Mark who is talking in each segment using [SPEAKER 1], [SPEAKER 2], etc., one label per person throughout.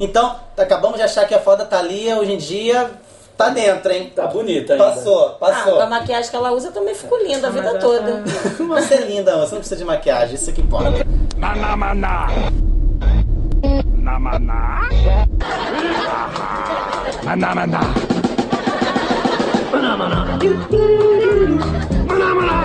[SPEAKER 1] Então, acabamos de achar que a foda Thalia hoje em dia tá dentro, hein?
[SPEAKER 2] Tá bonita ainda.
[SPEAKER 1] Passou,
[SPEAKER 3] Ah,
[SPEAKER 1] passou.
[SPEAKER 3] com a maquiagem que ela usa também ficou linda a vida toda.
[SPEAKER 1] Você é linda, você não precisa de maquiagem, isso que importa.
[SPEAKER 4] Maná, maná. Na maná. Maná, maná. Maná, maná. Maná, maná.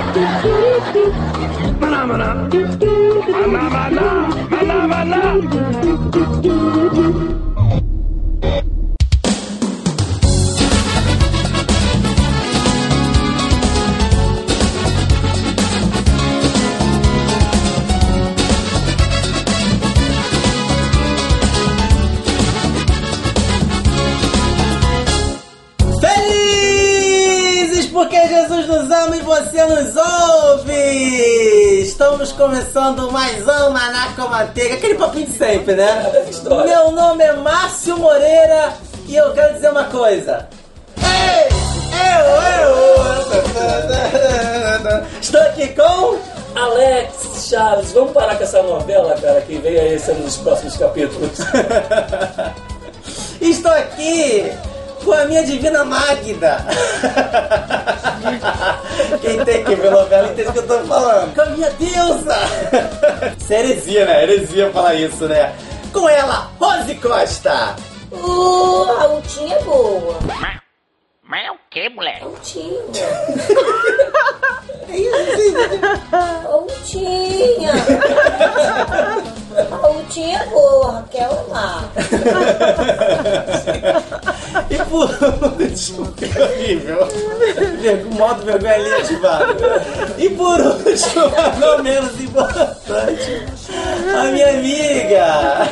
[SPEAKER 1] Você nos ouve! Estamos começando mais um Maná com Manteiga, aquele papinho de sempre, né? Meu nome é Márcio Moreira e eu quero dizer uma coisa. Ei! Eu, eu! Estou aqui com...
[SPEAKER 2] Alex Chaves, vamos parar com essa novela, cara, que vem aí sendo nos próximos capítulos.
[SPEAKER 1] Estou aqui com a minha divina Magda. Quem tem que ver novela entende o que eu tô falando. Com a minha deusa. Isso é heresia, né? Heresia falar isso, né? Com ela, Rose Costa.
[SPEAKER 3] Uh, a altinha é boa.
[SPEAKER 5] Mas é o que, moleque?
[SPEAKER 3] Altinha.
[SPEAKER 1] É isso,
[SPEAKER 3] Altinha. A altinha é boa, Raquel é.
[SPEAKER 1] E por último, que horrível. Ver- Modo vergonha ali ativado. E por último, mas não menos importante, a minha amiga,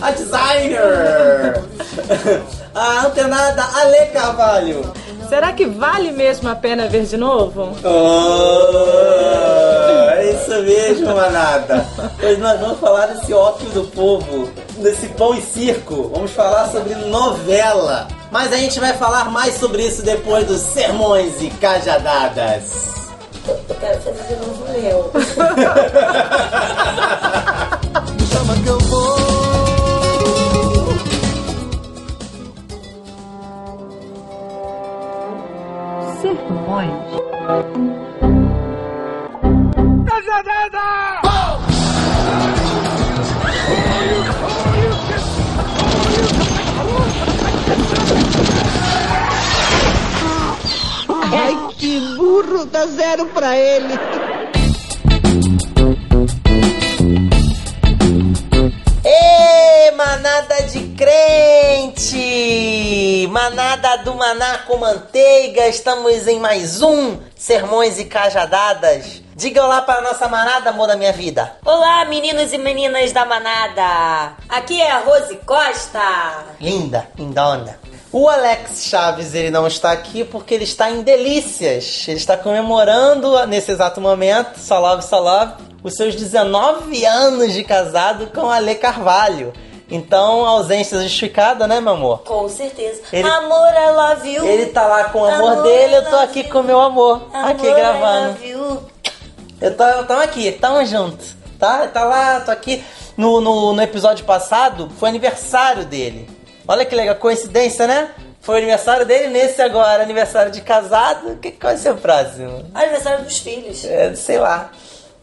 [SPEAKER 1] a designer, a antenada Ale Carvalho.
[SPEAKER 6] Será que vale mesmo a pena ver de novo?
[SPEAKER 1] Oh, é isso mesmo, manada. Hoje nós vamos falar desse ópio do povo, desse pão e circo. Vamos falar sobre novela. Mas a gente vai falar mais sobre isso depois dos sermões e cajadadas.
[SPEAKER 3] Eu quero fazer de novo meu.
[SPEAKER 7] chama que eu vou.
[SPEAKER 8] Ai, que burro, dá zero pra ele.
[SPEAKER 1] Ê, manada de crente! Manada do Maná com Manteiga, estamos em mais um Sermões e Cajadadas. Diga olá para a nossa manada, amor da minha vida.
[SPEAKER 3] Olá, meninos e meninas da manada. Aqui é a Rose Costa.
[SPEAKER 1] Linda, lindona. O Alex Chaves, ele não está aqui porque ele está em delícias. Ele está comemorando, nesse exato momento, salve, salve, os seus 19 anos de casado com a Ale Carvalho. Então, ausência justificada, né, meu amor?
[SPEAKER 3] Com certeza.
[SPEAKER 1] Ele-
[SPEAKER 3] Amor, love you.
[SPEAKER 1] Ele tá lá com o amor,
[SPEAKER 3] Amor,
[SPEAKER 1] dele, eu tô aqui com o meu amor, aqui
[SPEAKER 3] Amor, I
[SPEAKER 1] gravando.
[SPEAKER 3] love you.
[SPEAKER 1] Eu tô, tamo aqui, tamo junto, tá? Tá lá, tô aqui. No, no, no episódio passado, foi aniversário dele. Olha que legal, coincidência, né? Foi o aniversário dele, nesse agora, aniversário de casado. Que qual vai ser o próximo?
[SPEAKER 3] Aniversário dos filhos.
[SPEAKER 1] É, sei lá.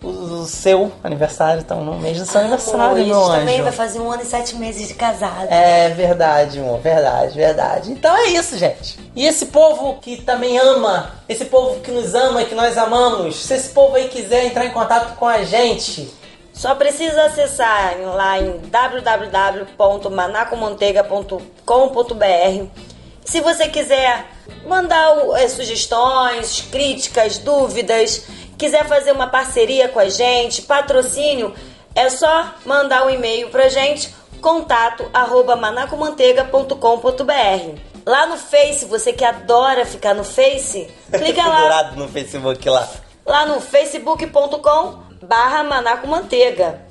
[SPEAKER 1] O, seu aniversário, então, no mês do seu aniversário,
[SPEAKER 3] Amor,
[SPEAKER 1] meu
[SPEAKER 3] eles também
[SPEAKER 1] anjo.
[SPEAKER 3] vai fazer um ano e sete meses de casado.
[SPEAKER 1] É verdade, amor, verdade, verdade. Então é isso, gente. E esse povo que também ama, esse povo que nos ama e que nós amamos, se esse povo aí quiser entrar em contato com a gente,
[SPEAKER 3] Só precisa acessar lá em www.manacomanteiga.com.br. Se você quiser mandar sugestões, críticas, dúvidas, quiser fazer uma parceria com a gente, patrocínio, é só mandar um e-mail pra gente, contato arroba manacomanteiga.com.br. Lá no Face, você que adora ficar no Face, clica lá
[SPEAKER 1] no Facebook lá.
[SPEAKER 3] lá no facebook.com barra manacomanteiga.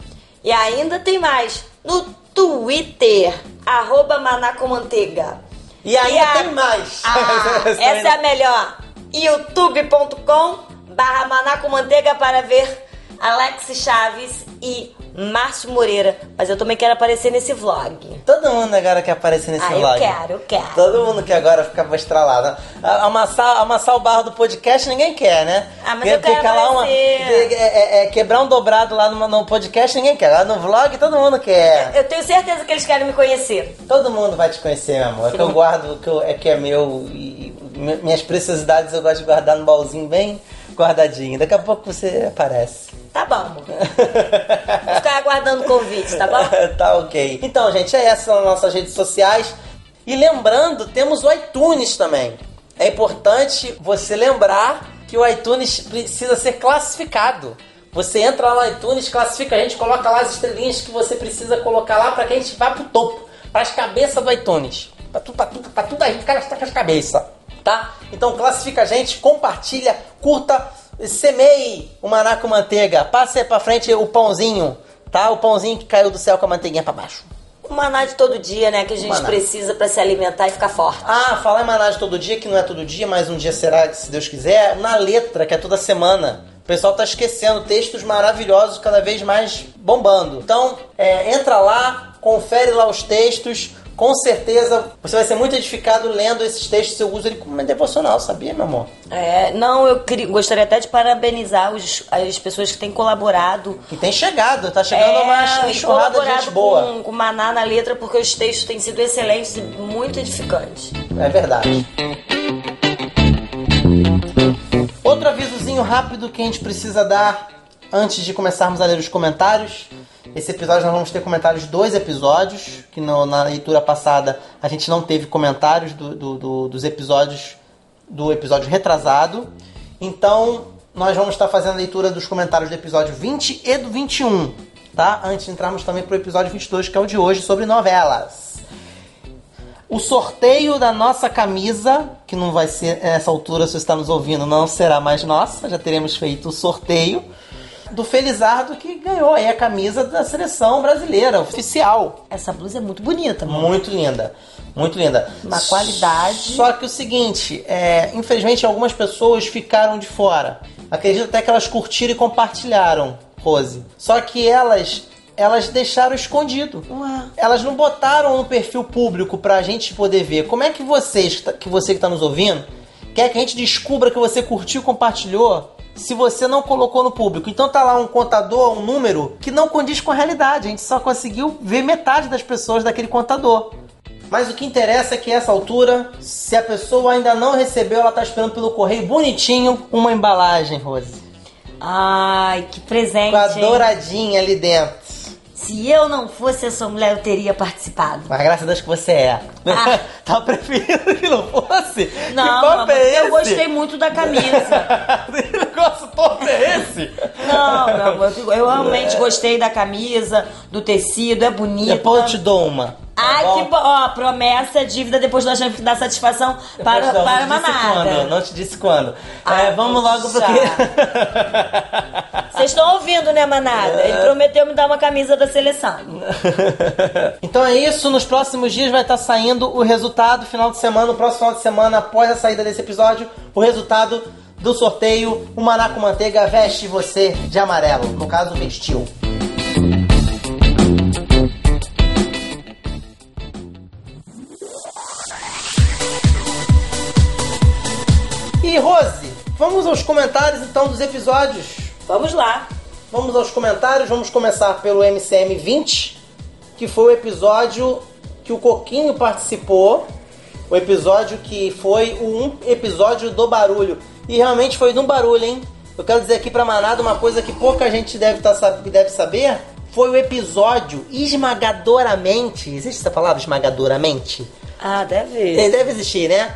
[SPEAKER 3] E ainda tem mais, no Twitter, arroba manacomanteiga.
[SPEAKER 1] E ainda
[SPEAKER 3] a-
[SPEAKER 1] tem mais.
[SPEAKER 3] Ah, essa é a melhor. youtube.com barra manacomanteiga para ver Alex Chaves e Márcio Moreira. Mas eu também quero aparecer nesse vlog.
[SPEAKER 1] Todo mundo agora quer aparecer nesse
[SPEAKER 3] Ah, eu
[SPEAKER 1] vlog.
[SPEAKER 3] quero, eu quero.
[SPEAKER 1] Todo mundo quer agora ficar estralado. Amassar, amassar o barro do podcast ninguém quer, né?
[SPEAKER 3] Ah, mas
[SPEAKER 1] Porque
[SPEAKER 3] eu quero
[SPEAKER 1] lá uma, é- é- é quebrar um dobrado lá no, no podcast ninguém quer. Lá no vlog todo mundo quer.
[SPEAKER 3] Eu tenho certeza que eles querem me conhecer.
[SPEAKER 1] Todo mundo vai te conhecer, meu amor. É que eu guardo, o que eu- é que é meu. E, mi- minhas preciosidades eu gosto de guardar no baúzinho bem guardadinho. Daqui a pouco você aparece.
[SPEAKER 3] Tá bom, amor. Vou ficar aguardando o convite, tá bom?
[SPEAKER 1] tá ok. Então, gente, é essa nas nossas redes sociais. E lembrando, temos o iTunes também. É importante você lembrar que o iTunes precisa ser classificado. Você entra lá no iTunes, classifica a gente, coloca lá as estrelinhas que você precisa colocar lá para que a gente vá pro topo, para as cabeças do iTunes. Pra tudo, pra tudo, pra tudo a gente ficar com as cabeças, tá? Então classifica a gente, compartilha, curta, semeie o maná com manteiga, passe pra frente o pãozinho, tá? O pãozinho que caiu do céu com a manteiguinha pra baixo.
[SPEAKER 3] O maná de todo dia, né? Que a gente
[SPEAKER 1] Maná.
[SPEAKER 3] precisa pra se alimentar e ficar forte.
[SPEAKER 1] Ah, falar em managem todo dia, que não é todo dia, mas um dia será, se Deus quiser, na letra, que é toda semana. O pessoal tá esquecendo textos maravilhosos, cada vez mais bombando. Então, é, entra lá, confere lá os textos. Com certeza você vai ser muito edificado lendo esses textos. Eu uso ele como uma devocional, sabia, meu amor?
[SPEAKER 3] É, não, eu queria- gostaria até de parabenizar os- as pessoas que têm colaborado.
[SPEAKER 1] E tem chegado, tá chegando
[SPEAKER 3] É,
[SPEAKER 1] uma enxurrada de gente boa.
[SPEAKER 3] Com, com Maná na letra, porque os textos têm sido excelentes e muito edificantes.
[SPEAKER 1] É verdade. Outro avisozinho rápido que a gente precisa dar antes de começarmos a ler os comentários. Esse episódio nós vamos ter comentários de dois episódios, que no- na leitura passada a gente não teve comentários do- do- do- dos episódios do episódio retrasado. Então nós vamos estar fazendo a leitura dos comentários do episódio 20 e do 21, tá? Antes de entrarmos também pro episódio 22, que é o de hoje, sobre novelas. O sorteio da nossa camisa, que não vai ser nessa altura, se você está nos ouvindo, não será mais nossa, já teremos feito o sorteio. Do Felizardo que ganhou aí a camisa da seleção brasileira, oficial.
[SPEAKER 3] Essa blusa é muito bonita, amor.
[SPEAKER 1] Muito linda, muito linda.
[SPEAKER 3] Uma qualidade.
[SPEAKER 1] Só que o seguinte, é, infelizmente algumas pessoas ficaram de fora. Acredito até que elas curtiram e compartilharam, Rose. Só que elas, elas deixaram escondido.
[SPEAKER 3] Ué.
[SPEAKER 1] Elas não botaram no perfil público pra gente poder ver. Como é que vocês, que você que tá nos ouvindo, quer que a gente descubra que você curtiu e compartilhou se você não colocou no público? Então tá lá um contador, um número que não condiz com a realidade. A gente só conseguiu ver metade das pessoas daquele contador. Mas o que interessa é que essa altura, se a pessoa ainda não recebeu, ela tá esperando pelo correio bonitinho uma embalagem, Rose.
[SPEAKER 3] Ai, que presente.
[SPEAKER 1] Com a
[SPEAKER 3] hein?
[SPEAKER 1] douradinha ali dentro.
[SPEAKER 3] Se eu não fosse essa mulher, eu teria participado.
[SPEAKER 1] Mas graças a Deus que você é.
[SPEAKER 3] Ah.
[SPEAKER 1] Tava preferindo que não fosse?
[SPEAKER 3] Não,
[SPEAKER 1] que papo é esse?
[SPEAKER 3] eu gostei muito da camisa.
[SPEAKER 1] que negócio todo é esse?
[SPEAKER 3] Não, meu amor, eu eu realmente gostei da camisa, do tecido, é bonita.
[SPEAKER 1] Depois eu te dou uma. tá
[SPEAKER 3] Ai,
[SPEAKER 1] bom?
[SPEAKER 3] que bom. Ó, promessa, dívida, depois nós que dar satisfação para,
[SPEAKER 1] não,
[SPEAKER 3] para
[SPEAKER 1] não disse quando,
[SPEAKER 3] mamada.
[SPEAKER 1] não te disse quando.
[SPEAKER 3] Ah,
[SPEAKER 1] é, vamos logo pro
[SPEAKER 3] já.
[SPEAKER 1] que...
[SPEAKER 3] Vocês estão ouvindo, né, manada? Ele prometeu me dar uma camisa da seleção.
[SPEAKER 1] então é isso, nos próximos dias vai estar saindo o resultado, final de semana, no próximo final de semana, após a saída desse episódio, o resultado do sorteio, o Maná com Manteiga veste você de amarelo, no caso vestiu. E Rose, vamos aos comentários então dos episódios.
[SPEAKER 3] Vamos lá.
[SPEAKER 1] Vamos aos comentários, vamos começar pelo MCM 20, que foi o episódio que o Coquinho participou, o episódio que foi o um episódio do barulho. E realmente foi de um barulho, hein? Eu quero dizer aqui pra Manada uma coisa que pouca gente deve, tá, deve saber. Foi o episódio esmagadoramente. Existe essa palavra esmagadoramente?
[SPEAKER 3] Ah, deve.
[SPEAKER 1] Deve existir, né?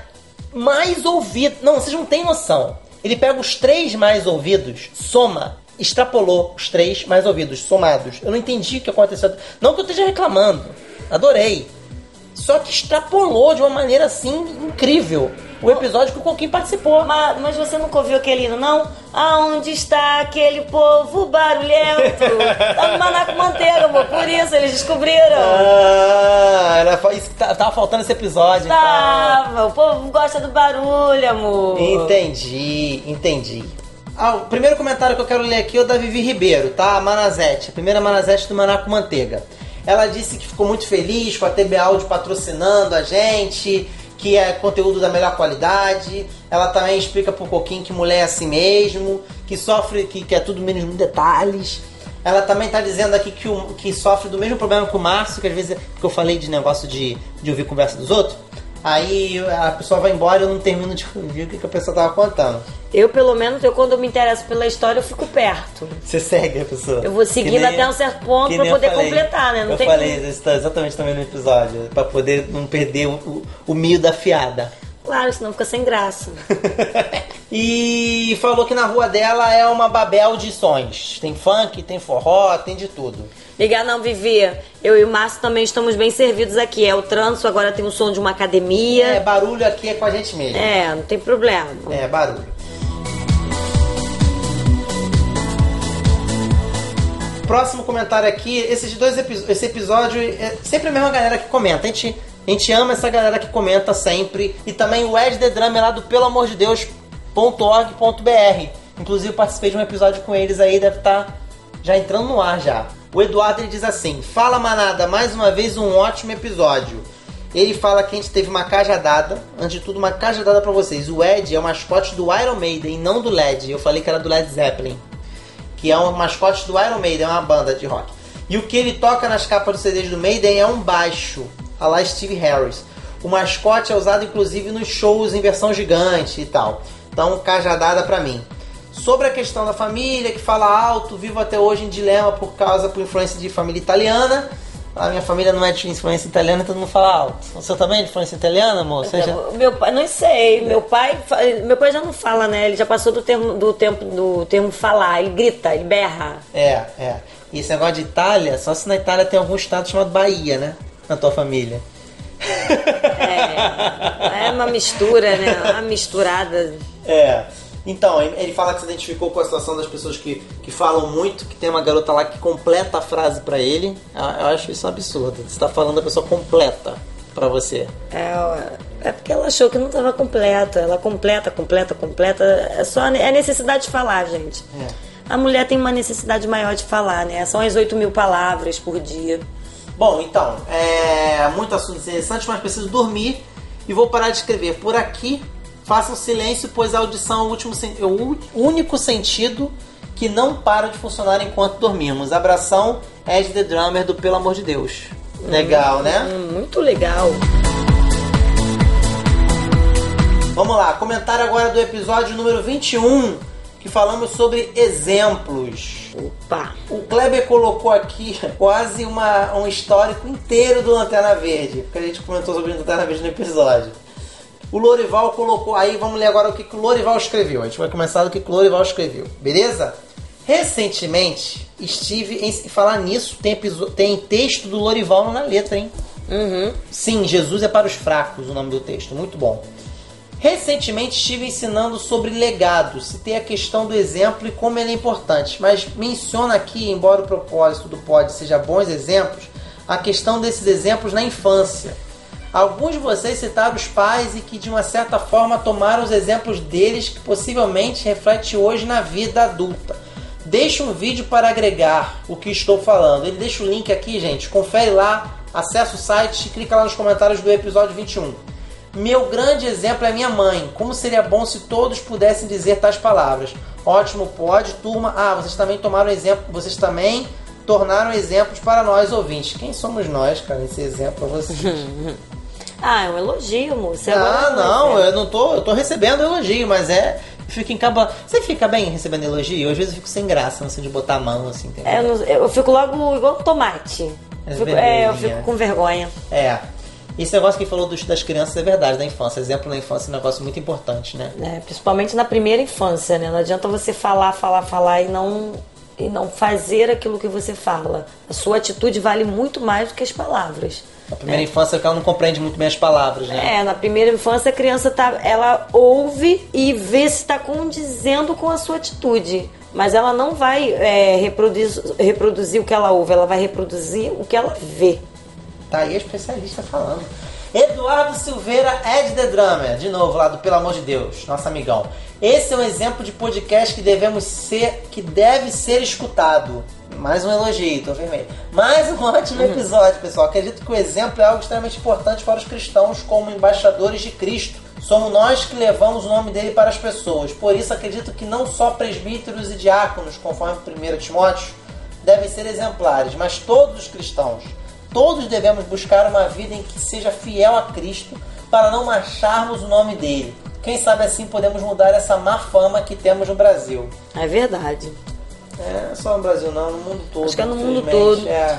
[SPEAKER 1] Mais ouvido. Não, vocês não têm noção. Ele pega os três mais ouvidos, soma, extrapolou os três mais ouvidos, somados. Eu não entendi o que aconteceu. Não que eu esteja reclamando. Adorei. Só que extrapolou de uma maneira assim incrível o episódio que o Coquinho participou.
[SPEAKER 3] Mas, mas você nunca ouviu aquele hino, não? Aonde está aquele povo barulhento? Tá no maná com manteiga, amor. Por isso eles descobriram.
[SPEAKER 1] Ah, era isso que tá- tava faltando esse episódio. então.
[SPEAKER 3] Tava. O povo gosta do barulho, amor.
[SPEAKER 1] Entendi, entendi. Ah, o primeiro comentário que eu quero ler aqui é o da Vivi Ribeiro, tá? A Manazete, a primeira Manazete do Maná com Manteiga. Ela disse que ficou muito feliz com a TB Áudio patrocinando a gente, que é conteúdo da melhor qualidade. Ela também explica pro Coquinho que mulher é assim mesmo, que sofre, que, que é tudo menos detalhes. Ela também tá dizendo aqui que, o, que sofre do mesmo problema que o Márcio, que às vezes, porque eu falei de negócio de, de ouvir conversa dos outros. Aí a pessoa vai embora e eu não termino de ouvir o que, que a pessoa tava contando.
[SPEAKER 3] Eu, pelo menos, eu, quando eu me interesso pela história, eu fico perto.
[SPEAKER 1] Você segue a pessoa.
[SPEAKER 3] Eu vou
[SPEAKER 1] Que
[SPEAKER 3] seguindo
[SPEAKER 1] nem-
[SPEAKER 3] até um certo ponto
[SPEAKER 1] que
[SPEAKER 3] pra poder
[SPEAKER 1] falei.
[SPEAKER 3] completar, né? Não
[SPEAKER 1] eu
[SPEAKER 3] tem
[SPEAKER 1] falei
[SPEAKER 3] como.
[SPEAKER 1] isso exatamente também no episódio, pra poder não perder o, o, o meio da fiada.
[SPEAKER 3] Claro, senão fica sem graça.
[SPEAKER 1] E falou que na rua dela é uma babel de sons. Tem funk, tem forró, tem de tudo.
[SPEAKER 3] Ligar não, Vivi. Eu e o Márcio também estamos bem servidos aqui. É o trânsito, agora tem o som de uma
[SPEAKER 1] É,
[SPEAKER 3] academia.
[SPEAKER 1] barulho aqui é com a gente mesmo.
[SPEAKER 3] É, não tem problema.
[SPEAKER 1] É, barulho. Próximo comentário aqui, esses dois esse episódio é sempre a mesma galera que comenta. A gente, a gente ama essa galera que comenta sempre. E também o Ed The Drummer lá do pelo amor de Deus.org.br. Inclusive participei de um episódio com eles aí, deve estar já entrando no ar já. O Eduardo ele diz assim: Fala manada, mais uma vez um ótimo episódio. Ele fala que a gente teve uma cajadada. Antes de tudo, uma cajadada pra vocês. O Ed é o mascote do Iron Maiden não do LED. Eu falei que era do Led Zeppelin. Que é um mascote do Iron Maiden, é uma banda de rock. E o que ele toca nas capas dos CDs do Maiden é um baixo, a lá Steve Harris. O mascote é usado inclusive nos shows em versão gigante e tal. Então, cajadada pra mim. Sobre a questão da família, que fala alto, vivo até hoje em dilema por causa, por influência de família italiana. A minha família não é de influência italiana, então não fala alto. O seu também é de influência italiana, amor? Você já-
[SPEAKER 3] Então, Meu pai, não sei. Meu pai, meu pai já não fala, né? Ele já passou do termo do tempo do termo falar. Ele grita, ele berra.
[SPEAKER 1] É, é. E esse negócio de Itália, só se na Itália tem algum estado chamado Bahia, né? Na tua família.
[SPEAKER 3] É, é uma mistura, né? Uma misturada.
[SPEAKER 1] É. Então, ele fala que se identificou com a situação das pessoas que, que falam muito, que tem uma garota lá que completa a frase pra ele. Eu, eu acho isso um absurdo. Você tá falando da pessoa completa pra você.
[SPEAKER 3] É, é porque ela achou que não estava completa. Ela completa, completa, completa. É só a é necessidade de falar, gente. A mulher tem uma necessidade maior de falar, né? São as 8 mil palavras por dia.
[SPEAKER 1] Bom, então, é muito assunto interessante, mas preciso dormir e vou parar de escrever. Por aqui, façam silêncio, pois a audição é o, último, é o único sentido que não para de funcionar enquanto dormimos. Abração, Ed The Drummer do Pelo Amor de Deus. Legal, né?
[SPEAKER 3] Hum, muito legal.
[SPEAKER 1] Vamos lá, comentário agora do episódio número 21, que falamos sobre exemplos.
[SPEAKER 3] Opa.
[SPEAKER 1] O Kleber colocou aqui quase uma, um histórico inteiro do Lanterna Verde, porque a gente comentou sobre o Lanterna Verde no episódio. O Lorival colocou aí, vamos ler agora o que, que o Lorival escreveu. A gente vai começar do que, que o Lorival escreveu, beleza? Recentemente estive em falar nisso, tem, tem texto do Lorival na letra, hein?
[SPEAKER 3] Uhum.
[SPEAKER 1] Sim, Jesus é para os fracos, o nome do texto, muito bom. Recentemente estive ensinando sobre legado, citei a questão do exemplo e como ele é importante, mas menciona aqui, embora o propósito do pod seja bons exemplos, a questão desses exemplos na infância. Alguns de vocês citaram os pais e que de uma certa forma tomaram os exemplos deles que possivelmente reflete hoje na vida adulta. Deixa um vídeo para agregar o que estou falando. Ele deixa o link aqui, gente. Confere lá, acessa o site e clica lá nos comentários do episódio 21. Meu grande exemplo é minha mãe. Como seria bom se todos pudessem dizer tais palavras. Ótimo, pode, turma. Ah, vocês também tomaram exemplo, vocês também tornaram exemplos para nós ouvintes. Quem somos nós, cara, esse exemplo pra vocês?
[SPEAKER 3] Ah, é um elogio, moça.
[SPEAKER 1] Ah,
[SPEAKER 3] Agora
[SPEAKER 1] não,
[SPEAKER 3] é.
[SPEAKER 1] eu não tô, eu tô recebendo elogio, mas é fica encaba. Você fica bem recebendo elogio? Às vezes eu fico sem graça, não sei de botar a mão assim, entendeu?
[SPEAKER 3] É, eu, não- eu fico logo igual tomate.
[SPEAKER 1] É
[SPEAKER 3] Fico- é, eu fico com vergonha.
[SPEAKER 1] É. Esse negócio que falou dos- das crianças é verdade, da infância. Exemplo na infância é um negócio muito importante, né?
[SPEAKER 3] né? Principalmente na primeira infância, né? Não adianta você falar, falar, falar e não, e não fazer aquilo que você fala. A sua atitude vale muito mais do que as palavras.
[SPEAKER 1] Na primeira infância é que ela não compreende muito bem as palavras, né?
[SPEAKER 3] É, na primeira infância a criança tá, ela ouve e vê se está condizendo com a sua atitude. Mas ela não vai é, reproduzir, reproduzir o que ela ouve, ela vai reproduzir o que ela vê.
[SPEAKER 1] Tá aí a especialista falando. Eduardo Silveira, Ed The Drummer, de novo lá do Pelo Amor de Deus, nosso amigão. Esse é um exemplo de podcast que devemos ser, que deve ser escutado. Mais um elogio, tô vermelho. Mais um ótimo episódio, pessoal. Acredito que o exemplo é algo extremamente importante para os cristãos como embaixadores de Cristo. Somos nós que levamos o nome dele para as pessoas. Por isso acredito que não só presbíteros e diáconos, conforme 1 Timóteo, devem ser exemplares, mas todos os cristãos. Todos devemos buscar uma vida em que seja fiel a Cristo para não macharmos o nome dele. Quem sabe assim podemos mudar essa má fama que temos no Brasil.
[SPEAKER 3] É verdade.
[SPEAKER 1] É, só no Brasil não, no mundo todo.
[SPEAKER 3] Acho que é no mundo todo.
[SPEAKER 1] É.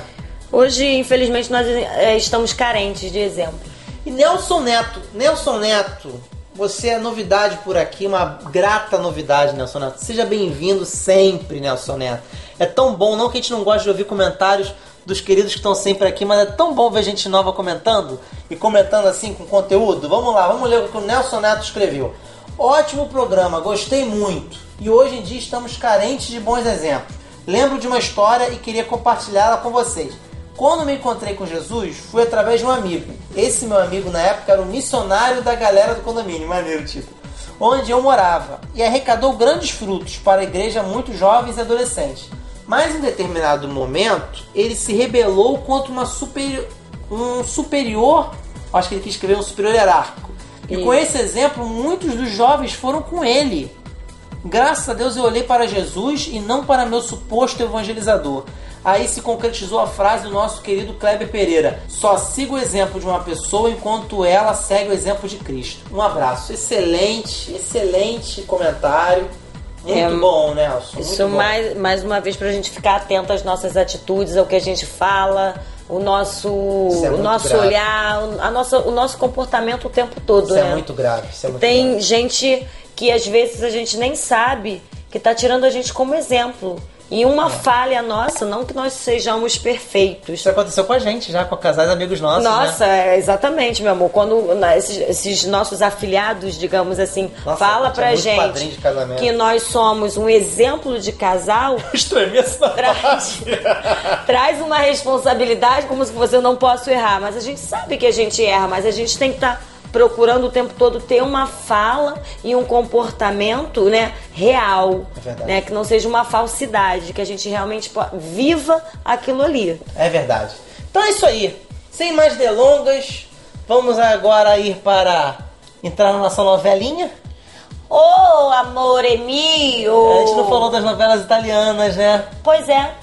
[SPEAKER 3] Hoje, infelizmente, nós é, estamos carentes de exemplo.
[SPEAKER 1] E Nelson Neto, Nelson Neto, você é novidade por aqui, uma grata novidade, Nelson Neto. Seja bem-vindo sempre, Nelson Neto. É tão bom, não que a gente não goste de ouvir comentários dos queridos que estão sempre aqui, mas é tão bom ver gente nova comentando e comentando assim com conteúdo. Vamos lá, vamos ler o que o Nelson Neto escreveu. Ótimo programa, gostei muito. E hoje em dia estamos carentes de bons exemplos. Lembro de uma história e queria compartilhá-la com vocês. Quando me encontrei com Jesus, fui através de um amigo. Esse meu amigo na época era o missionário da galera do condomínio, maneiro tipo, onde eu morava, e arrecadou grandes frutos para a igreja muitos jovens e adolescentes. Mas em determinado momento, ele se rebelou contra uma superi- um superior, acho que ele quis escrever um superior hierárquico. E com esse exemplo, muitos dos jovens foram com ele. Graças a Deus eu olhei para Jesus e não para meu suposto evangelizador. Aí se concretizou a frase do nosso querido Kleber Pereira: Só siga o exemplo de uma pessoa enquanto ela segue o exemplo de Cristo. Um abraço. Excelente, excelente comentário. Muito
[SPEAKER 3] É,
[SPEAKER 1] bom, Nelson.
[SPEAKER 3] Isso
[SPEAKER 1] muito bom.
[SPEAKER 3] mais, mais uma vez pra gente ficar atento às nossas atitudes, ao que a gente fala, o nosso,
[SPEAKER 1] é
[SPEAKER 3] o nosso
[SPEAKER 1] grave.
[SPEAKER 3] olhar, a nossa, o nosso comportamento o tempo todo,
[SPEAKER 1] Isso
[SPEAKER 3] né?
[SPEAKER 1] é muito grave. Isso é muito
[SPEAKER 3] Tem
[SPEAKER 1] grave.
[SPEAKER 3] gente que às vezes a gente nem sabe que tá tirando a gente como exemplo. E uma falha nossa, não que nós sejamos perfeitos.
[SPEAKER 1] Isso aconteceu com a gente já, com casais amigos nossos.
[SPEAKER 3] Nossa,
[SPEAKER 1] né?
[SPEAKER 3] é, exatamente, meu amor. Quando na- esses, esses nossos afiliados, digamos assim,
[SPEAKER 1] Nossa,
[SPEAKER 3] fala
[SPEAKER 1] tinha
[SPEAKER 3] pra
[SPEAKER 1] muito
[SPEAKER 3] gente que nós somos um exemplo de casal,
[SPEAKER 1] Extremista na
[SPEAKER 3] traz, traz uma responsabilidade como se você não possa errar. Mas a gente sabe que a gente erra, mas a gente tem que estar procurando o tempo todo ter uma fala e um comportamento né, real.
[SPEAKER 1] É verdade.
[SPEAKER 3] né, que não seja uma falsidade, que a gente realmente viva aquilo ali.
[SPEAKER 1] É verdade. Então é isso aí. Sem mais delongas, vamos agora ir para entrar na nossa novelinha.
[SPEAKER 3] Ô, amore mio!
[SPEAKER 1] A gente não falou das novelas italianas, né?
[SPEAKER 3] Pois é,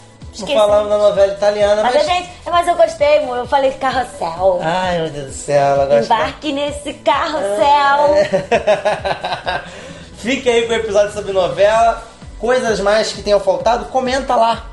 [SPEAKER 1] Não
[SPEAKER 3] esqueci.
[SPEAKER 1] falamos da novela italiana,
[SPEAKER 3] Mas
[SPEAKER 1] mas.
[SPEAKER 3] gente, mas eu gostei, amor. Eu falei carrossel.
[SPEAKER 1] Ai, meu Deus do céu.
[SPEAKER 3] Embarque nesse carrossel.
[SPEAKER 1] Fique aí com o episódio sobre novela. Coisas mais que tenham faltado, comenta lá.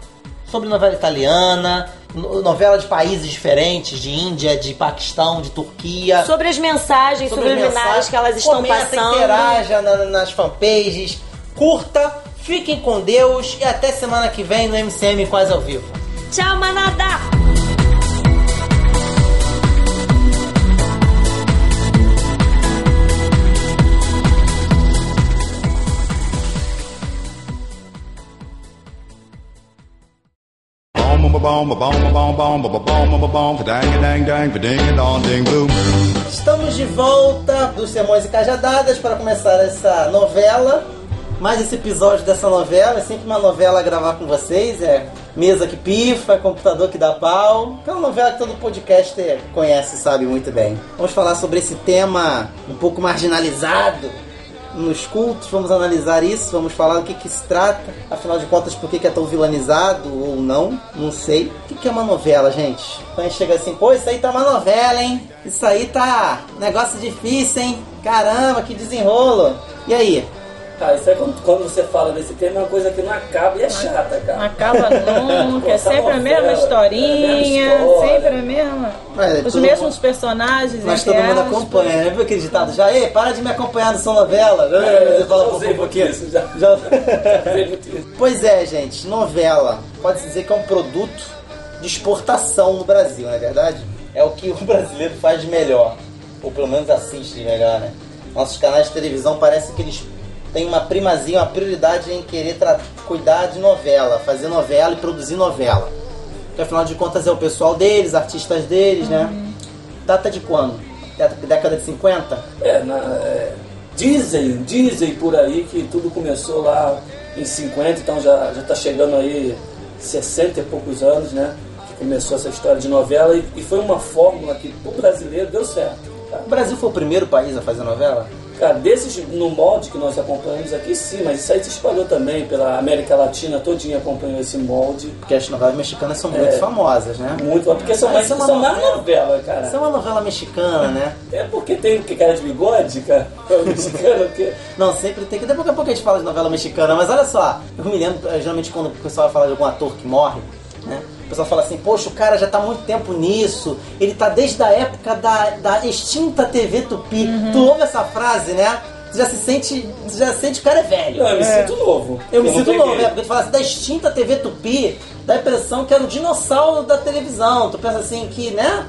[SPEAKER 1] Sobre novela italiana, no- novela de países diferentes, de Índia, de Paquistão, de Turquia.
[SPEAKER 3] Sobre as mensagens
[SPEAKER 1] sobre
[SPEAKER 3] subliminares que elas estão
[SPEAKER 1] Comenta,
[SPEAKER 3] passando.
[SPEAKER 1] interaja na- nas fanpages, curta, fiquem com Deus e até semana que vem no MCM Quase ao Vivo.
[SPEAKER 3] Tchau, manada!
[SPEAKER 1] Estamos de volta dos Sermões e Cajadadas para começar essa novela. Mais esse episódio dessa novela. É sempre uma novela a gravar com vocês. É mesa que pifa, computador que dá pau. É uma novela que todo podcaster conhece sabe muito bem. Vamos falar sobre esse tema um pouco marginalizado nos cultos. Vamos analisar isso. Vamos falar do que, que se trata. Afinal de contas, por que, que é tão vilanizado ou não? Não sei. O que, que é uma novela, gente? Quando a gente chega assim, pô, isso aí tá uma novela, hein? Isso aí tá negócio difícil, hein? Caramba, que desenrolo. E aí?
[SPEAKER 2] Cara, isso aí quando, quando você fala desse tema é uma coisa que não acaba e é chata, cara.
[SPEAKER 6] Acaba nunca, é
[SPEAKER 2] Essa
[SPEAKER 6] sempre a mesma historinha,
[SPEAKER 2] é a mesma história.
[SPEAKER 6] sempre a mesma.
[SPEAKER 1] É
[SPEAKER 6] Os
[SPEAKER 1] tudo-
[SPEAKER 6] mesmos personagens,
[SPEAKER 1] Mas todo mundo acompanha, né? Viu aquele ditado já? Ei, para de me acompanhar nessa novela. Você fala
[SPEAKER 2] já
[SPEAKER 1] pro
[SPEAKER 2] usei muito
[SPEAKER 1] fofoqueiro.
[SPEAKER 2] isso, já.
[SPEAKER 1] Já-. Pois é, gente, novela. Pode-se dizer que é um produto de exportação no Brasil, não é verdade? É o que o brasileiro faz de melhor. Ou pelo menos assiste de melhor, né? Nossos canais de televisão parece que eles têm uma primazia, uma prioridade em querer cuidar de novela, fazer novela e produzir novela. Porque afinal de contas é o pessoal deles, artistas deles, né? Data de quando? da década de 50?
[SPEAKER 2] É, na, é, dizem, dizem por aí que tudo começou lá em 50, então já, já tá chegando aí 60 e poucos anos, né? Que começou essa história de novela e, e foi uma fórmula que o brasileiro deu certo. tá?
[SPEAKER 1] O Brasil foi o primeiro país a fazer novela?
[SPEAKER 2] Cara, desses no molde que nós acompanhamos aqui, sim, mas isso aí se espalhou também pela América Latina, todinha acompanhou esse molde.
[SPEAKER 1] Porque as novelas mexicanas são muito famosas, né?
[SPEAKER 2] Muito, porque são mais,
[SPEAKER 1] é uma
[SPEAKER 2] são mais
[SPEAKER 1] novela.
[SPEAKER 2] cara.
[SPEAKER 1] Isso é uma novela mexicana, né?
[SPEAKER 2] É porque tem que cara de bigode, cara. É o mexicano que.
[SPEAKER 1] Não, sempre tem que. Daqui a pouco a gente fala de novela mexicana, mas olha só, eu me lembro, eh, geralmente quando o pessoal fala de algum ator que morre, né? O pessoal fala assim, poxa, o cara já tá há muito tempo nisso, ele tá desde a época da, da extinta TV Tupi. Tu ouve essa frase, né? Tu já se sente. Tu já sente que o cara é velho.
[SPEAKER 2] Não, eu me sinto novo.
[SPEAKER 1] Eu me
[SPEAKER 2] não
[SPEAKER 1] sinto novo, né? Porque tu fala assim, da extinta TV Tupi, dá a impressão que era o dinossauro da televisão. Tu pensa assim que, né?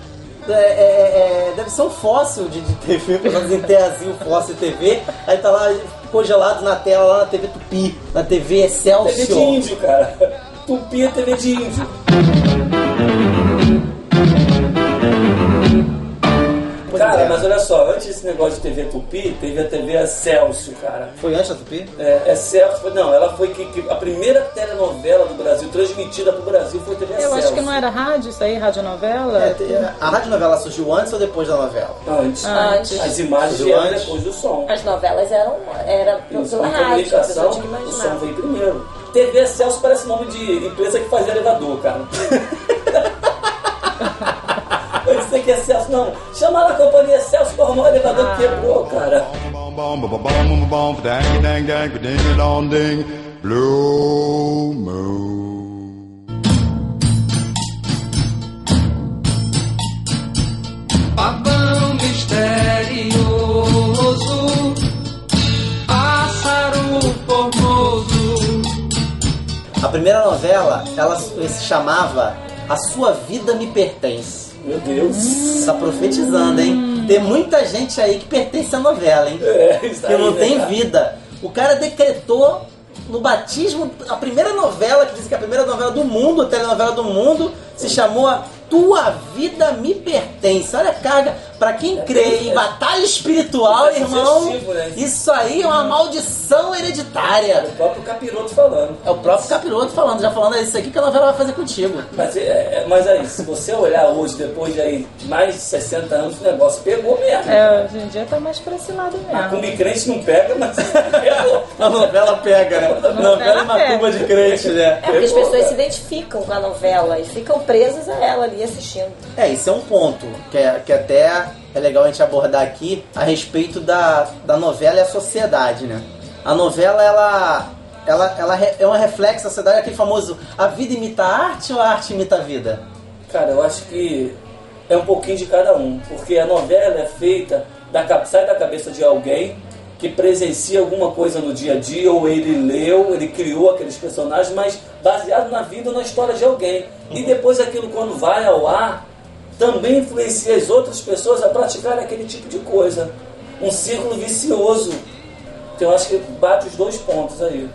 [SPEAKER 1] É, é, é, deve ser um fóssil de, de TV, pelo menos em Teazinho, fóssil TV. Aí tá lá congelado na tela, lá na TV Tupi, na TV
[SPEAKER 2] TV de
[SPEAKER 1] Excelsior.
[SPEAKER 2] índio, cara. Tupi é TV de índio.
[SPEAKER 1] Pois
[SPEAKER 2] Cara,
[SPEAKER 1] é.
[SPEAKER 2] mas olha só, antes desse negócio de TV Tupi, teve a TV Excelsior, cara.
[SPEAKER 1] Foi antes da Tupi?
[SPEAKER 2] É, Excelsior, foi- não, ela foi que, que a primeira telenovela do Brasil, transmitida pro Brasil, foi TV
[SPEAKER 6] Eu
[SPEAKER 2] Excelsior.
[SPEAKER 6] acho que não era rádio isso aí, radionovela?
[SPEAKER 1] É, te- a radionovela surgiu antes ou depois da novela?
[SPEAKER 2] Antes.
[SPEAKER 3] Antes.
[SPEAKER 2] As imagens
[SPEAKER 1] Surgiu
[SPEAKER 2] vieram
[SPEAKER 1] antes.
[SPEAKER 2] depois do som.
[SPEAKER 3] As novelas eram era
[SPEAKER 2] Isso,
[SPEAKER 3] pela rádio, a
[SPEAKER 2] comunicação,
[SPEAKER 3] pessoa tinha que
[SPEAKER 2] o som
[SPEAKER 3] imaginar.
[SPEAKER 2] veio primeiro. TV Excelsior parece nome de empresa que fazia elevador, cara. Eu disse que é Excelsior, não. Chama lá a companhia Excelsior para arrumar o elevador que quebrou, cara.
[SPEAKER 9] Blue moon.
[SPEAKER 10] Babão misterioso, pássaro formoso.
[SPEAKER 1] A primeira novela, ela se chamava A Sua Vida Me Pertence.
[SPEAKER 2] Meu Deus.
[SPEAKER 1] Tá profetizando, hein? Tem muita gente aí que pertence à novela, hein?
[SPEAKER 2] É, isso
[SPEAKER 1] que
[SPEAKER 2] aí,
[SPEAKER 1] não
[SPEAKER 2] né,
[SPEAKER 1] tem
[SPEAKER 2] cara?
[SPEAKER 1] vida. O cara decretou no batismo a primeira novela, que diz que é a primeira novela do mundo, a telenovela do mundo, se chamou A Tua Vida Me Pertence. Olha a carga. Pra quem crê em batalha espiritual,
[SPEAKER 2] É
[SPEAKER 1] irmão,
[SPEAKER 2] né?
[SPEAKER 1] isso aí é uma maldição hereditária.
[SPEAKER 2] O próprio Capiroto falando.
[SPEAKER 1] É o próprio Capiroto falando, já falando, é isso aqui que a novela vai fazer contigo.
[SPEAKER 2] Mas, é, é- mas aí, se você olhar hoje, depois de aí, mais de 60 anos, o negócio pegou mesmo.
[SPEAKER 6] É, hoje em dia tá mais pra esse lado
[SPEAKER 2] A
[SPEAKER 6] mesmo.
[SPEAKER 2] Cumbi crente não pega, mas pegou.
[SPEAKER 1] A novela pega, né? A novela é uma cuba de crente, né?
[SPEAKER 3] É porque as pessoas
[SPEAKER 2] cara.
[SPEAKER 3] se identificam com a novela e ficam presas a ela ali assistindo.
[SPEAKER 1] É, isso é um ponto que, é, que até é legal a gente abordar aqui a respeito da, da novela e a sociedade, né? A novela, ela, ela, ela é um reflexo da sociedade, aquele famoso a vida imita a arte ou a arte imita a vida?
[SPEAKER 2] Cara, eu acho que é um pouquinho de cada um, porque a novela é feita, da, sai da cabeça de alguém que presencia alguma coisa no dia a dia, ou ele leu, ele criou aqueles personagens, mas baseado na vida ou na história de alguém. E depois aquilo, quando vai ao ar, também influencia as outras pessoas a praticar aquele tipo de coisa. Um círculo vicioso. Então eu acho que bate os dois pontos aí.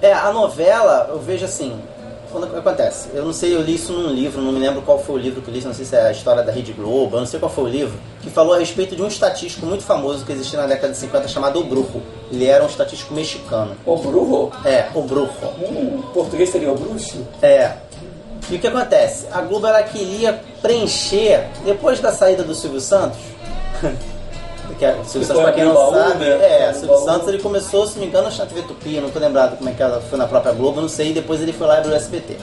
[SPEAKER 1] É, a novela, eu vejo assim, quando acontece, eu não sei, eu li isso num livro, não me lembro qual foi o livro que eu li, não sei se é a história da Rede Globo, eu não sei qual foi o livro, que falou a respeito de um estatístico muito famoso que existia na década de 50 chamado O Brujo. Ele era um estatístico mexicano.
[SPEAKER 2] O Brujo?
[SPEAKER 1] É, O Brujo.
[SPEAKER 2] Hum, português seria o bruxo?
[SPEAKER 1] É. E o que acontece? A Globo ela queria preencher, depois da saída do Silvio Santos, que é, o Silvio Santos, pra quem não
[SPEAKER 2] Baú,
[SPEAKER 1] sabe,
[SPEAKER 2] né?
[SPEAKER 1] é,
[SPEAKER 2] O
[SPEAKER 1] Silvio
[SPEAKER 2] baú.
[SPEAKER 1] Santos ele começou, se não me engano, na TV Tupi, não tô lembrado como é que ela foi na própria Globo, não sei, e depois ele foi lá e abriu o SBT.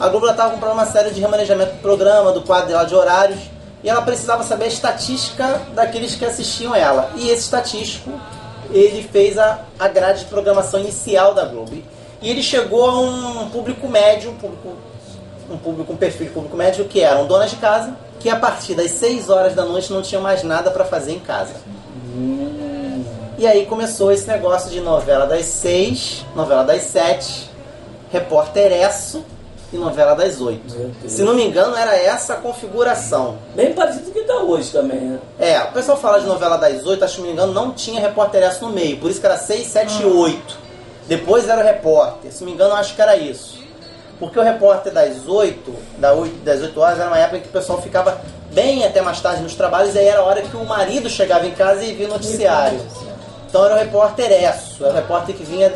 [SPEAKER 1] A Globo ela tava com um problema sério de remanejamento do programa, do quadro dela de horários, e ela precisava saber a estatística daqueles que assistiam ela. E esse estatístico, ele fez a, a grade de programação inicial da Globo. E ele chegou a um público médio, um público um público, um perfil de público médio que eram donas de casa, que a partir das 6 horas da noite não tinham mais nada para fazer em casa. E aí começou esse negócio de novela das 6, novela das 7, repórter Esso e novela das 8.
[SPEAKER 2] Meu Deus.
[SPEAKER 1] Se não me engano, era essa a configuração.
[SPEAKER 2] Bem parecido com o que tá hoje também, né?
[SPEAKER 1] É, o pessoal fala de novela das 8, acho que não me engano, não tinha repórter Esso no meio, por isso que era 6, 7 e 8. Depois era o repórter, se não me engano, acho que era isso. Porque o repórter das 8, da 8 das 8 horas, era uma época que o pessoal ficava bem até mais tarde nos trabalhos, e aí era a hora que o marido chegava em casa e via o noticiário. Então era o repórter Esso, era o repórter que vinha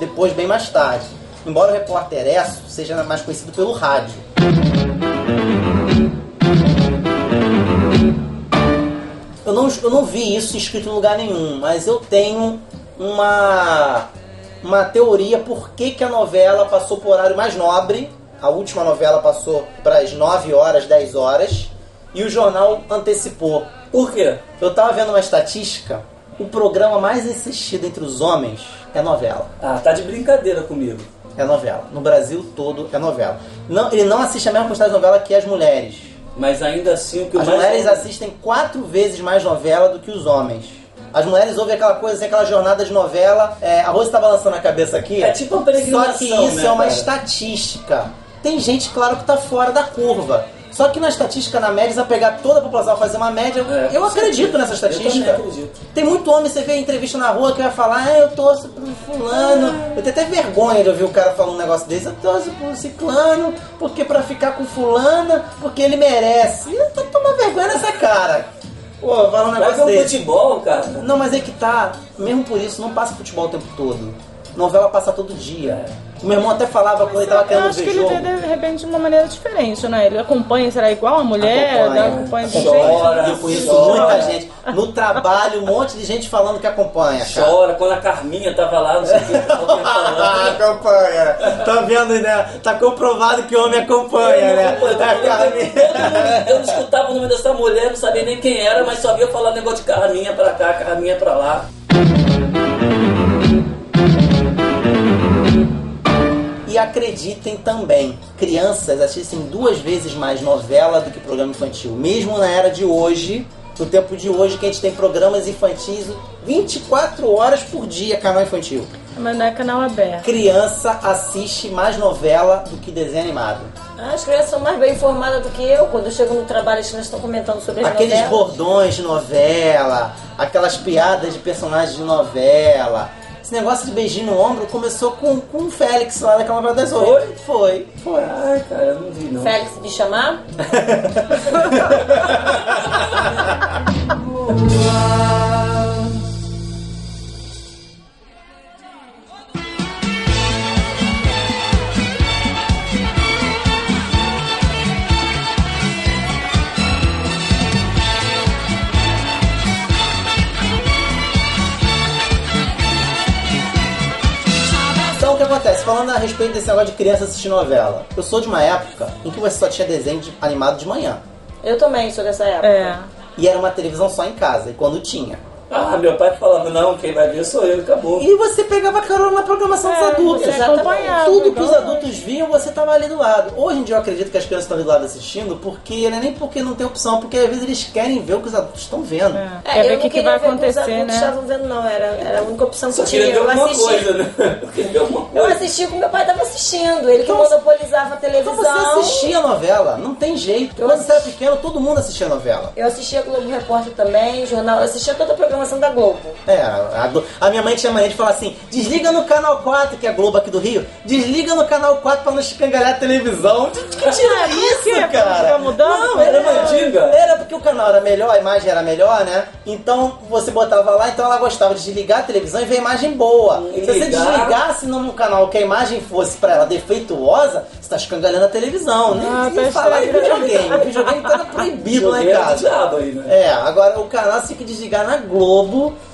[SPEAKER 1] depois, bem mais tarde. Embora o repórter Esso seja mais conhecido pelo rádio. Eu não, eu não vi isso escrito em lugar nenhum, mas eu tenho uma, uma teoria por que, que a novela passou por horário mais nobre. A última novela passou para as 9 horas, 10 horas, e o jornal antecipou.
[SPEAKER 2] Por quê?
[SPEAKER 1] Eu tava vendo uma estatística, o programa mais assistido entre os homens é novela.
[SPEAKER 2] Ah, tá de brincadeira comigo.
[SPEAKER 1] É novela. No Brasil todo é novela. Não, ele não assiste a mesma quantidade de novela que as mulheres.
[SPEAKER 2] Mas ainda assim o que
[SPEAKER 1] As
[SPEAKER 2] mais.
[SPEAKER 1] mulheres assistem quatro vezes mais novela do que os homens. As mulheres ouvem aquela coisa assim, aquela jornada de novela. É, a Rose tá balançando a cabeça aqui.
[SPEAKER 2] É tipo uma
[SPEAKER 1] Só
[SPEAKER 2] peregrinação,
[SPEAKER 1] que isso
[SPEAKER 2] né,
[SPEAKER 1] é uma
[SPEAKER 2] cara?
[SPEAKER 1] estatística. Tem gente, claro, que tá fora da curva. Só que na estatística, na média, se vai pegar toda a população e fazer uma média,
[SPEAKER 2] É,
[SPEAKER 1] eu acredito
[SPEAKER 2] certeza.
[SPEAKER 1] nessa
[SPEAKER 2] Eu
[SPEAKER 1] estatística.
[SPEAKER 2] acredito.
[SPEAKER 1] Tem muito homem, você vê em entrevista na rua que vai falar, ah, eu torço pro fulano. Eu tenho até vergonha de ouvir o cara falar um negócio desse, eu torço pro ciclano, porque pra ficar com fulana, porque ele merece. E eu tomar vergonha nessa cara. Pô, fala um
[SPEAKER 2] Vai
[SPEAKER 1] negócio
[SPEAKER 2] ver
[SPEAKER 1] desse.
[SPEAKER 2] futebol, cara.
[SPEAKER 1] Não, mas é que tá, mesmo por isso, não passa futebol o tempo todo. Novela passa todo dia. O meu irmão até falava quando ele tava
[SPEAKER 6] Eu
[SPEAKER 1] querendo
[SPEAKER 6] acho que
[SPEAKER 1] ver
[SPEAKER 6] ele
[SPEAKER 1] jogo.
[SPEAKER 6] vê de repente de uma maneira diferente, né? Ele acompanha, será igual a mulher?
[SPEAKER 1] Acompanha.
[SPEAKER 6] acompanha de
[SPEAKER 2] Chora.
[SPEAKER 6] jeito.
[SPEAKER 1] Eu conheço
[SPEAKER 2] Chora.
[SPEAKER 1] muita gente. No trabalho, um monte de gente falando que acompanha. cara.
[SPEAKER 2] Chora quando a Carminha tava lá, não sei o que.
[SPEAKER 1] acompanha. Tá vendo, né? Tá comprovado que homem acompanha, né?
[SPEAKER 2] Todo mundo-
[SPEAKER 1] É, Carminha.
[SPEAKER 2] mundo- Eu não escutava o nome dessa mulher, não sabia nem quem era, mas só via falar negócio de Carminha pra cá, Carminha pra lá.
[SPEAKER 1] E acreditem também, crianças assistem duas vezes mais novela do que programa infantil. Mesmo na era de hoje, no tempo de hoje, que a gente tem programas infantis 24 horas por dia, canal infantil.
[SPEAKER 6] Mas não é canal aberto.
[SPEAKER 1] Criança assiste mais novela do que desenho animado.
[SPEAKER 3] As crianças são mais bem informadas do que eu. Quando eu chego no trabalho, as crianças estão comentando sobre as
[SPEAKER 1] Aqueles
[SPEAKER 3] novelas.
[SPEAKER 1] bordões de novela, aquelas piadas de personagens de novela. Esse negócio de beijinho no ombro começou com, com o Félix lá daquela novela das oito. Foi? Foi.
[SPEAKER 2] Ai, cara, eu não vi não.
[SPEAKER 3] Félix de chamar?
[SPEAKER 1] acontece? Falando a respeito desse negócio de criança assistir novela. Eu sou de uma época em que você só tinha desenho de- animado de manhã.
[SPEAKER 3] Eu também sou dessa época.
[SPEAKER 6] É.
[SPEAKER 1] E era uma televisão só em casa, e quando tinha.
[SPEAKER 2] Ah, meu pai falava, não, quem vai ver sou eu, acabou.
[SPEAKER 1] E você pegava carona na programação dos
[SPEAKER 6] É,
[SPEAKER 1] adultos.
[SPEAKER 6] você acompanhava,
[SPEAKER 1] Tudo que os adultos viam, você tava ali do lado. Hoje em dia eu acredito que as crianças estão ali do lado assistindo, porque não é nem porque não tem opção, porque às vezes eles querem ver o que os adultos estão vendo.
[SPEAKER 6] É.
[SPEAKER 3] É,
[SPEAKER 6] ver o que, que vai
[SPEAKER 3] ver o que os
[SPEAKER 6] acontecer,
[SPEAKER 3] adultos
[SPEAKER 6] né?
[SPEAKER 3] estavam vendo, não. Era, era a única opção que
[SPEAKER 2] Só
[SPEAKER 3] tinha.
[SPEAKER 2] queria ver
[SPEAKER 3] Eu assisti.
[SPEAKER 2] coisa, né? Eu
[SPEAKER 3] assisti com meu pai estava assistindo. Ele que
[SPEAKER 1] Então,
[SPEAKER 3] monopolizava a televisão.
[SPEAKER 1] Então você assistia a novela, não tem jeito.
[SPEAKER 3] Eu
[SPEAKER 1] Quando você era pequeno, todo mundo assistia a novela.
[SPEAKER 3] Eu assistia Globo Repórter também, jornal. Eu assistia toda a programação da Globo.
[SPEAKER 1] É, a, a minha mãe tinha mania de falar assim: desliga no canal 4, que é a Globo aqui do Rio, desliga no canal 4 pra não escangalhar a televisão. Que que tira isso, cara? Não, era,
[SPEAKER 2] mandiga?
[SPEAKER 1] era porque o canal era melhor, a imagem era melhor, né? Então você botava lá, então ela gostava de desligar a televisão e ver a imagem boa. Se você desligasse num canal que a imagem fosse pra ela defeituosa, você tá escangalhando a televisão. Nem,
[SPEAKER 6] Ah, tá
[SPEAKER 1] falar
[SPEAKER 6] estragando.
[SPEAKER 1] videogame. videogame tá proibido lá em
[SPEAKER 2] Jogueira do
[SPEAKER 1] casa.
[SPEAKER 2] diabo aí, né?
[SPEAKER 1] É, agora o canal você tem que desligar na Globo,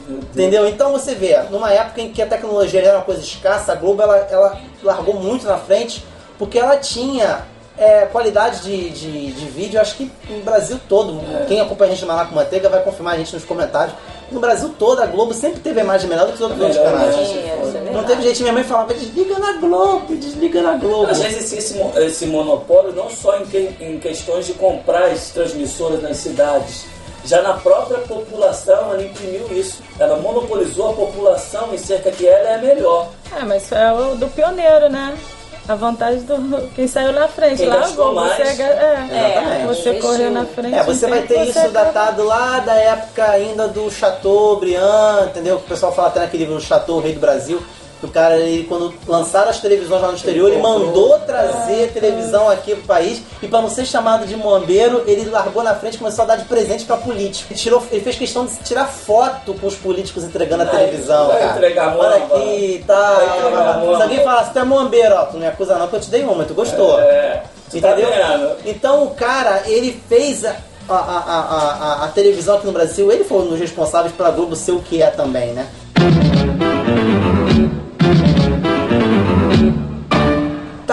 [SPEAKER 1] entendeu? Então você vê, numa época em que a tecnologia era uma coisa escassa, a Globo ela, ela largou muito na frente, porque ela tinha é, qualidade de, de, de vídeo, acho que no Brasil todo. Quem acompanha a gente no Maná com Manteiga vai confirmar a gente nos comentários. No Brasil todo, a Globo sempre teve a imagem melhor do que os outros canais.
[SPEAKER 3] isso é
[SPEAKER 1] Não teve jeito, minha mãe falava, desliga na Globo, desliga na Globo.
[SPEAKER 2] Às vezes esse, esse monopólio não só em, que- em questões de comprar as transmissoras nas cidades, já na própria população ela imprimiu isso. Ela monopolizou a população em cerca que ela é a melhor.
[SPEAKER 6] É, mas isso é o do pioneiro, né? A vantagem do quem saiu na frente.
[SPEAKER 2] Quem
[SPEAKER 6] lá
[SPEAKER 2] gastou
[SPEAKER 6] você, é,
[SPEAKER 1] Exatamente.
[SPEAKER 6] você correu na frente.
[SPEAKER 1] É, você vai ter
[SPEAKER 6] você
[SPEAKER 1] isso datado lá da época ainda do Chateaubriand, entendeu? Que o pessoal fala até naquele livro Chateau, o Rei do Brasil. O cara, ele, quando lançaram as televisões lá no exterior, ele mandou trazer televisão aqui pro país e pra não ser chamado de bombeiro, ele largou na frente e começou a dar de presente pra político. Ele, tirou, ele fez questão de tirar foto com os políticos entregando a
[SPEAKER 2] Vai-
[SPEAKER 1] televisão,
[SPEAKER 2] vai
[SPEAKER 1] cara.
[SPEAKER 2] entregar
[SPEAKER 1] Olha aqui e tal. Se alguém falasse, tu é bombeiro, ó, tu não me acusa não, que eu te dei uma, tu gostou.
[SPEAKER 2] É, tá
[SPEAKER 1] Entendeu?
[SPEAKER 2] vendo?
[SPEAKER 1] Então o cara, ele fez a, a, a, a, a- a televisão aqui no Brasil, ele foi um dos responsáveis pela Globo ser o que é também, né?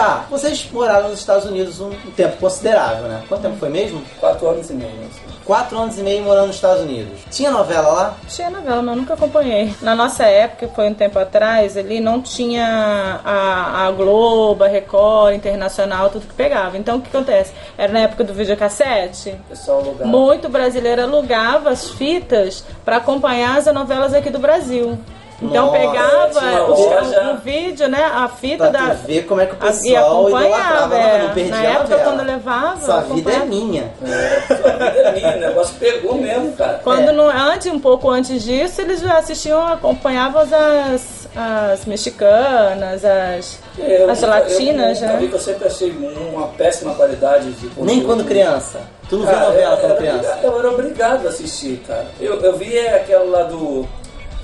[SPEAKER 1] Tá, vocês moraram nos Estados Unidos um, tempo considerável, né? Quanto tempo foi mesmo?
[SPEAKER 2] Quatro anos e meio. assim.
[SPEAKER 1] Quatro anos e meio morando nos Estados Unidos. Tinha novela lá?
[SPEAKER 6] Tinha novela, mas eu nunca acompanhei. Na nossa época, que foi um tempo atrás, ali não tinha a, a Globo, a Record, Internacional, tudo que pegava. Então o que acontece? Era na época do videocassete.
[SPEAKER 2] O pessoal alugava.
[SPEAKER 6] Muito brasileiro alugava as fitas para acompanhar as novelas aqui do Brasil. Então
[SPEAKER 1] Nossa,
[SPEAKER 6] pegava o,
[SPEAKER 2] loja.
[SPEAKER 6] o vídeo, né? A fita
[SPEAKER 1] Pra
[SPEAKER 6] da.
[SPEAKER 1] ver como é que o
[SPEAKER 6] e
[SPEAKER 1] pessoal
[SPEAKER 6] acompanhava.
[SPEAKER 1] idolatrava,
[SPEAKER 6] é.
[SPEAKER 1] não perdia
[SPEAKER 6] Na época, quando eu levava.
[SPEAKER 1] Sua
[SPEAKER 6] eu
[SPEAKER 1] vida é minha.
[SPEAKER 2] É, sua vida é minha, o negócio pegou mesmo, cara.
[SPEAKER 6] Quando
[SPEAKER 1] É.
[SPEAKER 6] não, antes, um pouco antes disso, eles já assistiam, acompanhavam as, as mexicanas, as,
[SPEAKER 2] Eu,
[SPEAKER 6] as
[SPEAKER 2] eu-
[SPEAKER 6] latinas,
[SPEAKER 2] eu,
[SPEAKER 6] né?
[SPEAKER 2] Eu, eu sempre achei uma péssima qualidade de conteúdo.
[SPEAKER 1] Nem quando criança. Tu não viu novela
[SPEAKER 2] eu,
[SPEAKER 1] quando
[SPEAKER 2] era
[SPEAKER 1] criança?
[SPEAKER 2] obrigado- eu era obrigado a assistir, cara. Eu, eu vi aquela lá do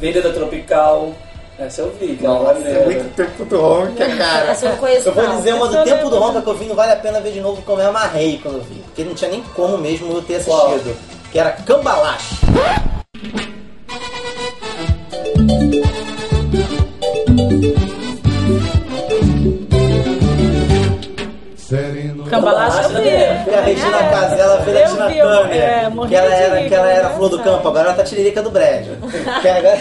[SPEAKER 2] Vendeda Tropical. Essa eu vi, que
[SPEAKER 1] Nossa, é muito tempo do Ronca, cara.
[SPEAKER 3] Essa eu não conheço
[SPEAKER 1] Eu vou
[SPEAKER 3] não.
[SPEAKER 1] dizer uma do tempo do. Ronca que eu vi, não vale a pena ver de novo, como eu amarrei quando eu vi. Porque não tinha nem como mesmo eu ter
[SPEAKER 2] Qual?
[SPEAKER 1] assistido. Que era Cambalache.
[SPEAKER 6] Cambalache eu vi.
[SPEAKER 1] Que a Regina
[SPEAKER 6] É,
[SPEAKER 1] Casella fez a Tina Turner.
[SPEAKER 6] é,
[SPEAKER 1] que ela
[SPEAKER 6] de
[SPEAKER 1] era, que ela
[SPEAKER 6] era
[SPEAKER 1] flor do campo, agora ela tá tiririca do brejo. Que agora-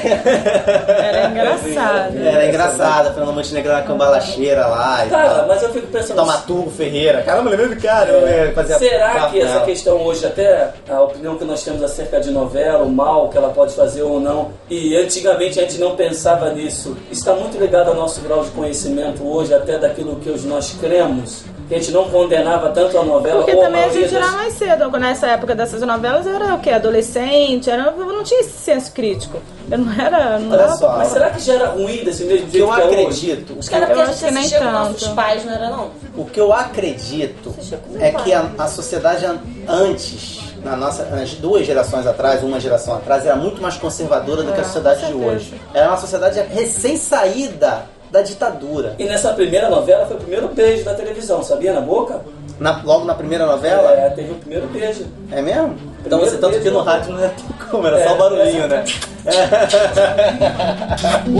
[SPEAKER 6] Era engraçado.
[SPEAKER 1] Era engraçada, Fernanda Montenegro era cambalacheira lá e
[SPEAKER 2] Cara,
[SPEAKER 1] tal.
[SPEAKER 2] mas eu fico pensando.
[SPEAKER 1] Taumaturgo Ferreira. Caramba, lembrei do cara. eu fazia
[SPEAKER 2] Será que essa questão hoje, até a opinião que nós temos acerca de novela, o mal que ela pode fazer ou não, e antigamente a gente não pensava nisso, está muito ligado ao nosso grau de conhecimento hoje, até daquilo que hoje nós cremos, que a gente não condenava tanto a novela
[SPEAKER 6] Porque
[SPEAKER 2] ou
[SPEAKER 6] também a
[SPEAKER 2] maioria
[SPEAKER 6] gente era
[SPEAKER 2] das-
[SPEAKER 6] mais cedo. Nessa época dessas novelas, eu era o quê? Adolescente, era, eu não tinha esse senso crítico. Eu não era. Não
[SPEAKER 1] Olha
[SPEAKER 6] era-
[SPEAKER 1] só.
[SPEAKER 2] Mas será que já era ruim desse mesmo
[SPEAKER 1] que
[SPEAKER 2] jeito
[SPEAKER 1] eu
[SPEAKER 2] que é
[SPEAKER 1] acredito,
[SPEAKER 3] que era porque
[SPEAKER 6] Eu
[SPEAKER 3] a gente
[SPEAKER 6] que nem
[SPEAKER 3] assistia com nossos pais, não era não?
[SPEAKER 1] o que eu acredito é
[SPEAKER 3] pai.
[SPEAKER 1] que a, a sociedade an- antes, na nossa, nas duas gerações atrás, uma geração atrás, era muito mais conservadora do que a
[SPEAKER 6] É,
[SPEAKER 1] sociedade de hoje. Era uma sociedade recém-saída da ditadura.
[SPEAKER 2] E nessa primeira novela foi o primeiro beijo da televisão, sabia? Na boca?
[SPEAKER 1] Na- logo na primeira novela?
[SPEAKER 2] É, teve o primeiro beijo.
[SPEAKER 1] É mesmo? Então
[SPEAKER 2] Primeiro
[SPEAKER 1] você tanto que no rádio não ter como, era só
[SPEAKER 2] É,
[SPEAKER 1] o barulhinho, né?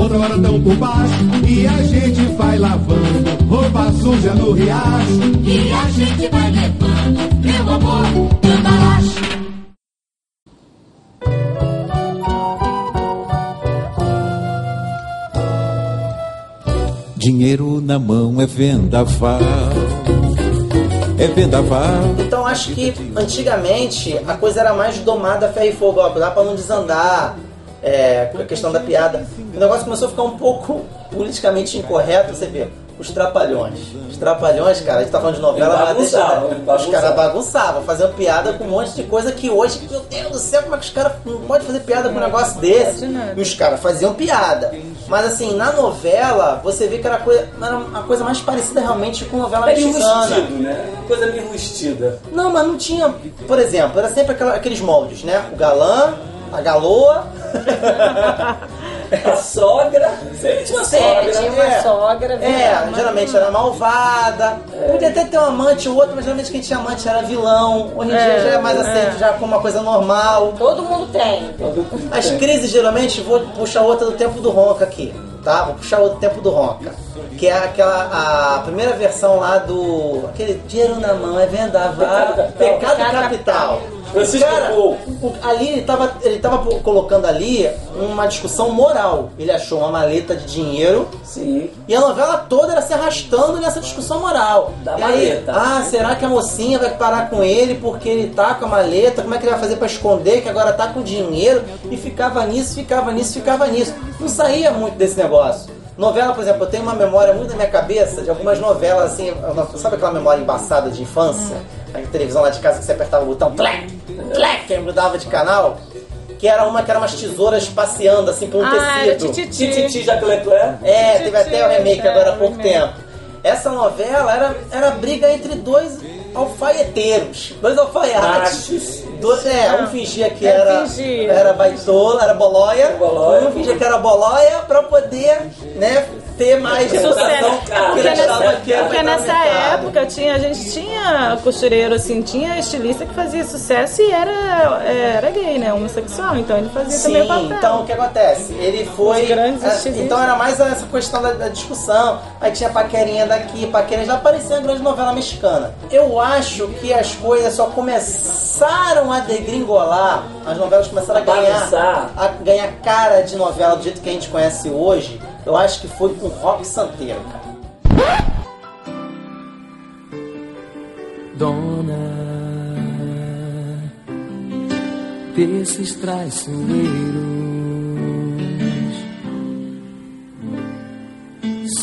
[SPEAKER 9] Outra hora tão por baixo e a gente vai lavando roupa suja no riacho.
[SPEAKER 4] E a gente vai levando, meu amor.
[SPEAKER 11] Dinheiro na mão é vendaval. É vendaval.
[SPEAKER 1] Então acho que antigamente a coisa era mais domada a ferro e fogo, ó, dá pra não desandar. É, a questão da piada. O negócio começou a ficar um pouco politicamente incorreto, você vê. Os trapalhões. Os trapalhões, cara, a gente tá falando de novela, mas deixa. Os caras bagunçavam, faziam piada com um monte de coisa que hoje, meu Deus do céu, como é que os caras não podem fazer piada com um negócio desse? E os caras faziam piada. Mas assim, na novela, você vê que era, coisa, era uma coisa mais parecida realmente com novela
[SPEAKER 2] É meio
[SPEAKER 1] mexicana.
[SPEAKER 2] rustido, né? Coisa meio rustida.
[SPEAKER 1] Não, mas não tinha. Por exemplo, era sempre aquela- aqueles moldes, né? O galã, a galoa.
[SPEAKER 2] A sogra, sempre tinha uma
[SPEAKER 3] Sempre
[SPEAKER 2] sogra.
[SPEAKER 3] tinha uma
[SPEAKER 1] É.
[SPEAKER 3] sogra.
[SPEAKER 1] É,
[SPEAKER 3] verdade.
[SPEAKER 1] geralmente era malvada. Podia até ter um amante ou outro, mas geralmente quem tinha amante era vilão. Hoje em
[SPEAKER 6] É,
[SPEAKER 1] dia já é mais aceito,
[SPEAKER 6] é.
[SPEAKER 1] já como uma coisa normal.
[SPEAKER 3] Todo mundo tem.
[SPEAKER 1] As crises, geralmente, vou puxar outra do tempo do Ronca aqui, tá? Vou puxar outra do tempo do Ronca. Que é aquela, a primeira versão lá do... Aquele dinheiro na mão, é vendaval,
[SPEAKER 2] Pecado
[SPEAKER 1] pecado,
[SPEAKER 2] capital.
[SPEAKER 1] capital.
[SPEAKER 2] Francisco
[SPEAKER 1] Cara,
[SPEAKER 2] Paul.
[SPEAKER 1] o- ali ele tava, ele tava colocando ali uma discussão moral. Ele achou uma maleta de dinheiro
[SPEAKER 2] Sim.
[SPEAKER 1] e a novela toda era se arrastando nessa discussão moral.
[SPEAKER 2] Da
[SPEAKER 1] e aí,
[SPEAKER 2] maleta.
[SPEAKER 1] ah, será que a mocinha vai parar com ele porque ele tá com a maleta? Como é que ele vai fazer pra esconder que agora tá com dinheiro? E ficava nisso, ficava nisso, ficava nisso. Não saía muito desse negócio. Novela, por exemplo, eu tenho uma memória muito na minha cabeça de algumas novelas assim, sabe aquela memória embaçada de infância? A televisão lá de casa que você apertava o botão, tlec, que mudava de canal. Que era uma que era umas tesouras passeando assim por um
[SPEAKER 6] Ah, era
[SPEAKER 1] tecido.
[SPEAKER 6] Tititi.
[SPEAKER 2] Tititi Jacques Leclerc.
[SPEAKER 1] É,
[SPEAKER 6] Tititi,
[SPEAKER 1] teve até o remake
[SPEAKER 6] é,
[SPEAKER 1] agora há pouco
[SPEAKER 6] remake.
[SPEAKER 1] tempo. Essa novela era, era briga entre dois alfaieteiros, dois alfaiates. Dois, é, um fingia que
[SPEAKER 6] É,
[SPEAKER 1] era,
[SPEAKER 6] fingia.
[SPEAKER 1] era baitola, era bolóia,
[SPEAKER 2] Bolóia.
[SPEAKER 1] um fingia que era bolóia pra poder, né, ter mais
[SPEAKER 6] Sucesso. Porque nessa, porque nessa época tinha, a gente tinha costureiro, assim, tinha estilista que fazia sucesso e era, era gay, né? Homossexual, então ele fazia também
[SPEAKER 1] Sim,
[SPEAKER 6] papel.
[SPEAKER 1] então o que acontece? Ele foi.
[SPEAKER 6] Grandes
[SPEAKER 1] é, então era mais essa questão da, da discussão. Aí tinha paquerinha daqui, paquerinha já aparecia em grande novela mexicana. Eu acho que as coisas só começaram a degringolar, as novelas começaram a ganhar, a ganhar cara de novela do jeito que a gente conhece hoje. Eu acho que foi com Rock Santeiro, cara.
[SPEAKER 10] Dona desses traiçoeiros,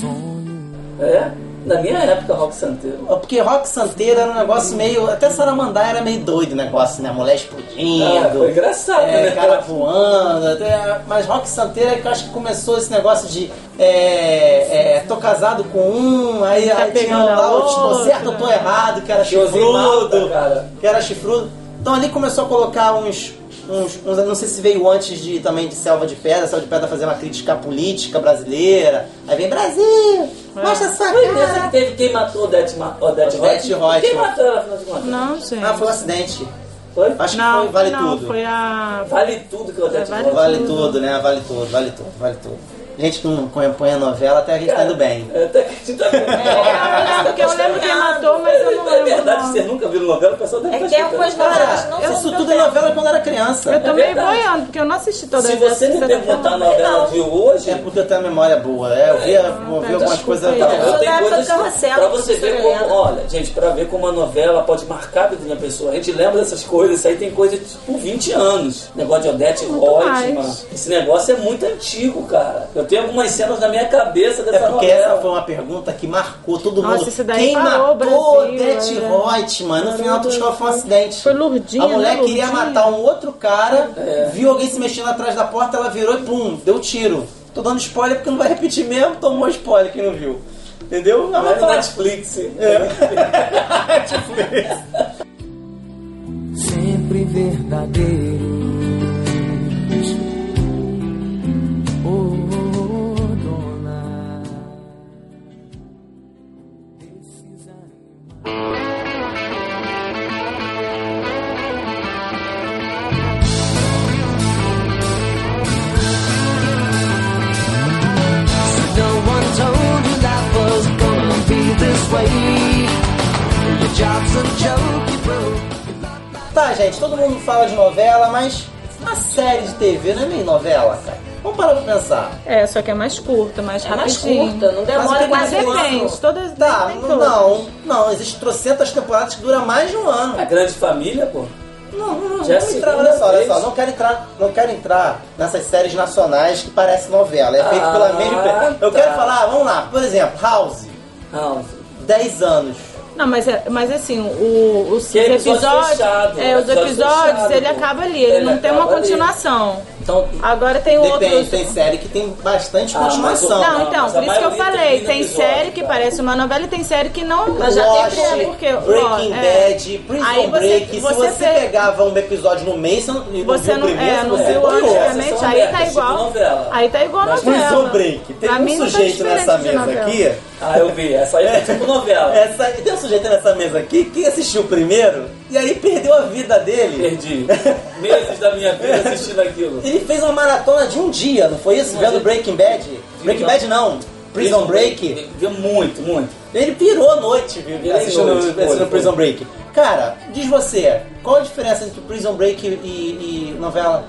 [SPEAKER 10] sonho.
[SPEAKER 2] É, na minha época, Rock Santeiro.
[SPEAKER 1] Porque Rock Santeiro era um negócio meio. Até Saramandá era meio doido o negócio, né? Mulher explodindo.
[SPEAKER 2] Ah, foi engraçado,
[SPEAKER 1] é,
[SPEAKER 2] né?
[SPEAKER 1] cara voando. até- mas Rock Santeiro é que eu acho que começou esse negócio de. É, é, tô casado com um, aí,
[SPEAKER 6] Tá
[SPEAKER 1] aí tinha lá o tô
[SPEAKER 6] outra.
[SPEAKER 1] certo ou tô errado, que era
[SPEAKER 2] Malta,
[SPEAKER 1] chifrudo.
[SPEAKER 2] cara.
[SPEAKER 1] Que era chifrudo. Então ali começou a colocar uns. Uns, uns- não sei se veio antes de também de Selva de Pedra, Selva de Pedra fazer uma crítica política brasileira. Aí vem Brasil, mostra sua
[SPEAKER 2] Foi nessa
[SPEAKER 1] cara.
[SPEAKER 2] que teve quem matou Odete, Odete
[SPEAKER 1] Odete
[SPEAKER 2] Reutemann? Quem matou ela, afinal de contas?
[SPEAKER 6] Não, gente.
[SPEAKER 1] Ah, foi um acidente.
[SPEAKER 2] Foi?
[SPEAKER 1] Acho que
[SPEAKER 6] não,
[SPEAKER 1] foi Vale
[SPEAKER 6] não,
[SPEAKER 1] Tudo.
[SPEAKER 6] foi a...
[SPEAKER 2] Vale tudo que o Odete
[SPEAKER 6] É, vale.
[SPEAKER 1] Vale tudo, né? Vale tudo, vale tudo, vale tudo. Gente que não acompanha a novela, até a gente tá indo bem.
[SPEAKER 2] É, Até que a gente tá vendo.
[SPEAKER 6] É, porque eu lembro quem matou, mas eu não
[SPEAKER 2] É
[SPEAKER 6] lembro
[SPEAKER 2] verdade, você nunca viu novela, o pessoal deve
[SPEAKER 3] É que
[SPEAKER 2] estar
[SPEAKER 3] tem algumas
[SPEAKER 2] escutando.
[SPEAKER 3] novelas que não
[SPEAKER 1] Isso tudo
[SPEAKER 3] meu
[SPEAKER 1] é
[SPEAKER 3] tempo.
[SPEAKER 1] novela quando eu era criança.
[SPEAKER 6] Eu tô meio
[SPEAKER 2] verdade.
[SPEAKER 6] boiando, porque eu não assisti todas
[SPEAKER 2] Se você me
[SPEAKER 6] que
[SPEAKER 2] perguntar a
[SPEAKER 6] tá
[SPEAKER 2] novela de hoje,
[SPEAKER 1] É porque eu tenho a memória boa. É, eu vi, eu vi algumas coisas.
[SPEAKER 6] aí. Eu
[SPEAKER 2] eu tenho coisas pra você ver como, olha, gente, pra ver como a novela pode marcar a vida de uma pessoa. A gente lembra dessas coisas, isso aí tem coisa de tipo 20 anos. Negócio de Odete Reutemann.
[SPEAKER 6] mais.
[SPEAKER 2] Esse negócio é muito antigo, cara. Eu tenho algumas cenas na minha cabeça dessa
[SPEAKER 1] É porque
[SPEAKER 2] novela.
[SPEAKER 1] essa foi uma pergunta que marcou todo
[SPEAKER 6] Nossa,
[SPEAKER 1] mundo. Quem matou
[SPEAKER 6] Brasil,
[SPEAKER 1] Odete
[SPEAKER 6] era-
[SPEAKER 1] Reutemann? No final dos contos foi um acidente.
[SPEAKER 6] Foi Lourdinha,
[SPEAKER 1] A mulher
[SPEAKER 6] né,
[SPEAKER 1] queria matar um outro cara,
[SPEAKER 2] É.
[SPEAKER 1] viu alguém se mexendo atrás da porta, ela virou e pum, deu tiro. Tô dando spoiler porque não vai repetir mesmo, tomou spoiler quem não viu. Entendeu? Ela
[SPEAKER 2] Não é no
[SPEAKER 1] fala-
[SPEAKER 2] Netflix.
[SPEAKER 10] sempre verdadeiros.
[SPEAKER 1] Tá, gente, todo mundo fala de novela, mas a série de TV não é meio novela, cara. Vamos parar pra pensar.
[SPEAKER 6] É, só que é mais curta, mais
[SPEAKER 3] É mais
[SPEAKER 6] rapidinho.
[SPEAKER 3] curta, não demora quase um ano.
[SPEAKER 6] todas
[SPEAKER 1] Tá,
[SPEAKER 6] nem todas.
[SPEAKER 1] não, não, existe trocentas temporadas que duram mais de um ano.
[SPEAKER 2] A grande família, pô.
[SPEAKER 1] Não, não, não,
[SPEAKER 2] Já
[SPEAKER 1] entrar, olha só, olha só, não quero entrar, não quero entrar nessas séries nacionais que parecem novela. É feito
[SPEAKER 2] Ah,
[SPEAKER 1] pela mesma empresa. Eu
[SPEAKER 2] tá.
[SPEAKER 1] quero falar, vamos lá, por exemplo, House,
[SPEAKER 2] Não,
[SPEAKER 1] 10 anos.
[SPEAKER 6] Não, mas, é- mas assim, o, os
[SPEAKER 2] é episódio
[SPEAKER 6] episódios.
[SPEAKER 2] fechado,
[SPEAKER 6] é, os
[SPEAKER 2] episódio
[SPEAKER 6] episódios,
[SPEAKER 2] fechado,
[SPEAKER 6] ele
[SPEAKER 2] pô.
[SPEAKER 6] acaba ali, ele,
[SPEAKER 2] Ele
[SPEAKER 6] não tem uma
[SPEAKER 2] acaba ali.
[SPEAKER 6] continuação.
[SPEAKER 2] então.
[SPEAKER 6] Agora tem
[SPEAKER 1] Depende,
[SPEAKER 6] outros.
[SPEAKER 1] tem série que tem bastante
[SPEAKER 2] Ah, mas
[SPEAKER 1] continuação.
[SPEAKER 6] Não,
[SPEAKER 2] Não,
[SPEAKER 6] então,
[SPEAKER 2] mas a
[SPEAKER 6] por isso que eu falei, tem
[SPEAKER 2] episódio,
[SPEAKER 6] série que
[SPEAKER 2] cara.
[SPEAKER 6] parece uma novela e tem série que não.
[SPEAKER 1] Lost,
[SPEAKER 6] é, porque,
[SPEAKER 1] Breaking
[SPEAKER 6] ó, é.
[SPEAKER 1] Bad, Prison
[SPEAKER 6] Aí você-
[SPEAKER 1] Break, se
[SPEAKER 6] você
[SPEAKER 1] você
[SPEAKER 6] vê-
[SPEAKER 1] pegava um episódio no mês você não, e não
[SPEAKER 6] Você
[SPEAKER 1] viu
[SPEAKER 6] não,
[SPEAKER 1] o primeiro,
[SPEAKER 6] é, não
[SPEAKER 1] você
[SPEAKER 6] viu antigamente, aí tá igual.
[SPEAKER 2] tipo novela.
[SPEAKER 6] Aí tá igual
[SPEAKER 2] Mas
[SPEAKER 6] novela.
[SPEAKER 1] Prison Break, tem um
[SPEAKER 6] tá
[SPEAKER 1] sujeito nessa mesa aqui
[SPEAKER 2] Ah, eu vi. Essa aí é tipo novela.
[SPEAKER 1] Essa, tem um sujeito nessa mesa aqui que assistiu primeiro e aí perdeu a vida dele.
[SPEAKER 2] Perdi. Meses da minha vida assistindo aquilo.
[SPEAKER 1] Ele fez uma maratona de um dia, não foi isso?
[SPEAKER 2] Mas
[SPEAKER 1] Vendo Breaking Bad? Breaking Bad não, Prison Break.
[SPEAKER 2] Viu muito, muito.
[SPEAKER 1] Ele pirou a noite, viu? Assistindo, assistindo. Prison Break. Cara, diz você, qual a diferença entre Prison Break e, e novela?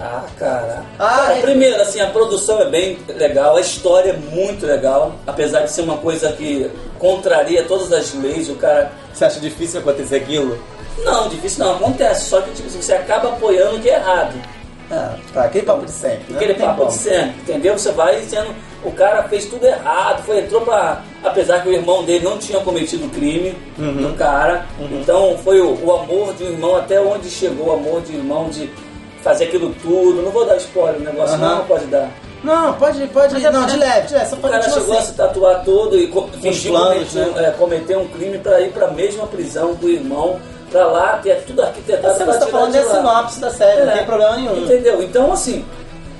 [SPEAKER 2] Ah, cara.
[SPEAKER 1] Ah,
[SPEAKER 2] Cara,
[SPEAKER 1] é-
[SPEAKER 2] Primeiro, assim, a produção é bem legal, a história é muito legal, apesar de ser uma coisa que contraria todas as leis, o cara.
[SPEAKER 1] Você acha difícil acontecer aquilo?
[SPEAKER 2] Não, difícil não, acontece, só que tipo, assim, você acaba apoiando o que é errado.
[SPEAKER 1] Ah, tá, aquele papo de sempre. né?
[SPEAKER 2] Aquele papo
[SPEAKER 1] como.
[SPEAKER 2] de sempre, entendeu? Você vai sendo. O cara fez tudo errado, foi, entrou pra. Apesar que o irmão dele não tinha cometido crime
[SPEAKER 1] Uhum.
[SPEAKER 2] no cara. Então foi o, o amor de um irmão até onde chegou o amor de irmão de fazer aquilo tudo. Não vou dar spoiler o negócio,
[SPEAKER 1] Aham.
[SPEAKER 2] não pode dar.
[SPEAKER 1] Não, pode, pode.
[SPEAKER 6] Mas é-
[SPEAKER 1] não, de leve, de leve. Só
[SPEAKER 2] O cara chegou a
[SPEAKER 1] assim.
[SPEAKER 2] se tatuar todo e co- fingir
[SPEAKER 1] planos,
[SPEAKER 2] cometer,
[SPEAKER 1] né?
[SPEAKER 2] é, cometer um crime pra ir pra mesma prisão do irmão, pra lá, ter tudo arquitetado
[SPEAKER 1] Você está falando
[SPEAKER 2] de
[SPEAKER 1] da sinopse da série, não
[SPEAKER 2] É.
[SPEAKER 1] tem problema nenhum.
[SPEAKER 2] Entendeu? Então, assim,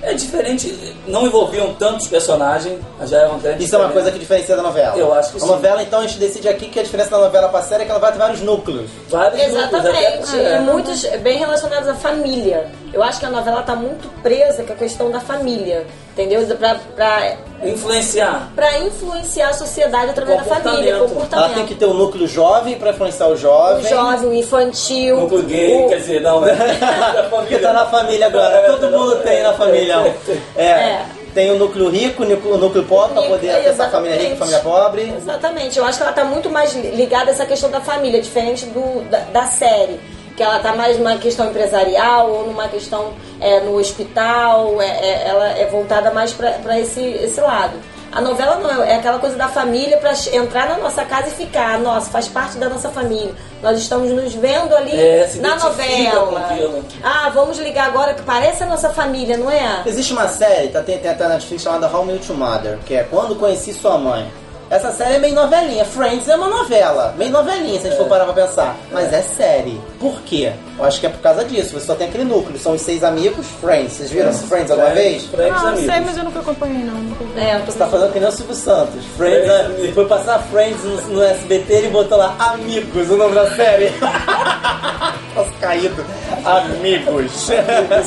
[SPEAKER 2] é diferente. Não envolviam tantos personagens, já é uma grande
[SPEAKER 1] Isso é uma coisa que diferencia da novela.
[SPEAKER 2] Eu acho que
[SPEAKER 1] A
[SPEAKER 2] sim.
[SPEAKER 1] novela, então, a gente decide aqui que a diferença da novela pra série é que ela vai ter vários núcleos.
[SPEAKER 2] Vários grupos, até
[SPEAKER 3] Exatamente. E muitos bem relacionados à família. Eu acho que a novela tá muito presa com a questão da família. Entendeu? Pra, pra,
[SPEAKER 2] Influenciar.
[SPEAKER 3] pra influenciar a sociedade através da família,
[SPEAKER 2] Comportamento.
[SPEAKER 3] comportamento.
[SPEAKER 1] Ela tem que ter um núcleo jovem pra influenciar o
[SPEAKER 3] O
[SPEAKER 1] jovem.
[SPEAKER 3] jovem, o infantil.
[SPEAKER 2] Núcleo gay,
[SPEAKER 3] o-
[SPEAKER 2] quer dizer, não, é. da
[SPEAKER 1] Porque tá na família agora. Todo mundo tem na família. É.
[SPEAKER 3] É.
[SPEAKER 1] Tem o núcleo rico, o núcleo, o núcleo pobre, pra poder ter essa família rica e família pobre.
[SPEAKER 3] Exatamente. Eu acho que ela tá muito mais ligada a essa questão da família, diferente do, da, da série. Que ela tá mais numa questão empresarial ou numa questão é, no hospital. É, é- ela é voltada mais para esse, esse lado. A novela não, é aquela coisa da família para entrar na nossa casa e ficar. Nossa, faz parte da nossa família. Nós estamos nos vendo ali
[SPEAKER 2] É,
[SPEAKER 3] na novela.
[SPEAKER 2] aquilo.
[SPEAKER 3] Ah, vamos ligar agora que parece a nossa família, não é?
[SPEAKER 1] Existe uma série, tá, tem, tem até na Netflix chamada How I Met Your Mother, que é Quando Conheci Sua Mãe. Essa série é meio novelinha. Friends é uma novela, meio novelinha, se a gente for parar pra pensar. Mas é série. Por quê? Eu acho que é por causa disso. Você só tem aquele núcleo. São os seis amigos, Friends. Vocês viram esse Friends alguma vez?
[SPEAKER 2] Friends
[SPEAKER 6] Ah,
[SPEAKER 2] amigos.
[SPEAKER 6] sei, mas eu nunca acompanhei, não. Nunca.
[SPEAKER 3] É, eu tô
[SPEAKER 1] Você tá fazendo que nem o Silvio Santos. Friends,
[SPEAKER 2] Friends,
[SPEAKER 1] né?
[SPEAKER 2] amigos.
[SPEAKER 1] foi passar Friends no, no SBT e botou lá Amigos, o nome da série. Nossa, caído. Amigos. Barradas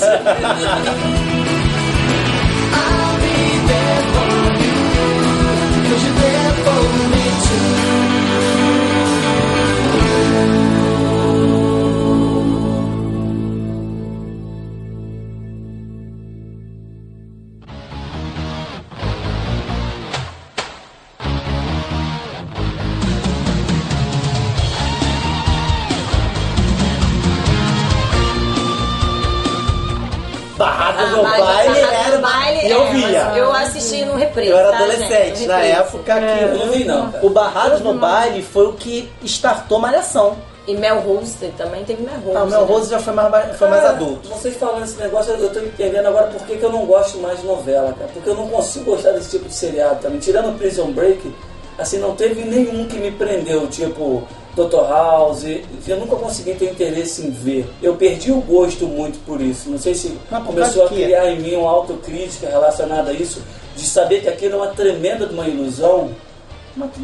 [SPEAKER 3] 2007,
[SPEAKER 1] na época é. que.
[SPEAKER 2] Eu não vi, não. Uhum.
[SPEAKER 1] O Barrados no uhum. Baile foi o que startou Malhação.
[SPEAKER 3] E Mel Rose também teve Mel Rose.
[SPEAKER 1] Ah, o Mel
[SPEAKER 3] né?
[SPEAKER 1] Rose né? já foi mais, foi
[SPEAKER 2] é,
[SPEAKER 1] adulto.
[SPEAKER 2] Vocês falando esse negócio, eu tô entendendo agora por que, que eu não gosto mais de novela, cara. Porque eu não consigo gostar desse tipo de seriado também. Tirando Prison Break, assim, não teve nenhum que me prendeu, tipo Dr. House. Eu nunca consegui ter interesse em ver. Eu perdi o gosto muito por isso. Não sei se começou a criar é? em mim uma autocrítica relacionada a isso de saber que aquilo é uma tremenda de uma ilusão.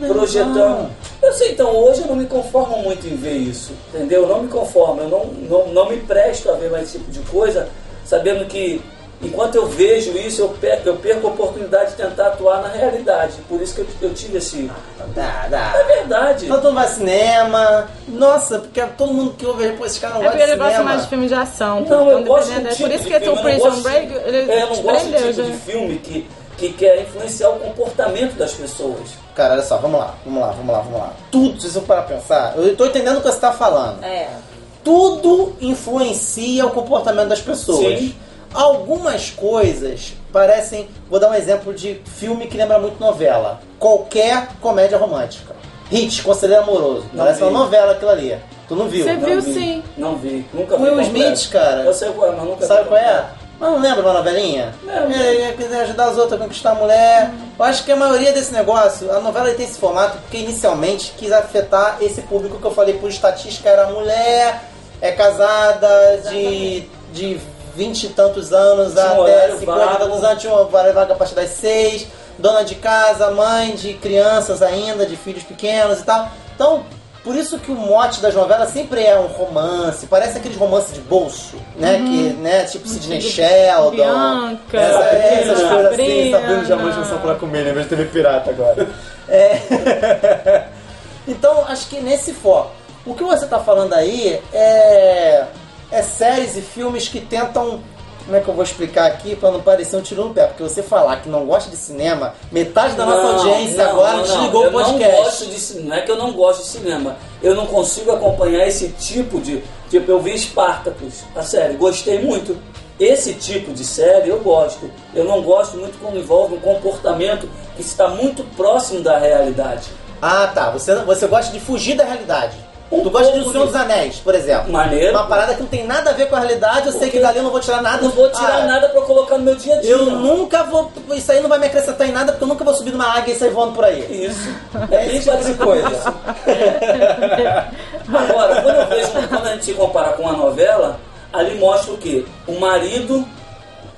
[SPEAKER 1] É
[SPEAKER 2] projetando. Eu sei, então hoje eu não me conformo muito em ver isso, entendeu? Eu não me conformo, eu não, não, não me presto a ver mais esse tipo de coisa, sabendo que enquanto eu vejo isso, eu perco, eu perco a oportunidade de tentar atuar na realidade. Por isso que eu, eu tive esse.
[SPEAKER 1] Dá, dá.
[SPEAKER 2] É verdade.
[SPEAKER 1] Todo mundo vai ao cinema. Nossa, porque todo mundo que ouve, pô, esse cara não
[SPEAKER 6] É
[SPEAKER 1] gosta
[SPEAKER 6] porque
[SPEAKER 1] de
[SPEAKER 6] ele gosta
[SPEAKER 1] cinema.
[SPEAKER 6] mais de filme de ação.
[SPEAKER 2] Não, eu
[SPEAKER 6] então,
[SPEAKER 2] gosto do
[SPEAKER 6] É
[SPEAKER 2] tipo
[SPEAKER 6] por isso
[SPEAKER 2] de
[SPEAKER 6] que
[SPEAKER 2] filme,
[SPEAKER 6] o Prison Break, ele
[SPEAKER 2] é, eu não gosto
[SPEAKER 6] prendeu
[SPEAKER 2] tipo de filme que, que quer influenciar o comportamento das pessoas.
[SPEAKER 1] Cara, olha só, vamos lá, vamos lá, vamos lá, vamos lá. Tudo, se você parar pra pensar, eu tô entendendo o que você tá falando.
[SPEAKER 3] É.
[SPEAKER 1] Tudo influencia o comportamento das pessoas.
[SPEAKER 2] Sim.
[SPEAKER 1] Algumas coisas parecem. Vou dar um exemplo de filme que lembra muito novela. Qualquer comédia romântica. Hit, Conselheiro Amoroso.
[SPEAKER 2] Não
[SPEAKER 1] Parece
[SPEAKER 2] vi.
[SPEAKER 1] uma novela aquilo ali. Tu não viu?
[SPEAKER 6] Você
[SPEAKER 2] Não
[SPEAKER 6] viu
[SPEAKER 2] vi,
[SPEAKER 6] sim.
[SPEAKER 2] Não vi. Nunca vi.
[SPEAKER 1] Will. Smith, cara.
[SPEAKER 2] Eu sei qual é, mas nunca
[SPEAKER 1] Sabe
[SPEAKER 2] vi
[SPEAKER 1] qual é? Mas não lembra uma novelinha?
[SPEAKER 2] Lembro.
[SPEAKER 1] Ele quiser ajudar os outros a conquistar a mulher. Eu acho que a maioria desse negócio, a novela tem esse formato porque inicialmente quis afetar esse público que eu falei por estatística era mulher, é casada de, de 20 e tantos anos
[SPEAKER 2] um
[SPEAKER 1] até
[SPEAKER 2] horário
[SPEAKER 1] 50 e
[SPEAKER 2] vago.
[SPEAKER 1] tantos anos, tinha uma vaga a partir das 6, dona de casa, mãe de crianças ainda, de filhos pequenos e tal. Então, por isso que o mote das novelas sempre é um romance, parece aqueles romances de bolso, né? Que, né? Tipo Sidney Sheldon.
[SPEAKER 6] Bianca,
[SPEAKER 1] Essa, essas
[SPEAKER 6] Sabrina,
[SPEAKER 1] coisas assim, de
[SPEAKER 6] Sabrina.
[SPEAKER 1] Amor Junção pra comer, em vez de TV pirata agora. É. então, acho que nesse foco. O que você tá falando aí é, é séries e filmes que tentam. Como é que eu vou explicar aqui pra não parecer um tiro no pé? Porque você falar que não gosta de cinema, metade da nossa
[SPEAKER 2] Não,
[SPEAKER 1] audiência
[SPEAKER 2] não,
[SPEAKER 1] agora
[SPEAKER 2] não,
[SPEAKER 1] desligou o podcast.
[SPEAKER 2] Eu não gosto de cinema. Não é que eu não gosto de cinema. Eu não consigo acompanhar esse tipo de. Tipo, eu vi Spartacus, a série, gostei muito. Esse tipo de série eu gosto. Eu não gosto muito quando envolve um comportamento que está muito próximo da realidade.
[SPEAKER 1] Ah, tá. Você, você gosta de fugir da realidade.
[SPEAKER 2] Um
[SPEAKER 1] tu gosta de O Senhor
[SPEAKER 2] de-
[SPEAKER 1] dos Anéis, por exemplo.
[SPEAKER 2] Maneiro.
[SPEAKER 1] Uma parada que não tem nada a ver com a realidade, eu sei que dali eu não vou tirar nada.
[SPEAKER 2] Não vou tirar
[SPEAKER 1] Ah,
[SPEAKER 2] nada pra colocar no meu dia a dia.
[SPEAKER 1] Eu nunca vou. Isso aí não vai me acrescentar em nada, porque eu nunca vou subir numa águia e sair voando por aí.
[SPEAKER 2] Isso. É bem parecido com coisa. Agora, quando eu vejo, quando a gente compara com uma novela, ali mostra o quê? O marido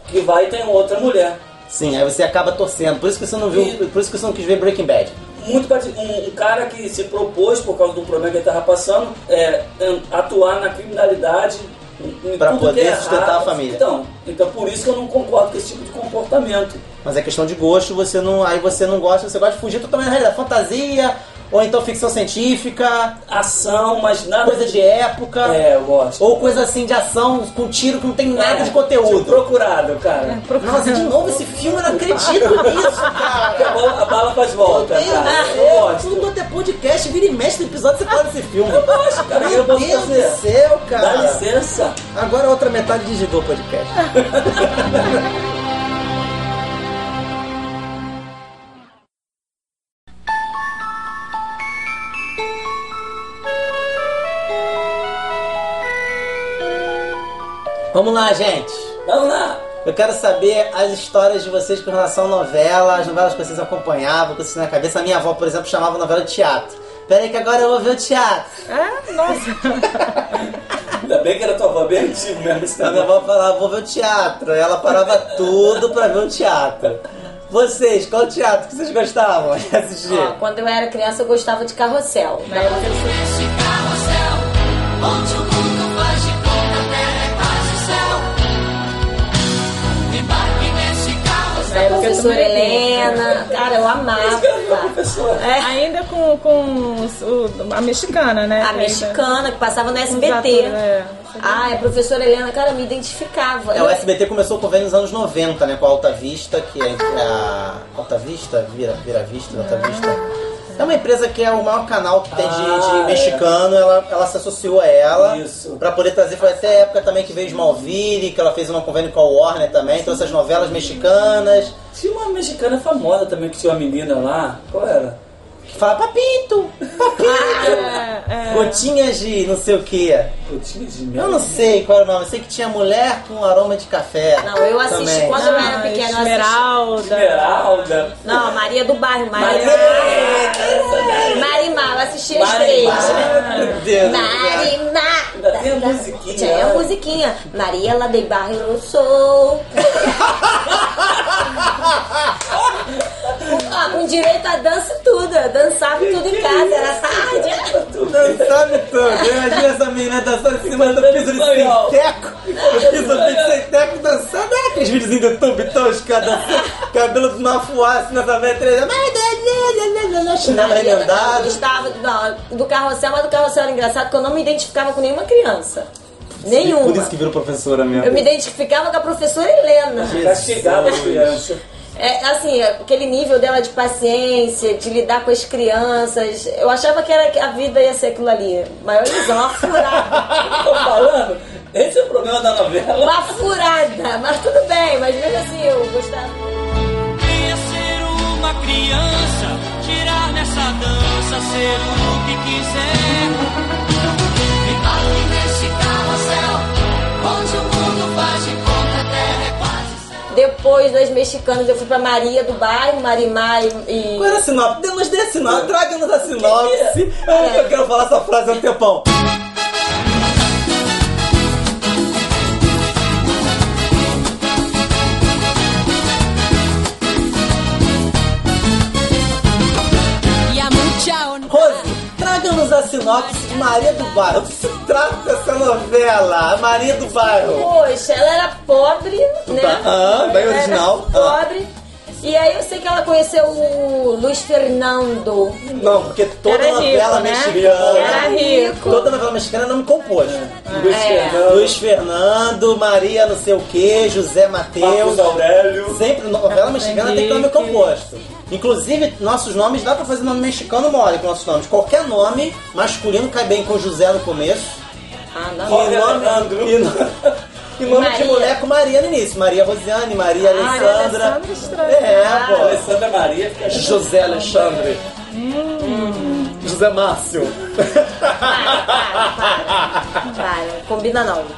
[SPEAKER 2] que vai e tem outra mulher.
[SPEAKER 1] Sim, aí você acaba torcendo. Por isso que você não viu.
[SPEAKER 2] E-
[SPEAKER 1] Por isso que você não quis ver Breaking Bad.
[SPEAKER 2] Muito parecido. Um, um cara que se propôs, por causa do problema que ele estava passando, é, atuar na criminalidade. tudo
[SPEAKER 1] poder
[SPEAKER 2] é
[SPEAKER 1] sustentar
[SPEAKER 2] errado.
[SPEAKER 1] a família.
[SPEAKER 2] Então, então, por isso que eu não concordo com esse tipo de comportamento.
[SPEAKER 1] Mas é questão de gosto, você não. Aí você não gosta, você gosta de fugir totalmente da realidade. Fantasia, ou então ficção científica,
[SPEAKER 2] Ação, mas nada
[SPEAKER 1] coisa de época.
[SPEAKER 2] É, eu gosto.
[SPEAKER 1] Ou coisa assim de ação com tiro que não tem nada
[SPEAKER 2] É,
[SPEAKER 1] de conteúdo.
[SPEAKER 2] Procurado, cara.
[SPEAKER 1] Nossa, de novo esse filme, eu não acredito nisso,
[SPEAKER 2] A
[SPEAKER 1] cara.
[SPEAKER 2] a bala faz volta,
[SPEAKER 1] Meu
[SPEAKER 2] cara.
[SPEAKER 1] Deus,
[SPEAKER 2] Eu gosto.
[SPEAKER 1] tudo quanto é podcast, vira e mexe no episódio, você fala desse filme.
[SPEAKER 2] Eu gosto, cara.
[SPEAKER 1] Meu
[SPEAKER 2] Eu posso
[SPEAKER 1] Deus
[SPEAKER 2] fazer.
[SPEAKER 1] do céu,
[SPEAKER 2] Dá
[SPEAKER 1] cara.
[SPEAKER 2] licença.
[SPEAKER 1] Agora a outra metade desligou o podcast. Vamos lá, gente.
[SPEAKER 2] Vamos lá.
[SPEAKER 1] Eu quero saber as histórias de vocês com relação à novela, as novelas que vocês acompanhavam, que vocês na cabeça. A minha avó, por exemplo, chamava novela de teatro. Pera aí que agora eu vou ver o teatro.
[SPEAKER 6] Ah, nossa.
[SPEAKER 2] Ainda bem que era tua avó bem antigo mesmo. esse
[SPEAKER 1] minha avó falava, vou ver o teatro. Ela parava tudo pra ver o teatro. Vocês, qual teatro que vocês gostavam de assistir?
[SPEAKER 3] Ó, quando eu era criança, eu gostava de carrossel. né?
[SPEAKER 4] Esse carrossel.
[SPEAKER 3] Da professora. Helena. Cara, eu amava. É,
[SPEAKER 6] Ainda com, com o- a mexicana, né?
[SPEAKER 3] a mexicana que passava no SBT.
[SPEAKER 6] é.
[SPEAKER 3] Ah, a professora Helena, cara, eu me identificava.
[SPEAKER 1] É, o SBT começou com nos anos 90, né? Com a Alta Vista, que é a. Alta Vista? Vira, Vira Vista, Alta Vista. É uma empresa que é o maior canal que tem de,
[SPEAKER 2] Ah,
[SPEAKER 1] de
[SPEAKER 2] é.
[SPEAKER 1] mexicano, ela, ela se associou a ela
[SPEAKER 2] Isso.
[SPEAKER 1] pra poder trazer. Foi até a época também que veio Smallville, que ela fez um convênio com a Warner também, então essas novelas mexicanas.
[SPEAKER 2] Tinha uma mexicana famosa também que tinha uma menina lá. Qual era?
[SPEAKER 1] Que fala papito, papito,
[SPEAKER 6] É, é.
[SPEAKER 1] gotinhas de não sei o que.
[SPEAKER 2] Gotinha de mel.
[SPEAKER 1] Eu não sei qual era o nome, eu sei que tinha mulher com aroma de café.
[SPEAKER 3] Não, eu assisti
[SPEAKER 1] também.
[SPEAKER 3] quando eu era
[SPEAKER 6] Ah,
[SPEAKER 3] pequena.
[SPEAKER 6] Esmeralda.
[SPEAKER 2] Esmeralda.
[SPEAKER 3] Não, Maria do Bairro, Maria. Marimar, eu assisti as três. Marimar.
[SPEAKER 2] Ainda tem a musiquinha.
[SPEAKER 3] Tinha a musiquinha. Maria lá de Barro eu sou. Ah, com direito a dança e tudo. Eu dançava tudo em casa. Era tarde.
[SPEAKER 1] Dançando tudo. Imagina essa menina dançando em cima do piso de
[SPEAKER 2] Espanhol.
[SPEAKER 1] sinteco. O piso de sinteco dançando. Ah, aqueles videozinhos do YouTube dançando. Cabelo de uma fuaça nessa vetreza. Chinelo
[SPEAKER 3] Maria, eu
[SPEAKER 1] remendado.
[SPEAKER 3] gostava não, do carrossel, mas do carrossel era engraçado porque eu não me identificava com nenhuma criança. Nenhuma.
[SPEAKER 1] Por isso que virou professora mesmo.
[SPEAKER 3] Eu me identificava com a professora Helena.
[SPEAKER 2] Castigava as crianças.
[SPEAKER 3] É, assim, aquele nível dela de paciência, de lidar com as crianças. Eu achava que, era, que a vida ia ser aquilo ali. Mas eles uma furada.
[SPEAKER 2] Tô falando. Esse é o problema da novela.
[SPEAKER 3] Uma furada. Mas tudo bem, mas mesmo assim eu gostava.
[SPEAKER 10] Queria ser uma criança, tirar nessa dança, ser o que quiser.
[SPEAKER 4] Embarque nesse carrossel, onde o mundo faz de conta,
[SPEAKER 3] Depois das mexicanas, eu fui pra Maria do bairro, Marimar e.
[SPEAKER 1] Qual era a sinopse? Nos dê a sinopse. Traga-nos a sinopse. É. Eu quero falar essa frase há um tempão. A sinopse de Maria do Bairro. O que se trata dessa novela? Maria do Bairro.
[SPEAKER 3] Poxa, ela era pobre, né?
[SPEAKER 1] Aham, bem
[SPEAKER 3] Ela
[SPEAKER 1] original.
[SPEAKER 3] Pobre. E aí eu sei que ela conheceu o Luiz Fernando.
[SPEAKER 1] Não, porque toda
[SPEAKER 6] Era
[SPEAKER 1] novela
[SPEAKER 6] rico, né?
[SPEAKER 1] mexicana.
[SPEAKER 6] Era rico.
[SPEAKER 1] Toda novela mexicana é nome composto.
[SPEAKER 2] Luiz
[SPEAKER 3] É.
[SPEAKER 2] Fernando.
[SPEAKER 1] Luiz Fernando, Maria não sei o que, José
[SPEAKER 2] Marcos
[SPEAKER 1] Mateus.
[SPEAKER 2] Aurélio.
[SPEAKER 1] Sempre, novela mexicana tem nome
[SPEAKER 6] Henrique.
[SPEAKER 1] composto. Inclusive, nossos nomes dá pra fazer nome mexicano mole com nossos nomes. Qualquer nome masculino cai bem com José no começo.
[SPEAKER 3] Ah, não.
[SPEAKER 1] E nome,
[SPEAKER 2] Leandro.
[SPEAKER 1] e no- e nome de
[SPEAKER 3] Maria.
[SPEAKER 1] mulher com Maria no início. Maria Rosiane, Maria Alessandra.
[SPEAKER 6] Alessandra estranho.
[SPEAKER 1] É, pô.
[SPEAKER 2] Alessandra Maria fica
[SPEAKER 1] José Alexandre. José Márcio.
[SPEAKER 3] Para, combina não.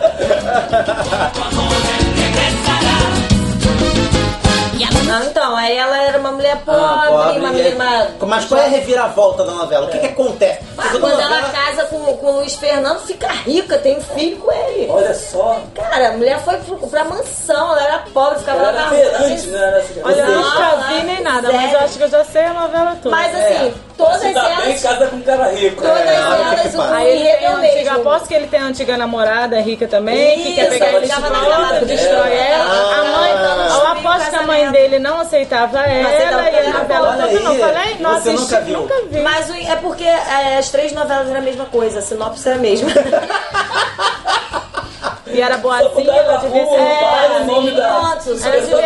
[SPEAKER 3] Não, então, aí ela era uma mulher pobre,
[SPEAKER 1] Ah, pobre,
[SPEAKER 3] uma
[SPEAKER 1] é.
[SPEAKER 3] mulher. Uma...
[SPEAKER 1] Mas qual é a reviravolta da novela? O que, que acontece?
[SPEAKER 3] Ah, quando
[SPEAKER 1] toda
[SPEAKER 3] ela
[SPEAKER 1] novela-
[SPEAKER 3] casa com, com o Luiz Fernando, fica rica, tem um filho com ele.
[SPEAKER 2] Olha só.
[SPEAKER 3] Cara, a mulher foi pra mansão, ela era pobre, ficava
[SPEAKER 2] Ela
[SPEAKER 3] lá
[SPEAKER 2] era
[SPEAKER 3] na
[SPEAKER 2] feirante, né? Era assim,
[SPEAKER 6] Olha, eu nunca vi nem nada, mas eu acho que eu já sei a novela toda.
[SPEAKER 3] Mas assim, todas
[SPEAKER 2] Se dá bem,
[SPEAKER 3] elas.
[SPEAKER 2] casa com um cara rico.
[SPEAKER 3] Todas
[SPEAKER 2] É,
[SPEAKER 3] elas, o
[SPEAKER 6] Aí ele tem
[SPEAKER 3] é
[SPEAKER 6] antiga,
[SPEAKER 3] mesmo.
[SPEAKER 6] aposto que ele tem a antiga namorada rica também, que quer
[SPEAKER 3] Isso,
[SPEAKER 6] pegar ele de volta, destrói ela. A mãe,
[SPEAKER 3] Ah.
[SPEAKER 6] eu aposto que a mãe dele não aceitava ela
[SPEAKER 3] aceitava
[SPEAKER 6] e a
[SPEAKER 3] ela.
[SPEAKER 6] novela
[SPEAKER 1] Olha
[SPEAKER 6] toda não.
[SPEAKER 1] aí,
[SPEAKER 6] Falei, não
[SPEAKER 1] você
[SPEAKER 6] assisti,
[SPEAKER 1] nunca viu.
[SPEAKER 6] nunca vi.
[SPEAKER 3] Mas é porque é, as três novelas eram a mesma coisa, a sinopse era a mesma.
[SPEAKER 6] E era boazinha, ela devia ser.
[SPEAKER 2] da-
[SPEAKER 3] Pronto,
[SPEAKER 6] Ela devia ser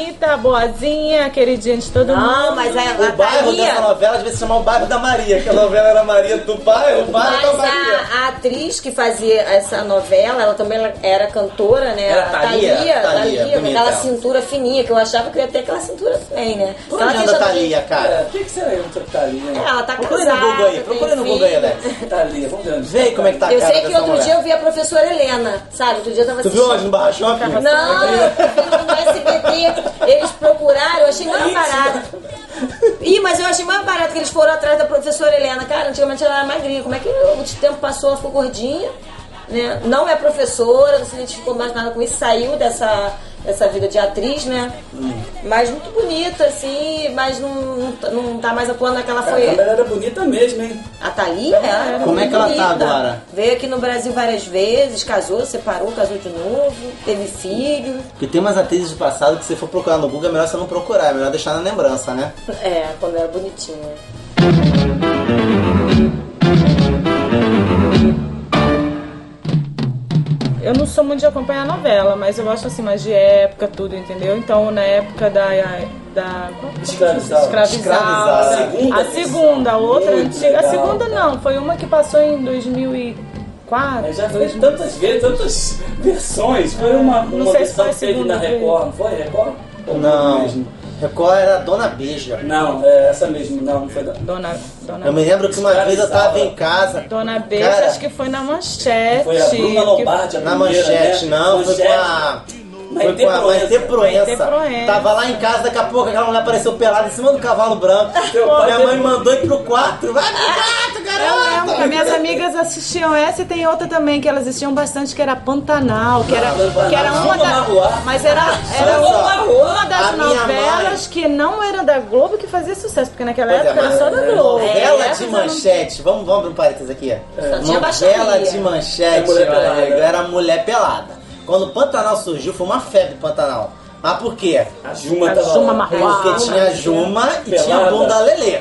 [SPEAKER 6] bonita, boazinha, queridinha de todo mundo.
[SPEAKER 3] Não, mas a,
[SPEAKER 1] O bairro dessa
[SPEAKER 3] Thalia,
[SPEAKER 1] novela devia se chamar o bairro da Maria, que a novela era Maria do bairro, o bairro da
[SPEAKER 3] mas
[SPEAKER 1] Maria.
[SPEAKER 3] a, a atriz que fazia essa novela, ela também era cantora, né?
[SPEAKER 1] Era
[SPEAKER 3] a
[SPEAKER 1] Thalia?
[SPEAKER 3] Thalia,
[SPEAKER 1] Thalia,
[SPEAKER 3] com aquela
[SPEAKER 1] ela.
[SPEAKER 3] cintura fininha, que eu achava que eu ia ter aquela cintura também, né?
[SPEAKER 1] Por
[SPEAKER 3] Ela
[SPEAKER 1] anda Thalia,
[SPEAKER 2] É,
[SPEAKER 1] cara?
[SPEAKER 2] o que, que será isso, Thalia?
[SPEAKER 3] É, ela tá
[SPEAKER 1] Procure
[SPEAKER 3] casada.
[SPEAKER 1] no Google aí,
[SPEAKER 3] tem
[SPEAKER 1] procure no Google aí. Alex.
[SPEAKER 2] Thalia, vamos ver onde
[SPEAKER 1] Vê aí como é que tá a
[SPEAKER 3] Eu sei que
[SPEAKER 1] dessa
[SPEAKER 3] outro
[SPEAKER 1] mulher.
[SPEAKER 3] dia eu vi a professora Helena, sabe? Outro dia eu tava
[SPEAKER 1] Tu viu
[SPEAKER 3] assistindo.
[SPEAKER 1] onde? No Barra Shopping?
[SPEAKER 3] Não, eu vi no SBT, eles procuraram, eu achei mais barato. Ih, mas eu achei mais barato que eles foram atrás da professora Helena. Cara, antigamente ela era magrinha. Como é que o tempo passou, ela ficou gordinha? Né? Não é professora, não se identificou mais nada com isso, saiu dessa, dessa vida de atriz, né? Mas muito bonita, assim, mas não, não, tá- não tá mais atuando naquela foi.
[SPEAKER 2] Ela era bonita mesmo, hein?
[SPEAKER 3] A Thalia, ela era
[SPEAKER 1] Como é que ela tá
[SPEAKER 3] bonita.
[SPEAKER 1] agora?
[SPEAKER 3] Veio aqui no Brasil várias vezes, casou, separou, casou de novo, teve filho.
[SPEAKER 1] Porque tem umas atrizes do passado que se for procurar no Google é melhor você não procurar, é melhor deixar na lembrança, né?
[SPEAKER 3] É, quando era bonitinha.
[SPEAKER 6] Eu não sou muito de acompanhar novela, mas eu gosto assim mais de época, tudo, entendeu? Então, na época da. da
[SPEAKER 2] Escravizada.
[SPEAKER 6] Escravizada.
[SPEAKER 2] A segunda
[SPEAKER 6] A segunda, a outra antiga. A segunda não, foi uma que passou em 2004.
[SPEAKER 2] Mas já foi tantas vezes, tantas versões. Foi uma,
[SPEAKER 6] Não
[SPEAKER 2] uma
[SPEAKER 6] sei se foi a
[SPEAKER 2] que teve
[SPEAKER 6] segunda
[SPEAKER 2] na. Record, não foi? Record? Ou
[SPEAKER 1] Não.
[SPEAKER 2] mesmo?
[SPEAKER 1] Record era a Dona Beija.
[SPEAKER 2] Não, é essa mesmo, não, não foi da.
[SPEAKER 6] Dona, Dona,
[SPEAKER 1] Eu me lembro que uma vez eu tava em casa.
[SPEAKER 6] Dona Beijo,
[SPEAKER 1] Cara,
[SPEAKER 6] acho que foi na manchete.
[SPEAKER 2] Foi a Bruna Lombardi, a
[SPEAKER 1] Na
[SPEAKER 2] primeira,
[SPEAKER 1] manchete,
[SPEAKER 2] né?
[SPEAKER 1] não, foi
[SPEAKER 2] Manchete.
[SPEAKER 1] com a. Foi
[SPEAKER 2] Maite
[SPEAKER 1] com a Maite
[SPEAKER 2] Proença.
[SPEAKER 1] Proença.
[SPEAKER 6] Proença.
[SPEAKER 1] Tava lá em casa, daqui a pouco aquela mulher apareceu pelada em cima do cavalo branco.
[SPEAKER 2] Pai
[SPEAKER 1] Minha mãe mandou ir pro quarto. Vai pro quarto,
[SPEAKER 6] Eu
[SPEAKER 1] garota!
[SPEAKER 6] lembro que minhas amigas assistiam essa e tem outra também que elas assistiam bastante que era Pantanal, que era,
[SPEAKER 2] Pantanal.
[SPEAKER 6] que era uma
[SPEAKER 2] Zuma
[SPEAKER 6] da,
[SPEAKER 2] Marruá.
[SPEAKER 6] mas era, era uma, uma das novelas que não era da Globo que fazia sucesso, porque naquela
[SPEAKER 1] Pois é,
[SPEAKER 6] época era só da Globo.
[SPEAKER 1] Novela
[SPEAKER 6] É,
[SPEAKER 1] de manchete. Vamos, vamos abrir um parênteses aqui. Novela de manchete,
[SPEAKER 2] É
[SPEAKER 1] era mulher pelada. Quando o Pantanal surgiu, foi uma febre Pantanal. Mas por quê?
[SPEAKER 2] A Juma
[SPEAKER 6] A
[SPEAKER 2] tava
[SPEAKER 6] Juma
[SPEAKER 2] lá.
[SPEAKER 6] Marruá.
[SPEAKER 1] Porque tinha a Juma e tinha a
[SPEAKER 2] Pelada.
[SPEAKER 1] bunda Lelê.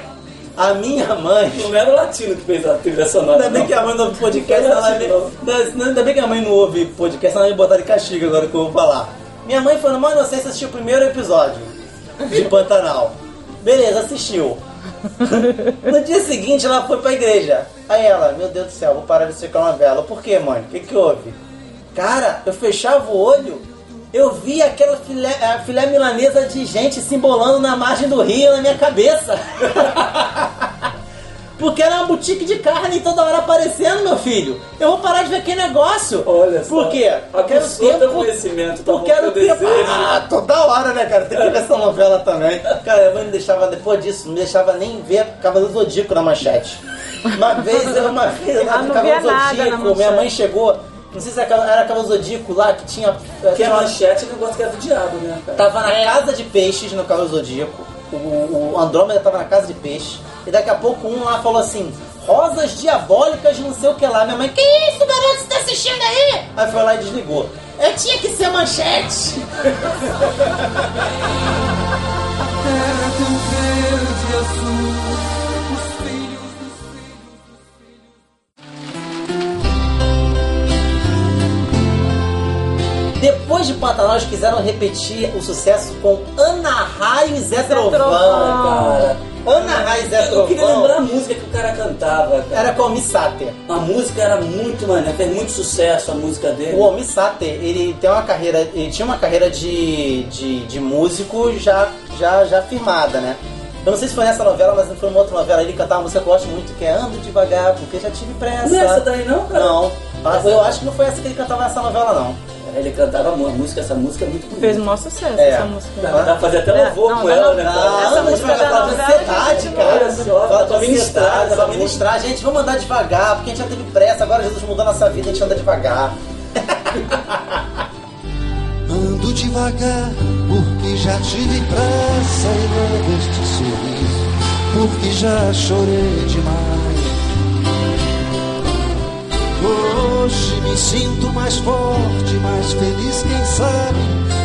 [SPEAKER 1] A minha mãe.
[SPEAKER 2] Não era o latino que fez a trilha sonora.
[SPEAKER 1] Ainda bem
[SPEAKER 2] não.
[SPEAKER 1] que a mãe não ouve podcast,
[SPEAKER 2] Não,
[SPEAKER 1] ela me... Ainda bem que a mãe não ouve podcast, ela vai me botar de castigo agora que eu vou falar. Minha mãe foi numa inocência assistiu o primeiro episódio de Pantanal. Beleza, assistiu. No dia seguinte ela foi pra igreja. Aí ela, meu Deus do céu, vou parar de assistir aquela novela. Por quê, mãe? O que, que houve? Cara, eu fechava o olho, eu vi aquela filé, a filé milanesa de gente se embolando na margem do rio na minha cabeça. Porque era uma boutique de carne toda hora aparecendo, meu filho. Eu vou parar de ver aquele negócio.
[SPEAKER 2] Olha só.
[SPEAKER 1] Por quê? Quero
[SPEAKER 2] pessoa
[SPEAKER 1] tempo-
[SPEAKER 2] do conhecimento, tá
[SPEAKER 1] porque era o tempo.
[SPEAKER 2] desejo.
[SPEAKER 1] Ah, toda hora, né, cara? Tem que ver essa novela também. Cara, a mãe não deixava, depois disso, não deixava nem ver Cavaleiro do Zodíaco na manchete. Uma vez, uma vez, eu
[SPEAKER 6] Ah,
[SPEAKER 1] no
[SPEAKER 6] não
[SPEAKER 1] Cavaleiro
[SPEAKER 6] via
[SPEAKER 1] Zodíaco, minha mãe chegou, não sei se era era Cavaleiro Zodíaco lá, que tinha...
[SPEAKER 2] Porque a
[SPEAKER 1] tinha uma-
[SPEAKER 2] manchete é um negócio que era do diabo, né, cara?
[SPEAKER 1] Tava na casa de peixes no Cavaleiro Zodíaco. O, o Andrômeda tava na casa de peixe. E daqui a pouco um lá falou assim: Rosas diabólicas, não sei o que lá. Minha mãe, que isso, garoto? Você tá assistindo aí? Aí foi lá e desligou. Eu tinha que ser manchete.
[SPEAKER 10] terra tão verde e azul,
[SPEAKER 1] Depois de Pantanal, eles quiseram repetir o sucesso com Ana Raio e Zé Trovão.
[SPEAKER 2] Cara,
[SPEAKER 1] Ana Raio e Zé
[SPEAKER 2] eu queria lembrar a
[SPEAKER 1] Trovão
[SPEAKER 2] música que o cara cantava, cara.
[SPEAKER 1] era com o Missater.
[SPEAKER 2] A música era muito maneira, fez muito sucesso a música dele.
[SPEAKER 1] O Omi Sater, ele tem uma carreira, ele tinha uma carreira de, de, de músico já, já, já firmada, né? Eu não sei se foi nessa novela, mas foi uma outra novela. Ele cantava uma música que eu gosto muito, que é Ando Devagar, porque já tive pressa.
[SPEAKER 2] Não é essa daí não, cara?
[SPEAKER 1] Não. Mas eu acho que não foi essa que ele cantava nessa novela, não.
[SPEAKER 2] Ele cantava uma música, essa música é muito bonita.
[SPEAKER 6] Fez um maior sucesso
[SPEAKER 1] É.
[SPEAKER 6] essa música.
[SPEAKER 2] Dá dá pra fazer até louvor
[SPEAKER 6] É,
[SPEAKER 2] com
[SPEAKER 6] não,
[SPEAKER 2] ela,
[SPEAKER 6] não,
[SPEAKER 2] né?
[SPEAKER 6] não. Essa
[SPEAKER 1] Anda
[SPEAKER 6] música
[SPEAKER 1] devagar,
[SPEAKER 6] da
[SPEAKER 1] fala de
[SPEAKER 6] novela,
[SPEAKER 1] ansiedade,
[SPEAKER 6] gente,
[SPEAKER 1] cara.
[SPEAKER 2] olha só, tá
[SPEAKER 1] ansiedade,
[SPEAKER 2] tá
[SPEAKER 1] fala administrar. Gente, vamos andar devagar, porque a gente já teve pressa. Agora Jesus mudou nossa vida, a gente anda devagar.
[SPEAKER 7] Ando devagar, porque já tive pressa e levo este sorriso, porque já chorei demais. Hoje me sinto mais forte, mais feliz, quem sabe?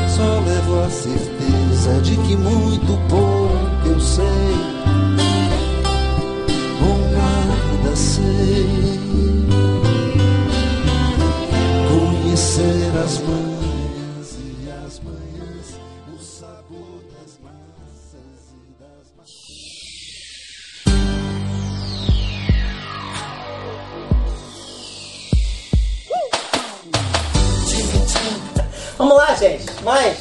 [SPEAKER 7] Só levo a certeza de que muito pouco eu sei, ou nada sei. Conhecer as mães
[SPEAKER 1] Vamos lá, gente. Mais.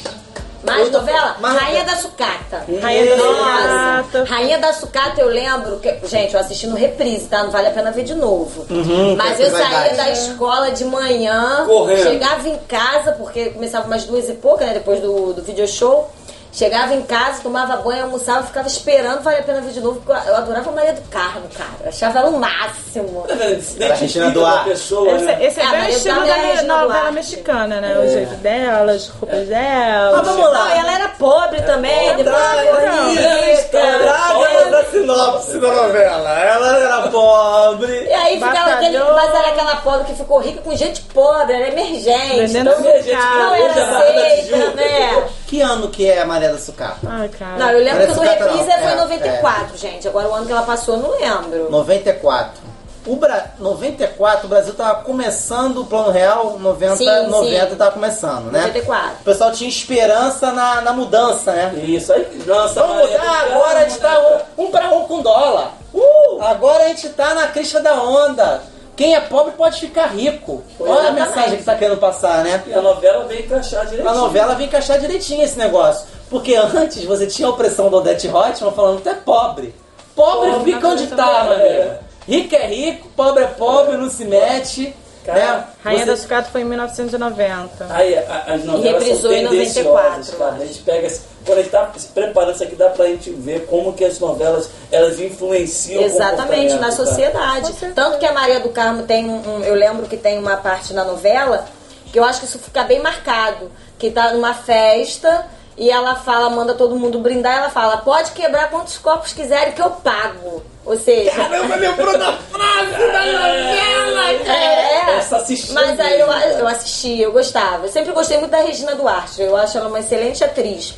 [SPEAKER 3] Mais
[SPEAKER 1] Outra-
[SPEAKER 3] novela?
[SPEAKER 1] mais-
[SPEAKER 3] Rainha da Sucata.
[SPEAKER 6] Rainha da Sucata.
[SPEAKER 3] Rainha da Sucata, eu lembro que. Gente, eu assisti no reprise, tá? Não vale a pena ver de novo.
[SPEAKER 1] Uhum,
[SPEAKER 3] Mas eu saía da escola de manhã,
[SPEAKER 2] Correndo.
[SPEAKER 3] chegava em casa, porque começava umas duas e pouca, né? Depois do, do video show. Chegava em casa, tomava banho, almoçava, ficava esperando, vale a pena ver de novo, porque eu adorava a Maria do Carmo, cara. Eu achava ela o máximo.
[SPEAKER 1] Era a Regina
[SPEAKER 2] da
[SPEAKER 1] Duarte.
[SPEAKER 2] pessoa,
[SPEAKER 6] Esse,
[SPEAKER 2] né?
[SPEAKER 6] esse é
[SPEAKER 3] Ah,
[SPEAKER 6] bem o
[SPEAKER 3] mas
[SPEAKER 6] estilo
[SPEAKER 3] eu
[SPEAKER 6] da novela mexicana, né? O jeito dela, as roupas dela.
[SPEAKER 1] Ah, vamos lá.
[SPEAKER 3] Não, e ela era pobre também, depois
[SPEAKER 1] Traga,
[SPEAKER 3] ficou rica.
[SPEAKER 1] traga a sinopse da novela. Ela era pobre.
[SPEAKER 3] E aí ficava aquele, mas era aquela pobre que ficou rica com gente pobre, era emergente.
[SPEAKER 6] Vendendo
[SPEAKER 3] então não era
[SPEAKER 2] da Tijuca.
[SPEAKER 3] né?
[SPEAKER 1] Que ano que é a Maria da Sucata?
[SPEAKER 6] Ai, cara.
[SPEAKER 3] Não, eu lembro
[SPEAKER 1] Maria
[SPEAKER 3] que do
[SPEAKER 1] Sucata
[SPEAKER 3] reprise
[SPEAKER 1] não,
[SPEAKER 3] foi
[SPEAKER 1] é,
[SPEAKER 3] em 94, gente. Agora o ano que ela passou, eu não lembro.
[SPEAKER 1] 94. O Bra... 94, o Brasil tava começando o Plano Real, 90,
[SPEAKER 3] Sim,
[SPEAKER 1] 90
[SPEAKER 3] sim.
[SPEAKER 1] tava começando, né?
[SPEAKER 3] 94.
[SPEAKER 1] O pessoal tinha esperança na, na mudança, né?
[SPEAKER 2] Isso aí, nossa,
[SPEAKER 1] Vamos mudar,
[SPEAKER 2] do
[SPEAKER 1] agora a gente tá um, um pra um com dólar. Uh! Agora a gente tá na crista da onda. Quem é pobre pode ficar rico. Olha a
[SPEAKER 3] Exatamente.
[SPEAKER 1] mensagem que tá querendo passar, né?
[SPEAKER 2] E a novela veio encaixar direitinho.
[SPEAKER 1] A novela vem encaixar direitinho esse negócio. Porque antes você tinha a opressão do Odete Reutemann falando tu é pobre. Pobre,
[SPEAKER 2] Pobre
[SPEAKER 1] fica onde tá,
[SPEAKER 2] cabeça
[SPEAKER 1] meu amigo. Rico é rico, pobre é pobre, não se mete.
[SPEAKER 2] Cara,
[SPEAKER 1] né?
[SPEAKER 6] Rainha
[SPEAKER 1] Você-
[SPEAKER 6] da Sucata foi em 1990.
[SPEAKER 2] Aí, a- as novelas
[SPEAKER 3] reprisou
[SPEAKER 2] são
[SPEAKER 3] em
[SPEAKER 2] tendenciosas,
[SPEAKER 3] 94,
[SPEAKER 2] cara. A gente pega... esse- Quando a gente tá se preparando isso aqui, dá pra gente ver como que as novelas, elas influenciam o
[SPEAKER 3] Exatamente, na
[SPEAKER 2] cara.
[SPEAKER 3] sociedade. Tanto que a Maria do Carmo tem um, um- Eu lembro que tem uma parte na novela que eu acho que isso fica bem marcado. Que tá numa festa e ela fala, manda todo mundo brindar, ela fala, pode quebrar quantos copos quiserem que eu pago. Ou seja.
[SPEAKER 1] Caramba, lembrou da frase da novela,
[SPEAKER 3] É,
[SPEAKER 2] Essa assistiu
[SPEAKER 3] mas aí eu, eu assisti, eu gostava. Eu sempre gostei muito da Regina Duarte. Eu acho ela uma excelente atriz.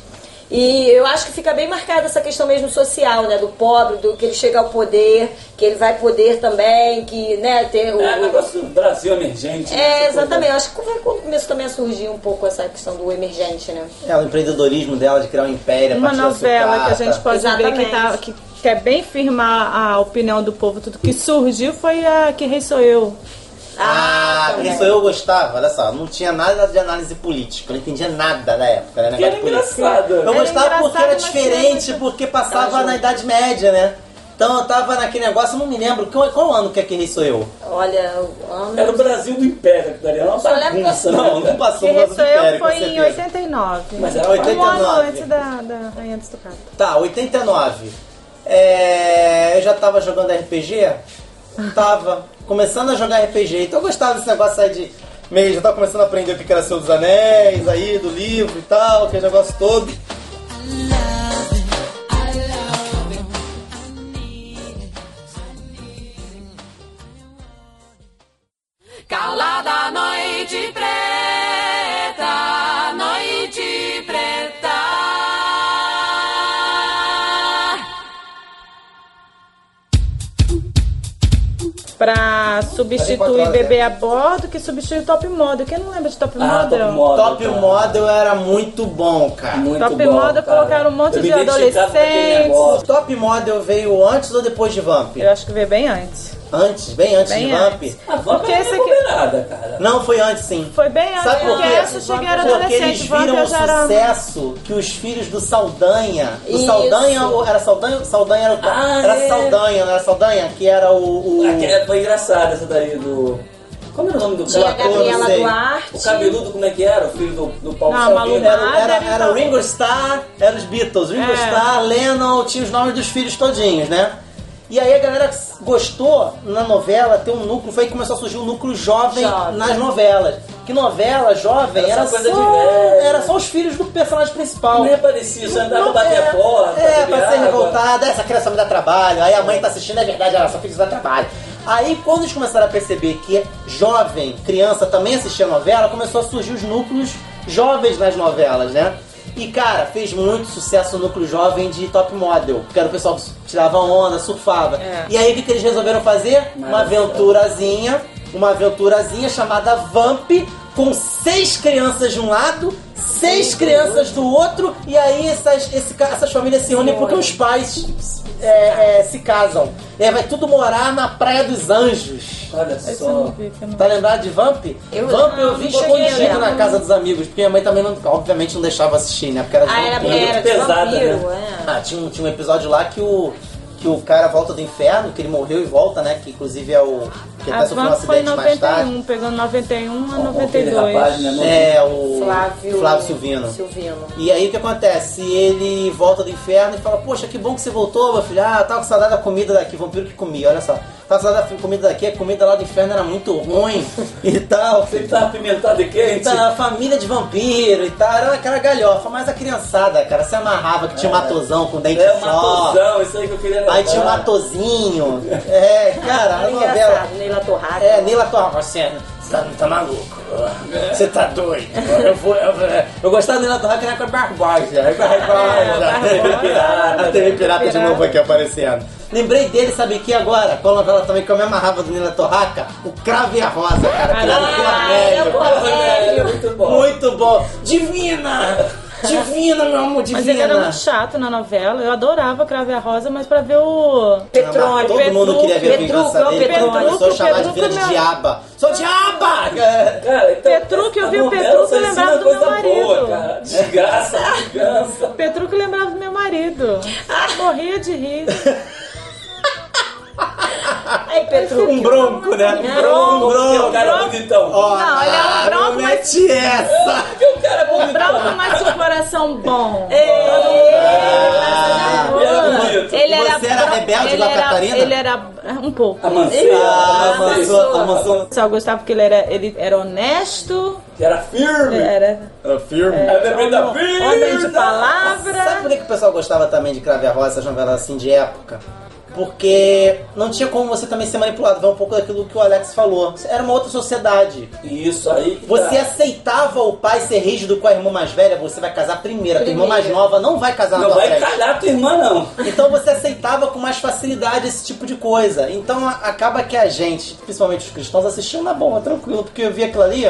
[SPEAKER 3] E eu acho que fica bem marcada essa questão mesmo social, né? Do pobre, do que ele chega ao poder, que ele vai poder também, que, né, ter o.
[SPEAKER 2] É, negócio do Brasil emergente. né?
[SPEAKER 3] É, exatamente. Eu acho que foi quando começou também a surgir um pouco essa questão do emergente, né?
[SPEAKER 1] É, o empreendedorismo dela de criar um império. a
[SPEAKER 6] Uma novela que a gente pode ver que,
[SPEAKER 3] Exatamente.
[SPEAKER 6] tá, que quer bem firmar a opinião do povo. Tudo que surgiu foi a Que Rei Sou Eu.
[SPEAKER 1] Ah,
[SPEAKER 3] também.
[SPEAKER 1] isso eu gostava, olha só, não tinha nada de análise política, eu não entendia nada na época, né?
[SPEAKER 2] Que era
[SPEAKER 1] negócio de política.
[SPEAKER 2] engraçado.
[SPEAKER 1] Eu
[SPEAKER 6] Era
[SPEAKER 1] gostava porque era
[SPEAKER 6] mas
[SPEAKER 1] diferente,
[SPEAKER 6] tinha
[SPEAKER 1] porque passava na. Idade Média, né? Então eu tava naquele negócio, eu não me lembro, qual, qual ano que é que rei sou eu?
[SPEAKER 3] Olha, o ano.
[SPEAKER 2] Era o Brasil do Império, que daria uma bagunça. né?
[SPEAKER 1] Não, não passou
[SPEAKER 6] Que Sou Eu
[SPEAKER 1] império,
[SPEAKER 6] foi em
[SPEAKER 1] certeza.
[SPEAKER 6] 89.
[SPEAKER 2] Mas era
[SPEAKER 6] Um ano
[SPEAKER 1] 89.
[SPEAKER 6] antes da, da Rainha da Sucata.
[SPEAKER 1] Tá, 89. É, eu já tava jogando RPG? Tava começando a jogar RPG, então eu gostava desse negócio aí de meio, já tava começando a aprender o que era Senhor dos Anéis, aí, do livro e tal, aquele negócio todo.
[SPEAKER 4] Calada
[SPEAKER 6] Pra substituir Bebê
[SPEAKER 1] é.
[SPEAKER 6] a Bordo, que substitui Top Model. Quem não lembra de Top
[SPEAKER 2] Ah,
[SPEAKER 6] Model?
[SPEAKER 2] Top Model.
[SPEAKER 1] Top. Model era muito bom, cara.
[SPEAKER 2] Muito
[SPEAKER 6] Top
[SPEAKER 2] bom,
[SPEAKER 6] Model
[SPEAKER 2] cara.
[SPEAKER 6] colocaram um monte
[SPEAKER 2] Eu
[SPEAKER 6] de adolescentes.
[SPEAKER 1] O. Top Model veio antes ou depois de Vamp?
[SPEAKER 6] Eu acho que veio bem antes.
[SPEAKER 1] Antes, bem antes
[SPEAKER 6] Bem
[SPEAKER 1] de Vamp.
[SPEAKER 6] antes.
[SPEAKER 2] A Vamp
[SPEAKER 6] Porque esse aqui-
[SPEAKER 2] cara.
[SPEAKER 1] Não, foi antes sim.
[SPEAKER 6] Foi bem antes,
[SPEAKER 1] Sabe por
[SPEAKER 6] porque
[SPEAKER 1] quê?
[SPEAKER 6] essa eu cheguei era
[SPEAKER 1] Porque
[SPEAKER 6] adolescente.
[SPEAKER 1] eles viram o sucesso que os filhos do Saldanha. O
[SPEAKER 3] Isso.
[SPEAKER 1] Saldanha, era Saldanha, Saldanha era o
[SPEAKER 2] Ah,
[SPEAKER 1] era
[SPEAKER 2] é.
[SPEAKER 1] Saldanha, não era Saldanha, que era o, o
[SPEAKER 2] Aquela foi engraçada essa daí do. Como era o nome do
[SPEAKER 3] Tinha
[SPEAKER 2] cara?
[SPEAKER 3] Gabriela. Duarte.
[SPEAKER 2] O cabeludo, como é que era? O filho do, do Paulo
[SPEAKER 6] Não. Malu
[SPEAKER 1] Era, era,
[SPEAKER 6] Mader,
[SPEAKER 1] era o Ringo Starr, era os Beatles. Ringo
[SPEAKER 6] É.
[SPEAKER 1] Starr, Lennon, tinha os nomes dos filhos todinhos, né? E aí a galera gostou na novela ter um núcleo, foi aí que começou a surgir um núcleo jovem,
[SPEAKER 3] Jovem.
[SPEAKER 1] nas novelas. Que novela jovem
[SPEAKER 2] Era
[SPEAKER 1] era,
[SPEAKER 2] só
[SPEAKER 1] era só os filhos do personagem principal.
[SPEAKER 2] Nem aparecia, só andava bater
[SPEAKER 1] é,
[SPEAKER 2] a porta.
[SPEAKER 1] É,
[SPEAKER 2] beber
[SPEAKER 1] pra ser revoltada, essa criança me dá trabalho, aí a mãe tá assistindo, é verdade, ela só filho dá trabalho. Aí quando eles começaram a perceber que jovem, criança também assistia novela, começou a surgir os núcleos jovens nas novelas, né? E cara, fez muito sucesso o núcleo jovem de top model, que era o pessoal que tirava onda, surfava.
[SPEAKER 6] É.
[SPEAKER 1] E aí o que, eles resolveram fazer? Uma
[SPEAKER 2] Maravilha.
[SPEAKER 1] aventurazinha, uma aventurazinha chamada Vamp, com seis crianças de um lado, seis crianças do outro, e aí essas, esse essas famílias se unem porque os pais é, é, se casam. E aí vai tudo morar na Praia dos Anjos.
[SPEAKER 2] Olha
[SPEAKER 6] eu
[SPEAKER 2] só.
[SPEAKER 6] vi, eu
[SPEAKER 1] Tá lembrado de Vamp?
[SPEAKER 3] Eu-
[SPEAKER 1] Vamp eu
[SPEAKER 3] não,
[SPEAKER 1] vi
[SPEAKER 3] cheguei a
[SPEAKER 1] escondido na casa dos amigos, porque minha mãe também, não, obviamente, não deixava assistir, né? Porque era de
[SPEAKER 3] Ah, era, era
[SPEAKER 2] pesada,
[SPEAKER 3] vampiro,
[SPEAKER 2] né?
[SPEAKER 3] é.
[SPEAKER 1] Ah, tinha um, tinha um episódio lá que o, que o cara volta do inferno, que ele morreu e volta, né? Que inclusive é o. Que
[SPEAKER 6] A
[SPEAKER 1] até sofreu um
[SPEAKER 6] Vamp foi em
[SPEAKER 1] acidente mais tarde.
[SPEAKER 6] 91, pegando 91 a
[SPEAKER 2] Aquele
[SPEAKER 6] 92.
[SPEAKER 2] rapaz, né?
[SPEAKER 1] É, o
[SPEAKER 3] Flávio,
[SPEAKER 1] Flávio Silvino.
[SPEAKER 3] Silvino.
[SPEAKER 1] E aí o que acontece? Ele volta do inferno e fala, poxa, que bom que você voltou, meu filho. Ah, tava com saudade da comida daqui, vampiro que comia, olha só. Tava com saudade da comida daqui, a comida lá do inferno era muito ruim e tal.
[SPEAKER 2] Ele tá apimentado e quente.
[SPEAKER 1] Tá, família de vampiro e tal, era aquela galhofa, mas a criançada, cara, se amarrava que tinha um matosão com dente
[SPEAKER 2] É
[SPEAKER 1] só.
[SPEAKER 2] matosão, isso aí que eu queria lembrar.
[SPEAKER 1] Aí tinha um matozinho. É, cara, a novela.
[SPEAKER 3] engraçado, Neila Torraca.
[SPEAKER 1] É, Neila Torraca, você tá, tá maluco. Você tá doido. Eu, vou, eu, eu gostava da Neila Torraca era com a Barbosa. É, Barbosa.
[SPEAKER 2] TV Pirata.
[SPEAKER 1] TV Pirata de novo aqui aparecendo. Lembrei dele, sabe que agora? Qual novela também que eu me amarrava do Neila Torraca? O Cravo e a Rosa, cara. Que era
[SPEAKER 3] Ah, era o
[SPEAKER 1] Cornélio.
[SPEAKER 2] É, muito bom.
[SPEAKER 1] Muito bom. Divina! Divina, meu amor, divina.
[SPEAKER 6] Mas ele era muito chato na novela. Eu adorava Crave a Rosa, mas pra ver o.
[SPEAKER 3] Petrônio.
[SPEAKER 1] Todo mundo queria ver a vingança dele.
[SPEAKER 3] Petrúquio,
[SPEAKER 1] Ele começou a chamar de filha de diaba. Sou diaba!
[SPEAKER 2] Cara, então,
[SPEAKER 6] Petrúquio, eu vi o
[SPEAKER 2] só
[SPEAKER 6] eu lembrava do meu marido.
[SPEAKER 2] Boa, cara. Desgraça, vingança.
[SPEAKER 6] Petruco lembrava do meu marido. Morria de rir.
[SPEAKER 3] Aí, Petru.
[SPEAKER 1] Um bronco, né?
[SPEAKER 2] Bronco, que é o cara
[SPEAKER 6] bronco.
[SPEAKER 2] bonitão.
[SPEAKER 1] Ó,
[SPEAKER 6] Não, ele é um
[SPEAKER 1] ah,
[SPEAKER 6] bronco, mas-
[SPEAKER 1] mete essa!
[SPEAKER 2] O cara é bonitão.
[SPEAKER 6] Branco, mas com coração bom.
[SPEAKER 2] Ele era
[SPEAKER 6] era
[SPEAKER 1] Você era rebelde igual a
[SPEAKER 6] era-
[SPEAKER 1] Catarina?
[SPEAKER 6] Ele era um pouco.
[SPEAKER 1] Ah, amansou, amansou.
[SPEAKER 6] Só gostava porque ele era, ele era honesto,
[SPEAKER 2] Que era firme.
[SPEAKER 6] era
[SPEAKER 1] É firme.
[SPEAKER 2] É bebê da
[SPEAKER 6] homem de palavra.
[SPEAKER 1] Sabe por que que o pessoal gostava também de Crave a Rosa, essas novelas assim de época? Porque não tinha como você também ser manipulado. Vai um pouco daquilo que o Alex falou. Era uma outra sociedade.
[SPEAKER 2] Isso aí. que
[SPEAKER 1] Você
[SPEAKER 2] tá.
[SPEAKER 1] aceitava o pai ser rígido com a irmã mais velha, você vai casar primeiro. A tua irmã mais nova não vai casar na
[SPEAKER 2] Não
[SPEAKER 1] tua
[SPEAKER 2] vai
[SPEAKER 1] frente.
[SPEAKER 2] calhar tua irmã, não.
[SPEAKER 1] Então você aceitava com mais facilidade esse tipo de coisa. Então a- acaba que a gente, principalmente os cristãos, assistiam na boa, tranquilo, porque eu vi aquilo ali.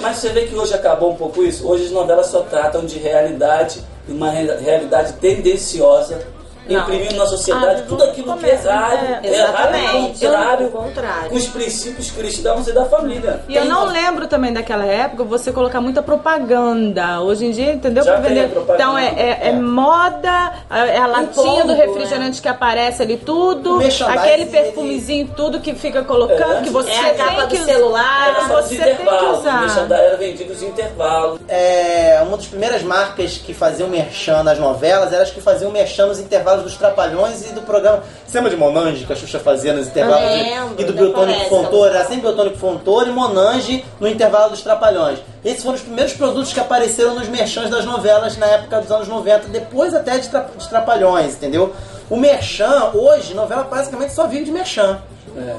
[SPEAKER 2] Mas você vê que hoje acabou um pouco isso? Hoje as novelas só tratam de realidade, e uma re- realidade tendenciosa, Imprimindo na sociedade
[SPEAKER 6] Ah,
[SPEAKER 2] tudo aquilo que é errado,
[SPEAKER 6] é,
[SPEAKER 2] é errado
[SPEAKER 3] Exatamente.
[SPEAKER 2] contrário
[SPEAKER 3] O contrário.
[SPEAKER 2] com os princípios cristãos e da família.
[SPEAKER 6] E eu
[SPEAKER 2] Tem
[SPEAKER 6] não
[SPEAKER 2] uma-
[SPEAKER 6] lembro também daquela época você colocar muita propaganda. Hoje em dia, entendeu?
[SPEAKER 2] Já
[SPEAKER 6] Pra vender. Então é, é- é
[SPEAKER 2] É.
[SPEAKER 6] moda, é a latinha do refrigerante que aparece ali tudo, aquele
[SPEAKER 1] ele-
[SPEAKER 6] perfumezinho tudo que fica colocando,
[SPEAKER 2] É.
[SPEAKER 6] que você
[SPEAKER 3] É a capa
[SPEAKER 6] tem
[SPEAKER 3] do
[SPEAKER 6] que
[SPEAKER 3] celular.
[SPEAKER 2] Era
[SPEAKER 6] você tem que usar.
[SPEAKER 2] merchandising era vendido os intervalos.
[SPEAKER 1] É, uma das primeiras marcas que faziam merchan nas novelas eram as que faziam merchan nos intervalos dos Trapalhões e do programa. Você lembra de Monange que a Xuxa fazia nos intervalos?
[SPEAKER 3] Eu
[SPEAKER 1] de-
[SPEAKER 3] lembro,
[SPEAKER 1] e do Biotônico Fontoura? Era sempre Biotônico Fontoura e Monange no intervalo dos Trapalhões. Esses foram os primeiros produtos que apareceram nos merchans das novelas na época dos anos 90, depois até de, tra de Trapalhões, entendeu? O merchan, hoje, novela basicamente só vive de merchan.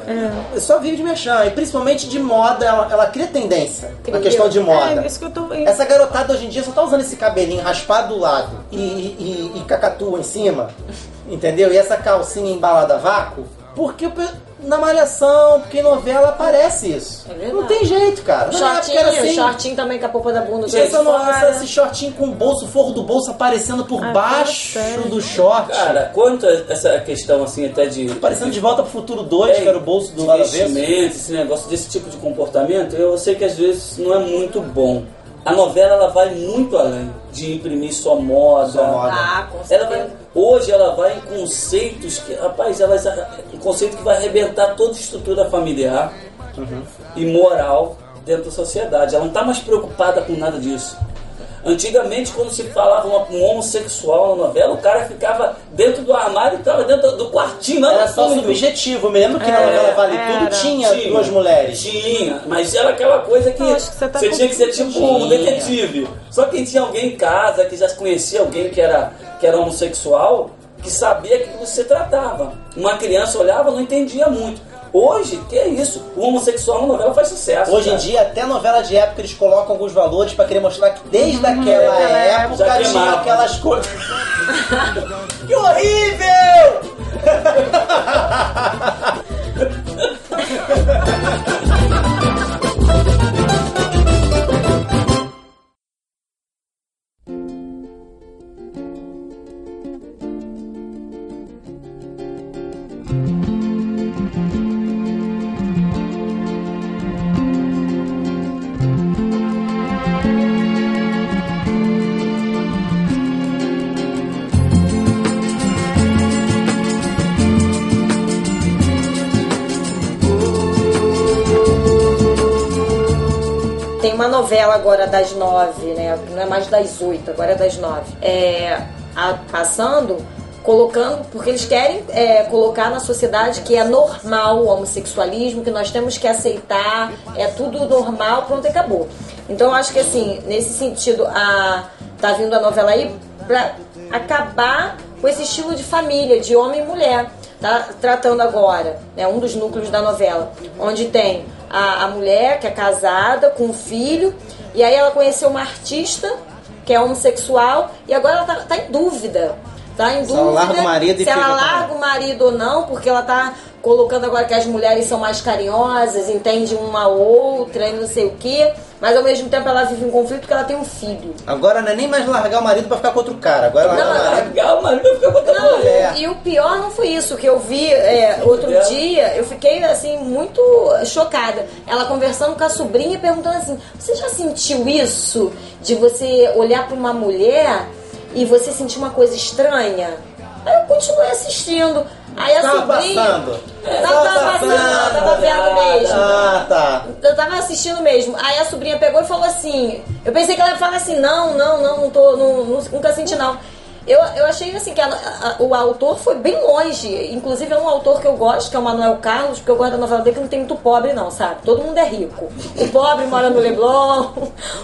[SPEAKER 1] É. Só vive de merchan. E principalmente de moda, ela, ela cria tendência na questão de moda.
[SPEAKER 6] É, isso que eu tô.
[SPEAKER 1] Essa garotada hoje em dia só tá usando esse cabelinho raspado do lado e, e, e cacatua em cima, entendeu? E essa calcinha embalada a vácuo, porque o na malhação, porque em novela aparece isso.
[SPEAKER 3] É
[SPEAKER 1] não tem jeito, cara.
[SPEAKER 3] O shortinho,
[SPEAKER 1] era assim.
[SPEAKER 3] shortinho também com a polpa da bunda.
[SPEAKER 1] Essa,
[SPEAKER 3] de
[SPEAKER 1] no-
[SPEAKER 3] fora.
[SPEAKER 1] essa- esse shortinho com o bolso, o forro do bolso aparecendo por
[SPEAKER 6] Ah,
[SPEAKER 1] baixo
[SPEAKER 6] sério.
[SPEAKER 1] do short.
[SPEAKER 2] Cara, quanto a essa questão assim até de.
[SPEAKER 1] Parecendo de volta pro futuro 2, que era o bolso do lado
[SPEAKER 2] investimento, esse negócio desse tipo de comportamento, eu sei que às vezes não é muito bom. A novela ela vai muito além de imprimir sua moda.
[SPEAKER 1] Sua moda.
[SPEAKER 3] Ah, com
[SPEAKER 2] Ela vai, hoje ela vai em conceitos que, rapaz, ela vai, um conceito que vai arrebentar toda a estrutura familiar e moral dentro da sociedade. Ela não está mais preocupada com nada disso. Antigamente, quando se falava um homossexual na novela, o cara ficava dentro do armário e estava dentro do quartinho
[SPEAKER 1] Era só
[SPEAKER 2] fundo.
[SPEAKER 1] subjetivo. Eu me lembro que na
[SPEAKER 6] É,
[SPEAKER 1] novela Vale
[SPEAKER 6] era.
[SPEAKER 1] Tudo tinha, duas mulheres.
[SPEAKER 2] Tinha, mas era aquela coisa que,
[SPEAKER 6] que você tá
[SPEAKER 2] você tinha que ser tipo um
[SPEAKER 1] Tinha.
[SPEAKER 2] detetive. Só quem tinha alguém em casa, que já conhecia alguém que era, que era homossexual, que sabia que você tratava. Uma criança olhava não entendia muito. Hoje, que é isso? O homossexual na novela faz sucesso.
[SPEAKER 1] Hoje em
[SPEAKER 2] cara.
[SPEAKER 1] dia, até novela de época, eles colocam alguns valores pra querer mostrar que desde aquela
[SPEAKER 6] daquela
[SPEAKER 1] época
[SPEAKER 2] Já
[SPEAKER 1] tinha
[SPEAKER 2] queimava.
[SPEAKER 1] aquelas coisas. que horrível!
[SPEAKER 3] uma novela agora das nove, né? Não é mais das oito, agora é das nove. É, a- passando, colocando, porque eles querem é, colocar na sociedade que é normal o homossexualismo, que nós temos que aceitar, é tudo normal, pronto, acabou. Então acho que assim, nesse sentido, a, tá vindo a novela aí pra acabar com esse estilo de família, de homem e mulher tá tratando agora, né, um dos núcleos da novela, onde tem a, a mulher que é casada com um filho, e aí ela conheceu uma artista que é homossexual, e agora ela tá, tá em dúvida. Tá em
[SPEAKER 1] Se ela
[SPEAKER 3] dúvida
[SPEAKER 1] larga o marido
[SPEAKER 3] se ela larga o marido ou não, porque ela tá colocando agora que as mulheres são mais carinhosas, entende uma outra e não sei o quê, mas ao mesmo tempo ela vive um conflito porque ela tem um filho.
[SPEAKER 1] Agora não é nem mais largar o marido pra ficar com outro cara. Agora ela
[SPEAKER 3] Não,
[SPEAKER 1] larga o marido.
[SPEAKER 2] Vai ficar com outra
[SPEAKER 3] Não,
[SPEAKER 1] mulher.
[SPEAKER 3] e o pior não foi isso. O que eu vi é, outro
[SPEAKER 2] dela.
[SPEAKER 3] dia, eu fiquei assim, muito chocada. Ela conversando com a sobrinha e perguntando assim: Você já sentiu isso? De você olhar pra uma mulher e você sentir uma coisa estranha? Aí eu continuei assistindo. Aí a
[SPEAKER 1] Tava
[SPEAKER 3] sobrinha.
[SPEAKER 1] passando.
[SPEAKER 3] Não tava passando, não, tava vendo mesmo.
[SPEAKER 1] Ah, tá.
[SPEAKER 3] Eu tava assistindo mesmo. Aí a sobrinha pegou e falou assim. Eu pensei que ela ia falar assim, não, não, não, não tô. não- nunca senti não. Eu, eu achei assim que a- a- o autor foi bem longe. Inclusive é um autor que eu gosto, que é o Manuel Carlos, porque eu gosto da novela dele que não tem muito pobre, não, sabe? Todo mundo é rico. O pobre mora no Leblon,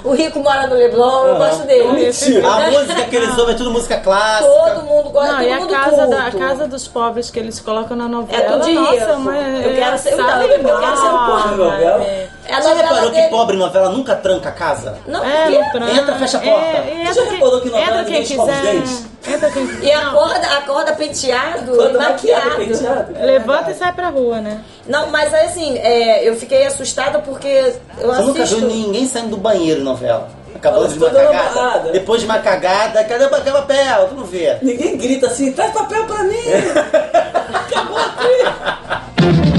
[SPEAKER 3] o rico mora no Leblon, eu gosto dele.
[SPEAKER 1] A música que eles ouvem é tudo música clássica.
[SPEAKER 3] Todo mundo gosta,
[SPEAKER 6] Não,
[SPEAKER 3] todo
[SPEAKER 6] e a
[SPEAKER 3] mundo
[SPEAKER 6] casa, da, a casa dos pobres que eles colocam na novela.
[SPEAKER 3] É tudo
[SPEAKER 6] nossa,
[SPEAKER 3] rico.
[SPEAKER 6] mas
[SPEAKER 3] Eu quero ser- eu também, eu quero ser um pobre.
[SPEAKER 6] Não,
[SPEAKER 2] Novela.
[SPEAKER 6] é.
[SPEAKER 3] É a
[SPEAKER 1] Você reparou que
[SPEAKER 3] dele.
[SPEAKER 1] pobre novela nunca tranca a casa?
[SPEAKER 3] Não,
[SPEAKER 6] É,
[SPEAKER 3] porque-
[SPEAKER 6] não tranca.
[SPEAKER 1] Entra, fecha a porta.
[SPEAKER 6] É, e
[SPEAKER 2] Você já
[SPEAKER 6] entra quem,
[SPEAKER 2] reparou que novela
[SPEAKER 6] entra quem
[SPEAKER 2] ninguém escova os
[SPEAKER 6] quiser.
[SPEAKER 2] dentes?
[SPEAKER 6] Entra quem
[SPEAKER 3] E acorda, acorda penteado
[SPEAKER 2] Quando
[SPEAKER 3] e
[SPEAKER 2] maquiado,
[SPEAKER 3] maquiado.
[SPEAKER 2] penteado.
[SPEAKER 6] Levanta e sai pra rua, né?
[SPEAKER 3] Não, mas assim, é, eu fiquei assustada porque eu
[SPEAKER 1] Você nunca
[SPEAKER 3] assisto.
[SPEAKER 1] viu ninguém saindo do banheiro novela? Acabou
[SPEAKER 2] Ela
[SPEAKER 1] de uma cagada. Depois de uma cagada, cadê o cadê o papel? Tu não vê.
[SPEAKER 2] Ninguém grita assim, traz papel pra mim! Acabou aqui!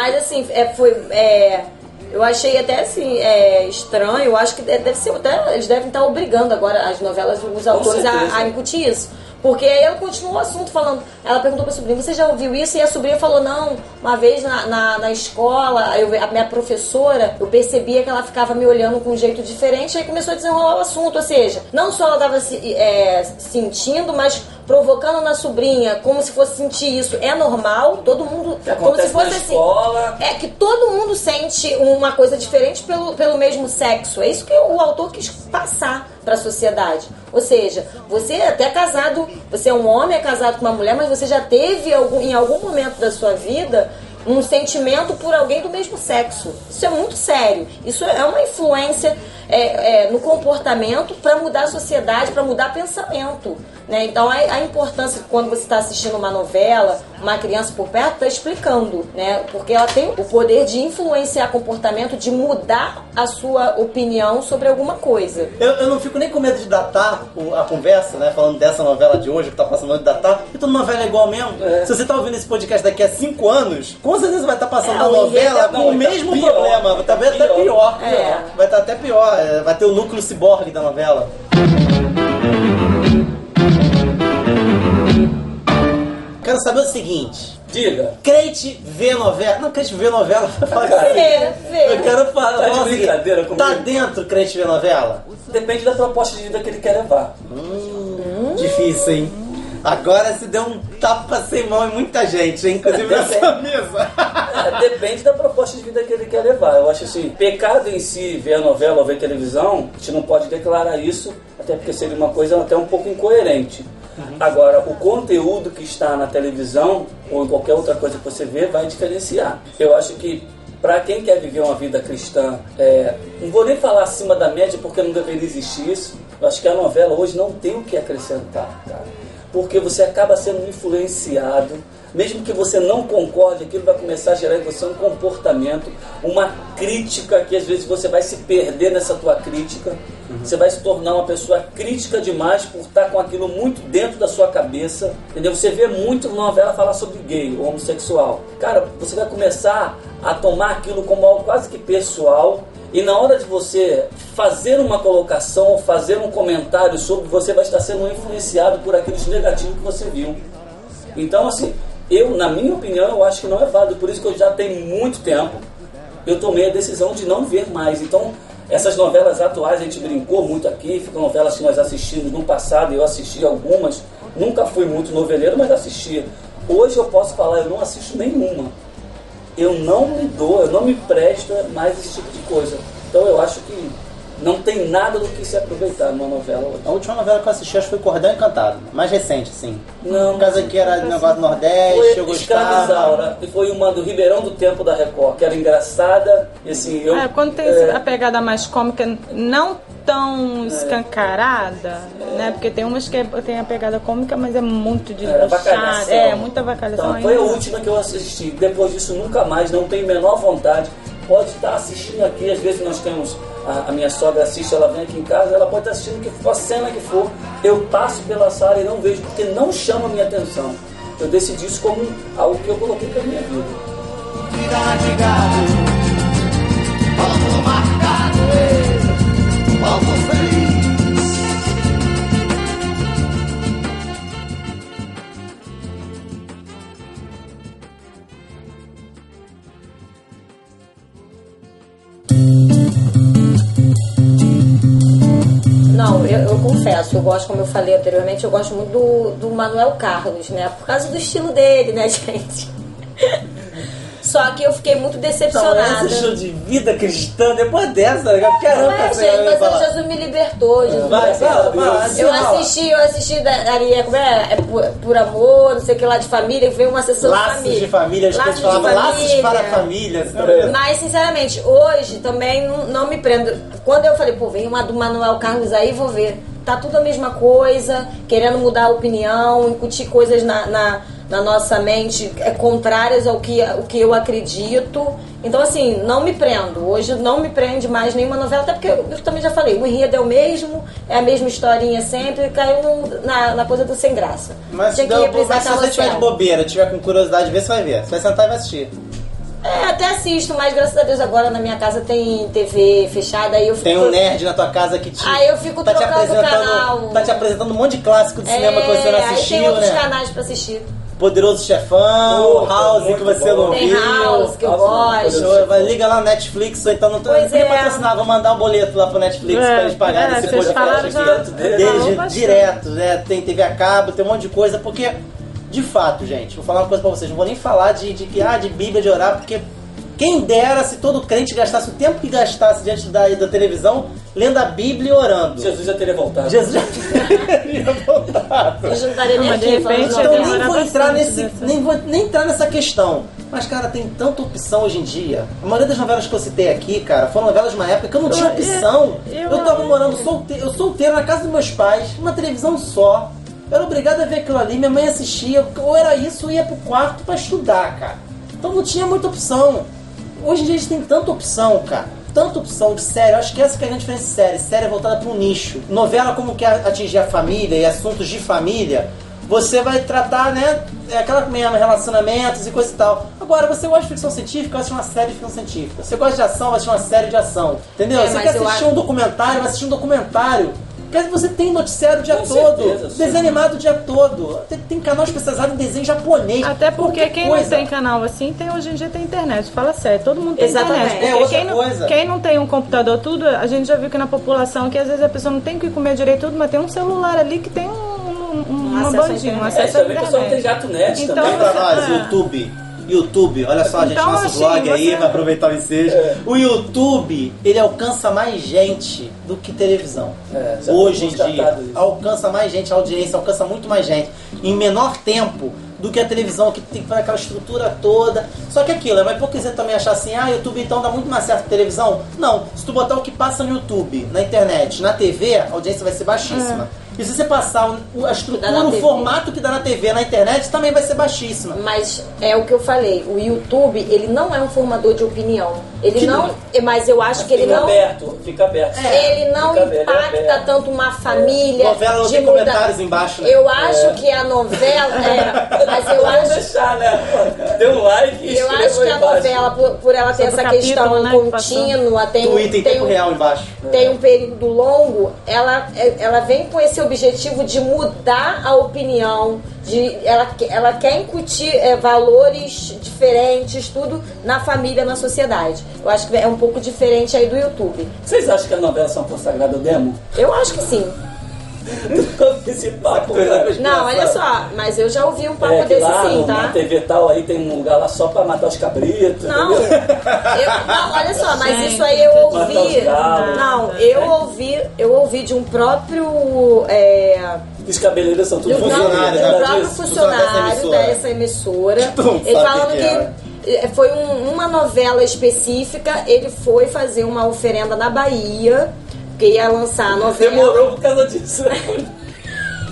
[SPEAKER 3] Mas assim, é, foi. é, eu achei até assim, é, estranho. Eu acho que de- deve ser até. Eles devem estar obrigando agora as novelas, os autores a, a incutir isso. Porque aí ela continuou o assunto falando. Ela perguntou pra sobrinha, você já ouviu isso? E a sobrinha falou, não, uma vez na, na, na escola, eu, a minha professora, eu percebia que ela ficava me olhando com um jeito diferente, aí começou a desenrolar o assunto. Ou seja, não só ela estava se, é, sentindo, mas provocando na sobrinha, como se fosse sentir isso. É normal, todo mundo. Como se fosse assim.
[SPEAKER 2] escola.
[SPEAKER 3] É que todo mundo sente uma coisa diferente pelo, pelo mesmo sexo. É isso que o autor quis passar para a sociedade. Ou seja, você é até casado, você é um homem é casado com uma mulher, mas você já teve algum, em algum momento da sua vida um sentimento por alguém do mesmo sexo. Isso é muito sério. Isso é uma influência é, é, no comportamento para mudar a sociedade, para mudar pensamento. Né? Então a, a importância quando você está assistindo uma novela, uma criança por perto está explicando, né? Porque ela tem o poder de influenciar comportamento, de mudar a sua opinião sobre alguma coisa.
[SPEAKER 1] Eu, eu não fico nem com medo de datar a conversa, né? Falando dessa novela de hoje que tá passando de datar. E toda novela é igual mesmo. Se você tá ouvindo esse podcast daqui a cinco anos, com certeza vai estar passando
[SPEAKER 3] É,
[SPEAKER 1] uma
[SPEAKER 3] o enredo
[SPEAKER 1] novela
[SPEAKER 3] é-
[SPEAKER 1] com o
[SPEAKER 3] tá
[SPEAKER 1] mesmo
[SPEAKER 2] pior.
[SPEAKER 1] problema. Vai estar até
[SPEAKER 2] Pior.
[SPEAKER 1] pior.
[SPEAKER 3] É.
[SPEAKER 1] Vai estar até pior. É, Vai ter o núcleo ciborgue da novela. Quero saber o seguinte.
[SPEAKER 2] Diga.
[SPEAKER 1] Crente vê novela. Não, crente vê novela.
[SPEAKER 2] Cara,
[SPEAKER 1] assim.
[SPEAKER 3] Vê, vê.
[SPEAKER 1] Eu quero falar.
[SPEAKER 2] Tá de
[SPEAKER 1] seguinte,
[SPEAKER 2] brincadeira comigo?
[SPEAKER 1] Tá dentro crente vê novela?
[SPEAKER 2] Depende da proposta de vida que ele quer levar.
[SPEAKER 1] Difícil, hein? Agora se deu um tapa sem mão em muita gente, hein? Inclusive nessa mesa.
[SPEAKER 2] É, depende da proposta de vida que ele quer levar. Eu acho assim, pecado em si, ver a novela ou ver televisão, a gente não pode declarar isso, até porque seria uma coisa até um pouco incoerente. Agora, o conteúdo que está na televisão ou em qualquer outra coisa que você vê vai diferenciar. Eu acho que para quem quer viver uma vida cristã, é, não vou nem falar acima da média porque não deveria existir isso. Eu acho que a novela hoje não tem o que acrescentar, cara porque você acaba sendo influenciado, mesmo que você não concorde, aquilo vai começar a gerar em você um comportamento, uma crítica que às vezes você vai se perder nessa tua crítica, você vai se tornar uma pessoa crítica demais por estar com aquilo muito dentro da sua cabeça, entendeu? Você vê muito novela falar sobre gay ou homossexual. Cara, você vai começar a tomar aquilo como algo quase que pessoal e na hora de você fazer uma colocação ou fazer um comentário sobre, você vai estar sendo influenciado por aqueles negativos que você viu. Então, assim, eu, na minha opinião, eu acho que não é válido. Por isso que eu já tenho muito tempo, eu tomei a decisão de não ver mais. Então, essas novelas atuais, a gente brincou muito aqui, ficam novelas que nós assistimos no passado, eu assisti algumas. Nunca fui muito noveleiro, mas assistia. Hoje eu posso falar, eu não assisto nenhuma eu não me dou, eu não me presto mais esse tipo de coisa. Então eu acho que não tem nada do que se aproveitar numa novela hoje.
[SPEAKER 1] A última novela que eu assisti acho que foi Cordão Encantado. Mais recente, sim.
[SPEAKER 2] Não.
[SPEAKER 1] Por causa que era negócio do Nordeste, eu
[SPEAKER 2] Foi
[SPEAKER 1] gostava.
[SPEAKER 2] Escravizaura, e foi uma do Ribeirão do Tempo da Record, que era engraçada, e assim, eu...
[SPEAKER 6] É, quando tem
[SPEAKER 2] é,
[SPEAKER 6] a pegada mais cômica, não tão escancarada, né? Porque tem umas que tem a pegada cômica, mas é muito
[SPEAKER 2] avacalhação.
[SPEAKER 6] É, muita avacalhação.
[SPEAKER 2] Então, foi a última que eu assisti. Depois disso, nunca mais, não tenho a menor vontade. Pode estar assistindo aqui, às vezes nós temos. A, a minha sogra assiste, ela vem aqui em casa, ela pode estar assistindo que a cena que for. Eu passo pela sala e não vejo, porque não chama a minha atenção. Eu decidi isso como algo que eu coloquei para minha vida.
[SPEAKER 3] Não, eu, eu confesso, eu gosto, como eu falei anteriormente, eu gosto muito do, do Manuel Carlos, né? Por causa do estilo dele, né, gente? Só que eu fiquei muito
[SPEAKER 1] Então,
[SPEAKER 3] decepcionada.
[SPEAKER 1] esse estilo de vida cristã, depois dessa, tá ligado? Caramba,
[SPEAKER 3] é,
[SPEAKER 1] você
[SPEAKER 3] gente,
[SPEAKER 1] vai
[SPEAKER 3] mas
[SPEAKER 1] falar.
[SPEAKER 3] Jesus me libertou, Jesus.
[SPEAKER 1] Vai,
[SPEAKER 3] me libertou.
[SPEAKER 1] fala, fala,
[SPEAKER 3] eu assisti, eu assisti da, ali, como é, é por, por amor, não sei o que lá de família, veio uma sessão
[SPEAKER 1] Laços
[SPEAKER 3] de família.
[SPEAKER 1] de família,
[SPEAKER 3] Laços de
[SPEAKER 1] falavam laços para família.
[SPEAKER 3] Mas, sinceramente, hoje também não, não me prendo. Quando eu falei, pô, vem uma do Manuel Carlos aí, vou ver. Tá tudo a mesma coisa, querendo mudar a opinião, incutir coisas na, na, na nossa mente é, contrárias ao que, o que eu acredito. Então, assim, não me prendo. Hoje não me prende mais nenhuma novela, até porque eu, eu também já falei, o enredo é o mesmo, é a mesma historinha sempre, caiu no- na, na coisa do sem graça.
[SPEAKER 1] Mas,
[SPEAKER 3] Tinha que
[SPEAKER 1] não, mas se você tiver de bobeira, tiver com curiosidade de ver, você vai ver. Você vai sentar e vai assistir.
[SPEAKER 3] É, até assisto, mas graças a Deus agora na minha casa tem TV fechada, aí eu fico...
[SPEAKER 1] Tem um nerd na tua casa que te.
[SPEAKER 3] Aí eu fico
[SPEAKER 1] tá te
[SPEAKER 3] trocando o
[SPEAKER 1] apresentando,
[SPEAKER 3] canal.
[SPEAKER 1] Tá te apresentando um monte de clássico de cinema que você não
[SPEAKER 3] É, aí tem
[SPEAKER 1] assistiu,
[SPEAKER 3] outros
[SPEAKER 1] né?
[SPEAKER 3] canais pra assistir.
[SPEAKER 1] Poderoso Chefão,
[SPEAKER 2] Pô,
[SPEAKER 1] House que você
[SPEAKER 2] bom.
[SPEAKER 1] não
[SPEAKER 3] Tem
[SPEAKER 1] viu.
[SPEAKER 3] House, que eu
[SPEAKER 2] House,
[SPEAKER 3] gosto.
[SPEAKER 1] Liga lá no Netflix, ou então não tô
[SPEAKER 3] Pois
[SPEAKER 1] queria
[SPEAKER 3] é.
[SPEAKER 1] patrocinar, vou mandar um boleto lá pro Netflix
[SPEAKER 6] É,
[SPEAKER 1] pra eles pagarem
[SPEAKER 6] é,
[SPEAKER 1] esse podcast
[SPEAKER 6] já-
[SPEAKER 1] aqui. di-
[SPEAKER 6] bastante.
[SPEAKER 1] direto, né? Tem TV a cabo, tem um monte de coisa, porque, de fato, gente, vou falar uma coisa pra vocês, não vou nem falar de, de que, ah, de Bíblia, de orar, porque quem dera se todo crente gastasse o tempo que gastasse diante da, da televisão, lendo a Bíblia e orando.
[SPEAKER 2] Jesus já teria voltado.
[SPEAKER 1] Jesus já teria voltado.
[SPEAKER 3] Eu juntaria
[SPEAKER 6] de repente,
[SPEAKER 1] Então nem vou entrar nesse, nem vou nem entrar nessa questão. Mas, cara, tem tanta opção hoje em dia. A maioria das novelas que eu citei aqui, cara, foram novelas de uma época que eu não tinha
[SPEAKER 6] Eu-
[SPEAKER 1] opção.
[SPEAKER 6] eu-
[SPEAKER 1] Eu tava morando solteiro, eu solteiro na casa dos meus pais, uma televisão só. Eu era obrigado a ver aquilo ali, minha mãe assistia, ou era isso, ou ia pro quarto pra estudar, cara. Então não tinha muita opção. Hoje em dia a gente tem tanta opção, cara. Tanta opção de série. Eu acho que essa que é a grande diferença de série. Série é voltada para um nicho. Novela, como quer atingir a família e assuntos de família, você vai tratar, né? É aquela mesma, relacionamentos e coisa e tal. Agora, você gosta de ficção científica, vai assistir uma série de ficção científica. Você gosta de ação, vai assistir uma série de ação. Entendeu?
[SPEAKER 3] É,
[SPEAKER 1] você quer assistir
[SPEAKER 3] acho-
[SPEAKER 1] um documentário, vai assistir um documentário. Quer dizer, você tem noticiário o dia
[SPEAKER 2] Com
[SPEAKER 1] todo,
[SPEAKER 2] certeza, sim.
[SPEAKER 1] desenho animado o dia todo. Tem, tem canal especializado em desenho japonês.
[SPEAKER 6] Até porque quem
[SPEAKER 1] coisa.
[SPEAKER 6] não tem canal assim, tem hoje em dia tem internet. Fala sério, todo mundo tem
[SPEAKER 3] Exatamente.
[SPEAKER 6] internet.
[SPEAKER 1] É outra
[SPEAKER 6] quem, não,
[SPEAKER 1] coisa.
[SPEAKER 6] quem não tem um computador, tudo, a gente já viu que na população que às vezes a pessoa não tem que comer direito tudo, mas tem um celular ali que tem um, um, uma
[SPEAKER 3] acesso à
[SPEAKER 6] bandinha, um
[SPEAKER 3] internet.
[SPEAKER 2] É,
[SPEAKER 6] acesso à
[SPEAKER 2] também o pessoal tem
[SPEAKER 6] internet.
[SPEAKER 2] gato net
[SPEAKER 6] Então,
[SPEAKER 2] também.
[SPEAKER 1] Vem pra nós,
[SPEAKER 6] É.
[SPEAKER 1] YouTube. YouTube, olha só, gente,
[SPEAKER 6] Então,
[SPEAKER 1] nosso
[SPEAKER 6] assim,
[SPEAKER 1] blog aí,
[SPEAKER 6] você-
[SPEAKER 1] vai aproveitar o ensejo. O YouTube, ele alcança mais gente do que televisão.
[SPEAKER 2] É,
[SPEAKER 1] Hoje em dia,
[SPEAKER 2] isso.
[SPEAKER 1] alcança mais gente, a audiência alcança muito mais gente, em menor tempo do que a televisão, que tem que fazer aquela estrutura toda. Só que aquilo, é uma hipocrisia também achar assim, ah, YouTube então dá muito mais certo que televisão. Não, se tu botar o que passa no YouTube, na internet, na TV, a audiência vai ser baixíssima. E se você passar o- a estrutura, o formato que dá na TV, na internet, também vai ser baixíssima.
[SPEAKER 3] Mas é o que eu falei, o YouTube, ele não é um formador de opinião. Ele
[SPEAKER 1] Que
[SPEAKER 3] não,
[SPEAKER 1] não.
[SPEAKER 3] mas eu acho que ele
[SPEAKER 2] Fica
[SPEAKER 3] não
[SPEAKER 2] aberto, fica aberto.
[SPEAKER 3] ele não
[SPEAKER 2] Fica aberto,
[SPEAKER 3] impacta
[SPEAKER 2] é aberto.
[SPEAKER 3] tanto uma família.
[SPEAKER 1] Novela não
[SPEAKER 3] de
[SPEAKER 1] tem
[SPEAKER 3] mudar-
[SPEAKER 1] comentários embaixo, né?
[SPEAKER 3] Eu acho que a novela. É, mas eu acho.
[SPEAKER 2] deixar, né? Dê um like e
[SPEAKER 3] Eu acho que a
[SPEAKER 2] embaixo.
[SPEAKER 3] novela, por, por ela ter
[SPEAKER 6] Sobre
[SPEAKER 3] essa
[SPEAKER 6] o
[SPEAKER 3] questão
[SPEAKER 6] capítulo, né,
[SPEAKER 3] contínua, tem, um-
[SPEAKER 1] Twitter em
[SPEAKER 3] tem,
[SPEAKER 1] tempo
[SPEAKER 3] um-
[SPEAKER 1] real embaixo.
[SPEAKER 3] tem um período longo, ela, ela vem com esse objetivo de mudar a opinião, de, ela, ela quer incutir é, valores diferentes, tudo na família, na sociedade. Eu acho que é um pouco diferente aí do YouTube.
[SPEAKER 2] Vocês acham que as novelas são consagradas ao demo?
[SPEAKER 3] Eu acho que sim.
[SPEAKER 2] Esse papo, cara.
[SPEAKER 3] Não, olha só, mas eu já ouvi um papo
[SPEAKER 2] É, que
[SPEAKER 3] desse
[SPEAKER 2] lá
[SPEAKER 3] sim,
[SPEAKER 2] no- na
[SPEAKER 3] tá?
[SPEAKER 2] TV tal aí tem um lugar lá só pra matar os cabritos.
[SPEAKER 3] Não, eu- não, olha só, mas
[SPEAKER 6] Gente,
[SPEAKER 3] isso aí eu ouvi. Não, eu ouvi, eu ouvi de um próprio. é,
[SPEAKER 2] Os cabeleireiros são
[SPEAKER 3] de
[SPEAKER 2] tudo
[SPEAKER 3] um, não,
[SPEAKER 1] funcionário,
[SPEAKER 3] de
[SPEAKER 1] né?
[SPEAKER 3] um próprio
[SPEAKER 1] Disso,
[SPEAKER 3] funcionário
[SPEAKER 1] dessa
[SPEAKER 3] dessa emissora.
[SPEAKER 1] Não
[SPEAKER 3] Ele falando
[SPEAKER 1] o que é.
[SPEAKER 3] que é, foi um- uma novela específica, ele foi fazer uma oferenda na Bahia, que ia lançar a novela.
[SPEAKER 2] Demorou por causa disso.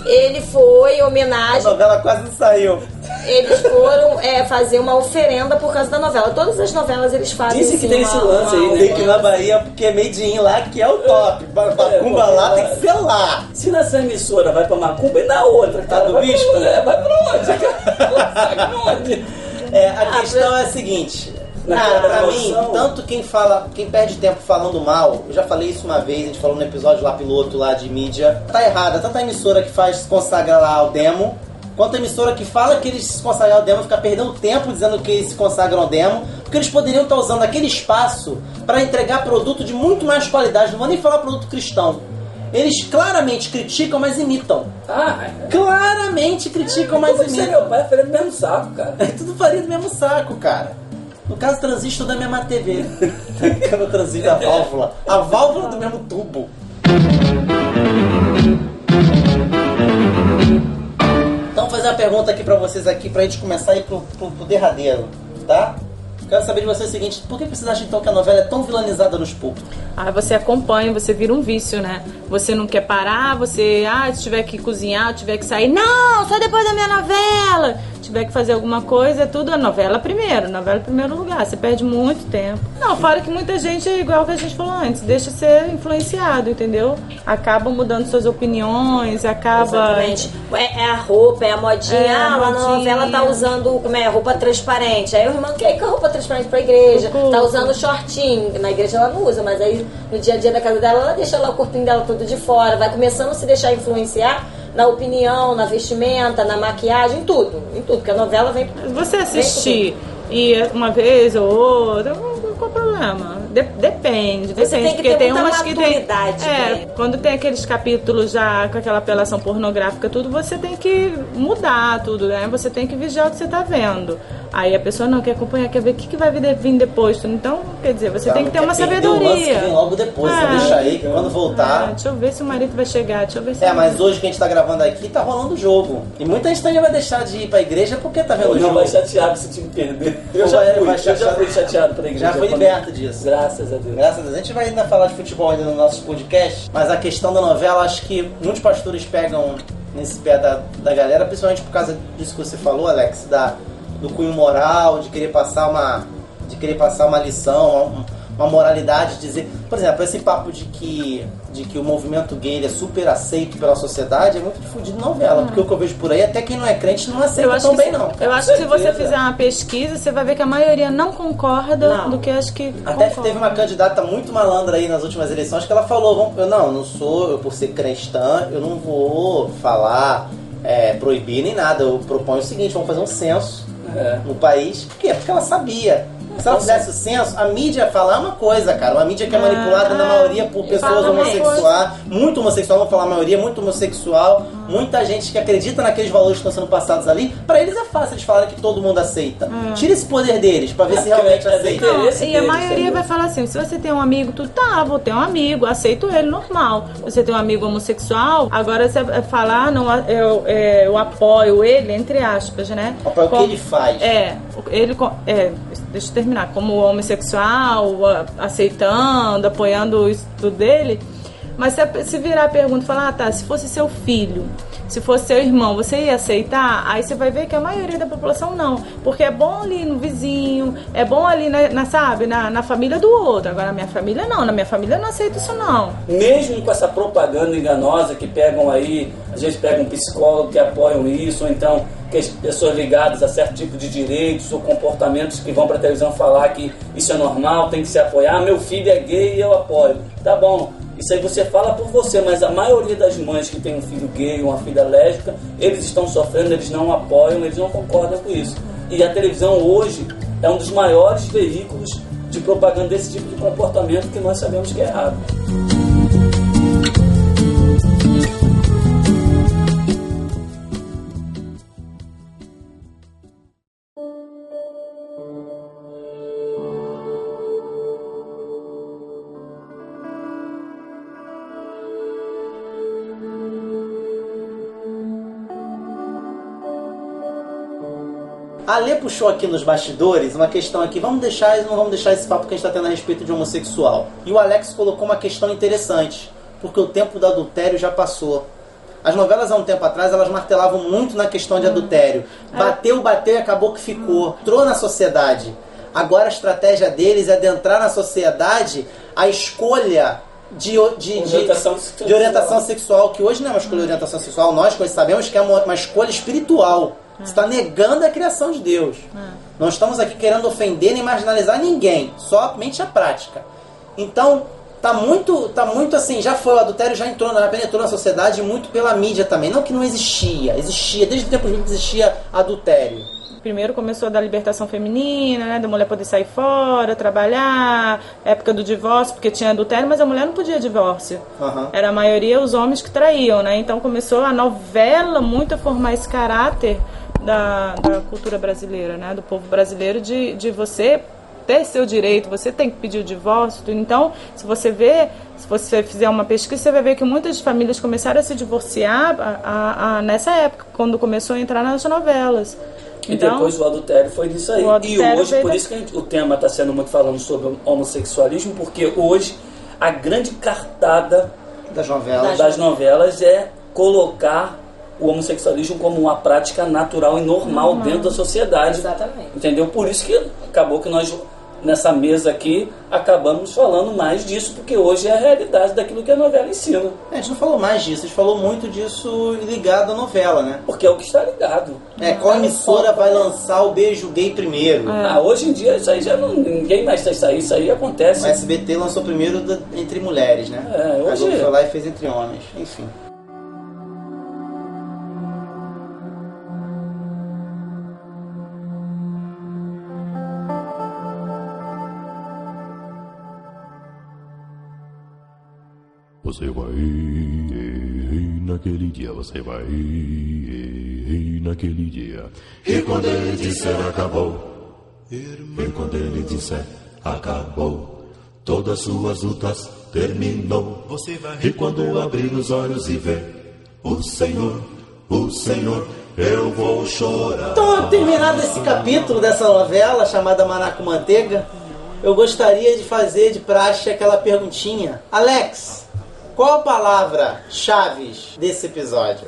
[SPEAKER 3] Ele foi em
[SPEAKER 1] A
[SPEAKER 3] homenagem
[SPEAKER 1] novela quase não saiu.
[SPEAKER 3] eles foram é, fazer uma oferenda por causa da novela. Todas as novelas eles fazem
[SPEAKER 2] Dizem que
[SPEAKER 3] assim,
[SPEAKER 2] tem
[SPEAKER 3] uma-
[SPEAKER 2] esse lance aí, né?
[SPEAKER 1] Tem que ir na Bahia porque é made in lá que é o top. Ba- Macumba lá tem que ser lá.
[SPEAKER 2] Se nessa emissora vai pra Macumba e na outra, cara,
[SPEAKER 1] do
[SPEAKER 2] vai
[SPEAKER 1] bispo,
[SPEAKER 2] pra,
[SPEAKER 1] né?
[SPEAKER 2] é, vai pra onde? cara? Pra onde?
[SPEAKER 1] É, a questão é a seguinte.
[SPEAKER 2] Na
[SPEAKER 1] Ah, pra mim, tanto quem fala, quem perde tempo falando mal, eu já falei isso uma vez, a gente falou no episódio lá piloto lá de mídia, tá errada. Tanto a emissora que faz se consagra lá ao demo, quanto a emissora que fala que eles se consagram ao demo, fica perdendo tempo dizendo que eles se consagram ao demo, porque eles poderiam estar usando aquele espaço para entregar produto de muito mais qualidade. Não vou nem falar produto cristão. Eles claramente criticam, mas imitam.
[SPEAKER 2] Ah,
[SPEAKER 1] Claramente criticam, mas
[SPEAKER 2] como você é
[SPEAKER 1] imitam.
[SPEAKER 2] meu pai, faria do mesmo saco, cara.
[SPEAKER 1] É tudo faria do mesmo saco, cara. No caso, transistor da mesma TV. Quando transita a válvula. A válvula do mesmo tubo. Então, vou fazer uma pergunta aqui pra vocês aqui, pra gente começar a ir pro, pro, pro derradeiro, tá? Quero saber de vocês o seguinte, por que vocês acham então que a novela é tão vilanizada nos públicos?
[SPEAKER 6] Aí você acompanha, você vira um vício, né? Você não quer parar, você, ah, se tiver que cozinhar, tiver que sair, não, só depois da minha novela. Tiver que fazer alguma coisa, é tudo a novela primeiro, novela primeiro lugar. Você perde muito tempo. Não, fora que muita gente é igual que a gente falou antes, deixa ser influenciado, entendeu? Acaba mudando suas opiniões, acaba.
[SPEAKER 3] Exatamente. É, é a roupa, é a modinha.
[SPEAKER 6] É,
[SPEAKER 3] ah,
[SPEAKER 6] a
[SPEAKER 3] lá na novela tá usando como é, roupa transparente. Aí o irmão quer ir com a roupa transparente pra igreja. Tá usando shortinho. Na igreja ela não usa, mas aí no dia a dia da casa dela, ela deixa lá o corpinho dela todo de fora. Vai começando a se deixar influenciar na opinião, na vestimenta, na maquiagem, em tudo. Em tudo, porque a novela vem.
[SPEAKER 6] Você assistir e uma vez ou outra, qual o problema? De- depende,
[SPEAKER 3] Você
[SPEAKER 6] depende.
[SPEAKER 3] tem que
[SPEAKER 6] porque
[SPEAKER 3] ter
[SPEAKER 6] tem
[SPEAKER 3] muita
[SPEAKER 6] umas que tem. É,
[SPEAKER 3] né?
[SPEAKER 6] quando tem aqueles capítulos já com aquela apelação pornográfica, tudo, você tem que mudar tudo, né? Você tem que vigiar o que você tá vendo. Aí a pessoa não quer acompanhar, quer ver o que, que vai vir, de- vir depois. Então, quer dizer, você
[SPEAKER 1] Ela
[SPEAKER 6] tem que
[SPEAKER 1] não
[SPEAKER 6] ter uma
[SPEAKER 1] que
[SPEAKER 6] sabedoria.
[SPEAKER 1] vem logo depois, você
[SPEAKER 6] É,
[SPEAKER 1] deixa aí, que quando voltar.
[SPEAKER 6] É, deixa eu ver se o marido vai chegar. Deixa eu ver se
[SPEAKER 1] É, mas hoje que a gente tá gravando aqui, tá rolando o jogo. E muita gente também vai deixar de ir pra igreja porque tá vendo
[SPEAKER 2] Eu
[SPEAKER 1] o
[SPEAKER 2] não
[SPEAKER 1] jogo.
[SPEAKER 2] vai chateado se o time perder. Eu já fui,
[SPEAKER 1] vai
[SPEAKER 2] eu já
[SPEAKER 1] chateado.
[SPEAKER 2] fui chateado pra igreja.
[SPEAKER 1] Já foi liberto disso.
[SPEAKER 2] Graças a Deus.
[SPEAKER 1] Graças a Deus. A gente vai ainda falar de futebol ainda no nosso podcast, mas a questão da novela, acho que muitos pastores pegam nesse pé da, da galera, principalmente por causa disso que você falou, Alex, da, do cunho moral, de querer passar uma, de querer passar uma lição, uma, uma moralidade, dizer, por exemplo, esse papo de que, de que o movimento gay é super aceito pela sociedade é muito difundido em novela, porque o que eu vejo por aí, até quem não é crente não aceita tão
[SPEAKER 6] que,
[SPEAKER 1] bem não.
[SPEAKER 6] eu acho que se você fizer uma pesquisa, você vai ver que a maioria não concorda do que acho que.
[SPEAKER 1] Até
[SPEAKER 6] concorda.
[SPEAKER 1] teve uma candidata muito malandra aí nas últimas eleições que ela falou, vamos- eu não, não sou, eu por ser cristã, eu não vou falar, é, proibir nem nada. Eu proponho o seguinte, vamos fazer um censo
[SPEAKER 2] É.
[SPEAKER 1] no país. Por quê? Porque ela sabia. Se ela fizesse o censo, a mídia falar uma coisa, cara. Uma mídia que é manipulada na maioria por pessoas homossexuais, muito homossexual, vou falar a maioria, muito homossexual, muita gente que acredita naqueles valores que estão sendo passados ali. Pra eles é fácil eles falarem que todo mundo aceita. Tira esse poder deles pra ver se realmente
[SPEAKER 2] é
[SPEAKER 1] aceita.
[SPEAKER 2] interesse
[SPEAKER 6] E a
[SPEAKER 2] deles,
[SPEAKER 6] maioria
[SPEAKER 2] entendeu?
[SPEAKER 6] vai falar assim: se você tem um amigo, tu tá, vou ter um amigo, aceito ele, normal. Você tem um amigo homossexual, agora você vai falar, não, eu, é, eu apoio ele, entre aspas, né?
[SPEAKER 1] Apoio o que ele faz.
[SPEAKER 6] É, ele, é, deixa eu terminar, como homossexual, a- aceitando, apoiando isso tudo dele. Mas se, se virar a pergunta e falar, ah, tá, se fosse seu filho, se fosse seu irmão, você ia aceitar? Aí você vai ver que a maioria da população não. Porque é bom ali no vizinho, é bom ali, na, na, sabe, na, na família do outro. Agora, na minha família não, na minha família eu não aceito isso não.
[SPEAKER 2] Mesmo com essa propaganda enganosa que pegam aí, às vezes pegam um psicólogo que apoiam isso, ou então que as pessoas ligadas a certo tipo de direitos ou comportamentos que vão pra televisão falar que isso é normal, tem que se apoiar. Meu filho é gay e eu apoio. Tá bom, isso aí você fala por você, mas a maioria das mães que tem um filho gay uma filha lésbica, eles estão sofrendo, eles não apoiam, eles não concordam com isso. E a televisão hoje é um dos maiores veículos de propaganda desse tipo de comportamento que nós sabemos que é errado.
[SPEAKER 1] A Lê puxou aqui nos bastidores uma questão aqui, vamos deixar, não vamos deixar esse papo que a gente está tendo a respeito de homossexual. E o Alex colocou uma questão interessante, porque o tempo do adultério já passou. As novelas há um tempo atrás, elas martelavam muito na questão de adultério. Bateu, bateu e acabou que ficou. Entrou na sociedade. Agora a estratégia deles é de entrar na sociedade a escolha de, de, de,
[SPEAKER 2] Orientação
[SPEAKER 1] de orientação sexual, que hoje não é uma escolha de orientação sexual, nós sabemos que é uma, uma escolha espiritual. Você está negando a criação de Deus. Não estamos aqui querendo ofender nem marginalizar ninguém, somente a prática. Então, tá muito, tá muito assim, já foi o adultério, já entrou, já penetrou na sociedade muito pela mídia também. Não que não existia, existia, desde o tempo bíblico existia adultério.
[SPEAKER 6] Primeiro começou da libertação feminina, né, da mulher poder sair fora, trabalhar, época do divórcio, porque tinha adultério, mas a mulher não podia divórcio.
[SPEAKER 1] Aham.
[SPEAKER 6] Era a maioria os homens que traíam, né? Então começou a novela muito a formar esse caráter da, da cultura brasileira, né? Do povo brasileiro de, de você ter seu direito, você tem que pedir o divórcio. Então, se você vê, se você fizer uma pesquisa, você vai ver que muitas famílias começaram a se divorciar a- a- a- nessa época, quando começou a entrar nas novelas.
[SPEAKER 2] E
[SPEAKER 6] Então,
[SPEAKER 2] depois o adultério foi nisso aí. E hoje, por isso que gente- o tema está sendo muito falando sobre o homossexualismo, porque hoje a grande cartada
[SPEAKER 1] Das novelas.
[SPEAKER 2] das novelas é colocar o homossexualismo como uma prática natural e normal
[SPEAKER 3] Normal.
[SPEAKER 2] dentro da sociedade.
[SPEAKER 3] Exatamente.
[SPEAKER 2] Entendeu? Por isso que acabou que nós, nessa mesa aqui, acabamos falando mais disso, porque hoje é a realidade daquilo que a novela ensina.
[SPEAKER 1] A gente não falou mais disso, a gente falou muito disso ligado à novela, né?
[SPEAKER 2] Porque é o que está ligado.
[SPEAKER 1] É, qual emissora vai lançar o beijo gay primeiro?
[SPEAKER 2] Ah, hoje em dia isso aí já não. Ninguém mais está isso aí, isso aí acontece.
[SPEAKER 1] O SBT lançou primeiro da- entre mulheres, né?
[SPEAKER 2] É,
[SPEAKER 1] A
[SPEAKER 2] hoje-
[SPEAKER 1] Globo foi lá e fez entre homens, enfim.
[SPEAKER 12] Você vai e naquele dia, você vai e naquele dia. E quando ele disser acabou, e quando ele disser acabou, todas suas lutas terminou. Você vai rir quando abrir os olhos e ver o Senhor, o Senhor. Eu vou chorar.
[SPEAKER 1] Então, terminado esse capítulo dessa novela chamada Maná com Manteiga, eu gostaria de fazer de praxe aquela perguntinha. Alex, qual a palavra chaves desse episódio?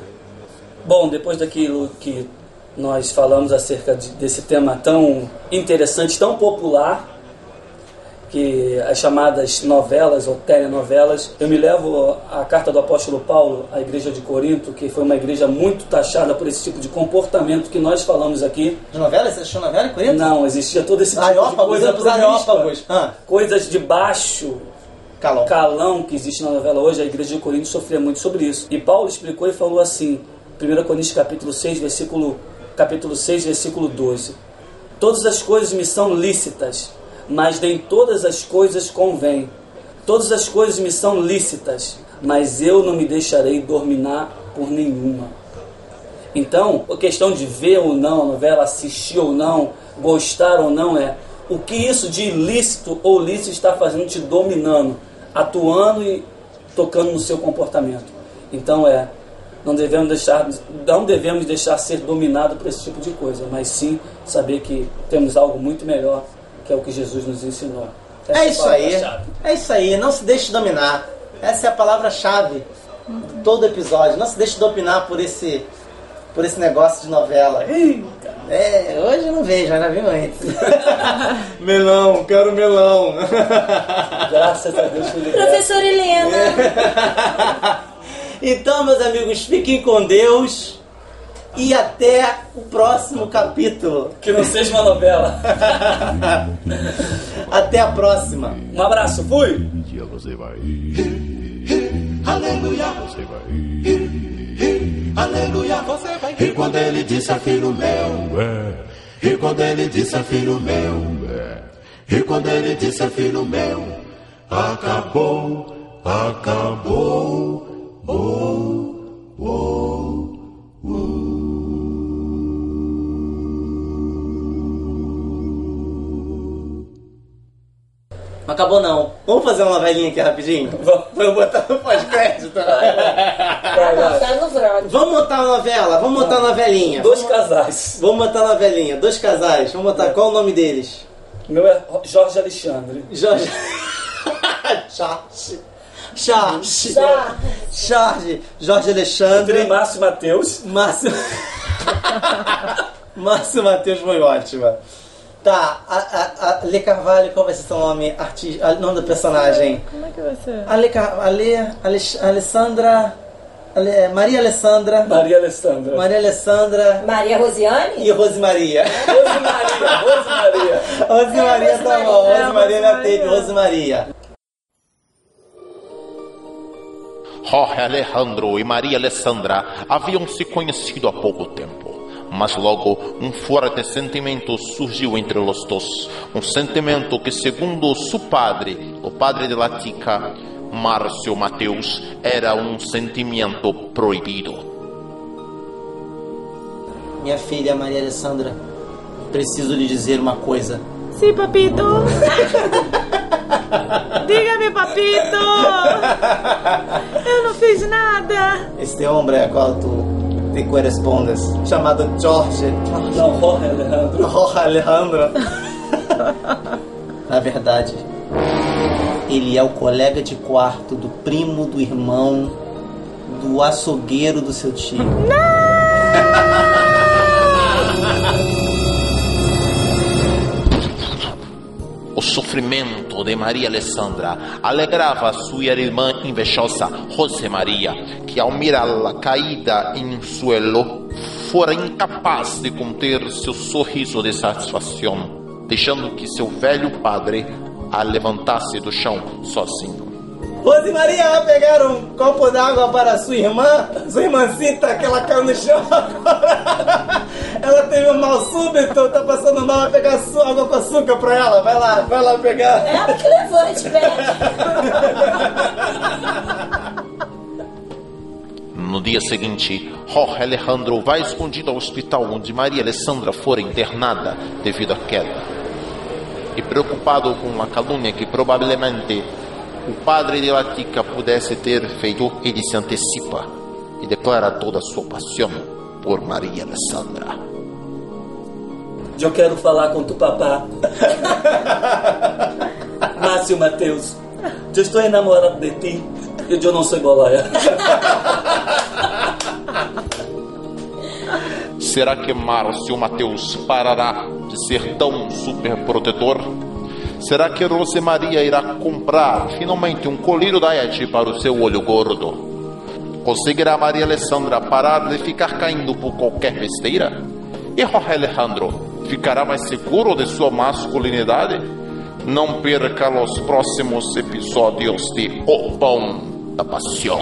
[SPEAKER 2] Bom, depois daquilo que nós falamos acerca de- desse tema tão interessante, tão popular, que as chamadas novelas ou telenovelas, eu me levo à carta do apóstolo Paulo à igreja de Corinto, que foi uma igreja muito taxada por esse tipo de comportamento que nós falamos aqui.
[SPEAKER 1] De novela? Você assistiu novela em Corinto?
[SPEAKER 2] Não, existia todo esse tipo de coisa promíscua,
[SPEAKER 1] areópagos. Ah.
[SPEAKER 2] coisas de baixo
[SPEAKER 1] calão.
[SPEAKER 2] calão que existe na novela hoje, a igreja de Corinto sofria muito sobre isso. E Paulo explicou e falou assim, 1 Coríntios capítulo 6, versículo, capítulo 6, versículo 12. Todas as coisas me são lícitas, mas nem todas as coisas convêm. Todas as coisas me são lícitas, mas eu não me deixarei dominar por nenhuma. Então, a questão de ver ou não a novela, assistir ou não, gostar ou não é o que isso de ilícito ou lícito está fazendo te dominando, atuando e tocando no seu comportamento. Então é, não devemos deixar, não devemos deixar ser dominado por esse tipo de coisa, mas sim saber que temos algo muito melhor, que é o que Jesus nos ensinou. Essa
[SPEAKER 1] É isso aí.
[SPEAKER 2] palavra-chave.
[SPEAKER 1] É isso aí. Não se deixe dominar. Essa é a palavra-chave de todo episódio. Não se deixe dominar por esse, por esse negócio de novela. É, hoje eu não vejo, ainda vi antes. melão, quero melão.
[SPEAKER 2] Graças a Deus, fui liberto.
[SPEAKER 3] Professora Helena.
[SPEAKER 1] Então, meus amigos, fiquem com Deus. E até o próximo capítulo.
[SPEAKER 2] Que não seja uma novela.
[SPEAKER 1] até a próxima.
[SPEAKER 2] Um abraço, fui!
[SPEAKER 12] dia você vai.
[SPEAKER 9] Aleluia.
[SPEAKER 12] Você vai.
[SPEAKER 9] Aleluia. Você vai
[SPEAKER 12] E quando ele disse filho meu, é. E quando ele disse filho meu, é. E quando ele disse filho meu, acabou, acabou. Oh, oh,
[SPEAKER 1] Não acabou não. Vamos fazer uma novelinha aqui rapidinho? Vamos botar no pós-crédito.
[SPEAKER 3] Tá.
[SPEAKER 1] Vamos montar uma novela, vamos montar uma novelinha.
[SPEAKER 2] Dois casais.
[SPEAKER 1] Vamos montar uma novelinha, dois casais. Vamos botar qual o nome deles?
[SPEAKER 2] Meu é Jorge Alexandre.
[SPEAKER 1] Jorge. Charge. Charge.
[SPEAKER 3] Charge.
[SPEAKER 1] Jorge Alexandre.
[SPEAKER 2] Márcio Matheus.
[SPEAKER 1] Márcio. Márcio Matheus foi ótima. Tá, a, a, a Lê Carvalho, qual vai ser seu nome? Arti... O nome do personagem?
[SPEAKER 6] Como é que vai ser?
[SPEAKER 1] Ale, Car- Ale, Alex- Alessandra. Ale- Maria Alessandra.
[SPEAKER 2] Maria Alessandra.
[SPEAKER 1] Maria Alessandra.
[SPEAKER 3] Maria Rosiane?
[SPEAKER 1] E Rosemaria.
[SPEAKER 2] Rosemaria, Rosemaria.
[SPEAKER 1] Rosemaria tá bom,
[SPEAKER 3] É,
[SPEAKER 1] Rosemaria já teve.
[SPEAKER 3] Rosemaria.
[SPEAKER 5] Jorge Alejandro e Maria Alessandra haviam se conhecido há pouco tempo. Mas logo um forte sentimento surgiu entre os dois. Um sentimento que, segundo seu padre, o padre de Latica, Márcio Mateus, era um sentimento proibido.
[SPEAKER 1] Minha filha Maria Alessandra, preciso lhe dizer uma coisa.
[SPEAKER 6] Sim, papito. Diga-me, papito. Eu não fiz nada.
[SPEAKER 1] Este homem a qual tu te correspondes, chamado Jorge.
[SPEAKER 2] Não, Jorge Alejandro.
[SPEAKER 1] Jorge Alejandro. Na verdade, ele é o colega de quarto do primo do irmão do açougueiro do seu tio.
[SPEAKER 5] O sofrimento de Maria Alessandra alegrava sua irmã invejosa, José Maria, que ao mirá-la caída em suelo, fora incapaz de conter seu sorriso de satisfação, deixando que seu velho padre a levantasse do chão sozinho.
[SPEAKER 1] Rose Maria vai pegar um copo d'água para sua irmã. Sua irmãcita, que ela caiu no chão agora. Ela teve um mal súbito, tá passando mal, vai pegar água com açúcar pra ela. Vai lá, vai lá pegar.
[SPEAKER 3] Ela que levante, pede.
[SPEAKER 5] No dia seguinte, Jorge Alejandro vai escondido ao hospital onde Maria Alessandra fora internada devido à queda. E preocupado com uma calúnia que provavelmente o padre de Latica pudesse ter feito, ele se antecipa e declara toda a sua paixão por Maria Alessandra.
[SPEAKER 2] Eu quero falar com tu papá. Márcio Mateus, eu estou enamorado de ti e eu não sou bolaya.
[SPEAKER 5] Será que Márcio Mateus parará de ser tão superprotetor? Será que Rosemaria irá comprar finalmente um colírio da Eti para o seu olho gordo? Conseguirá Maria Alessandra parar de ficar caindo por qualquer besteira? E Jorge Alejandro ficará mais seguro de sua masculinidade? Não perca os próximos episódios de O Pão da Paixão.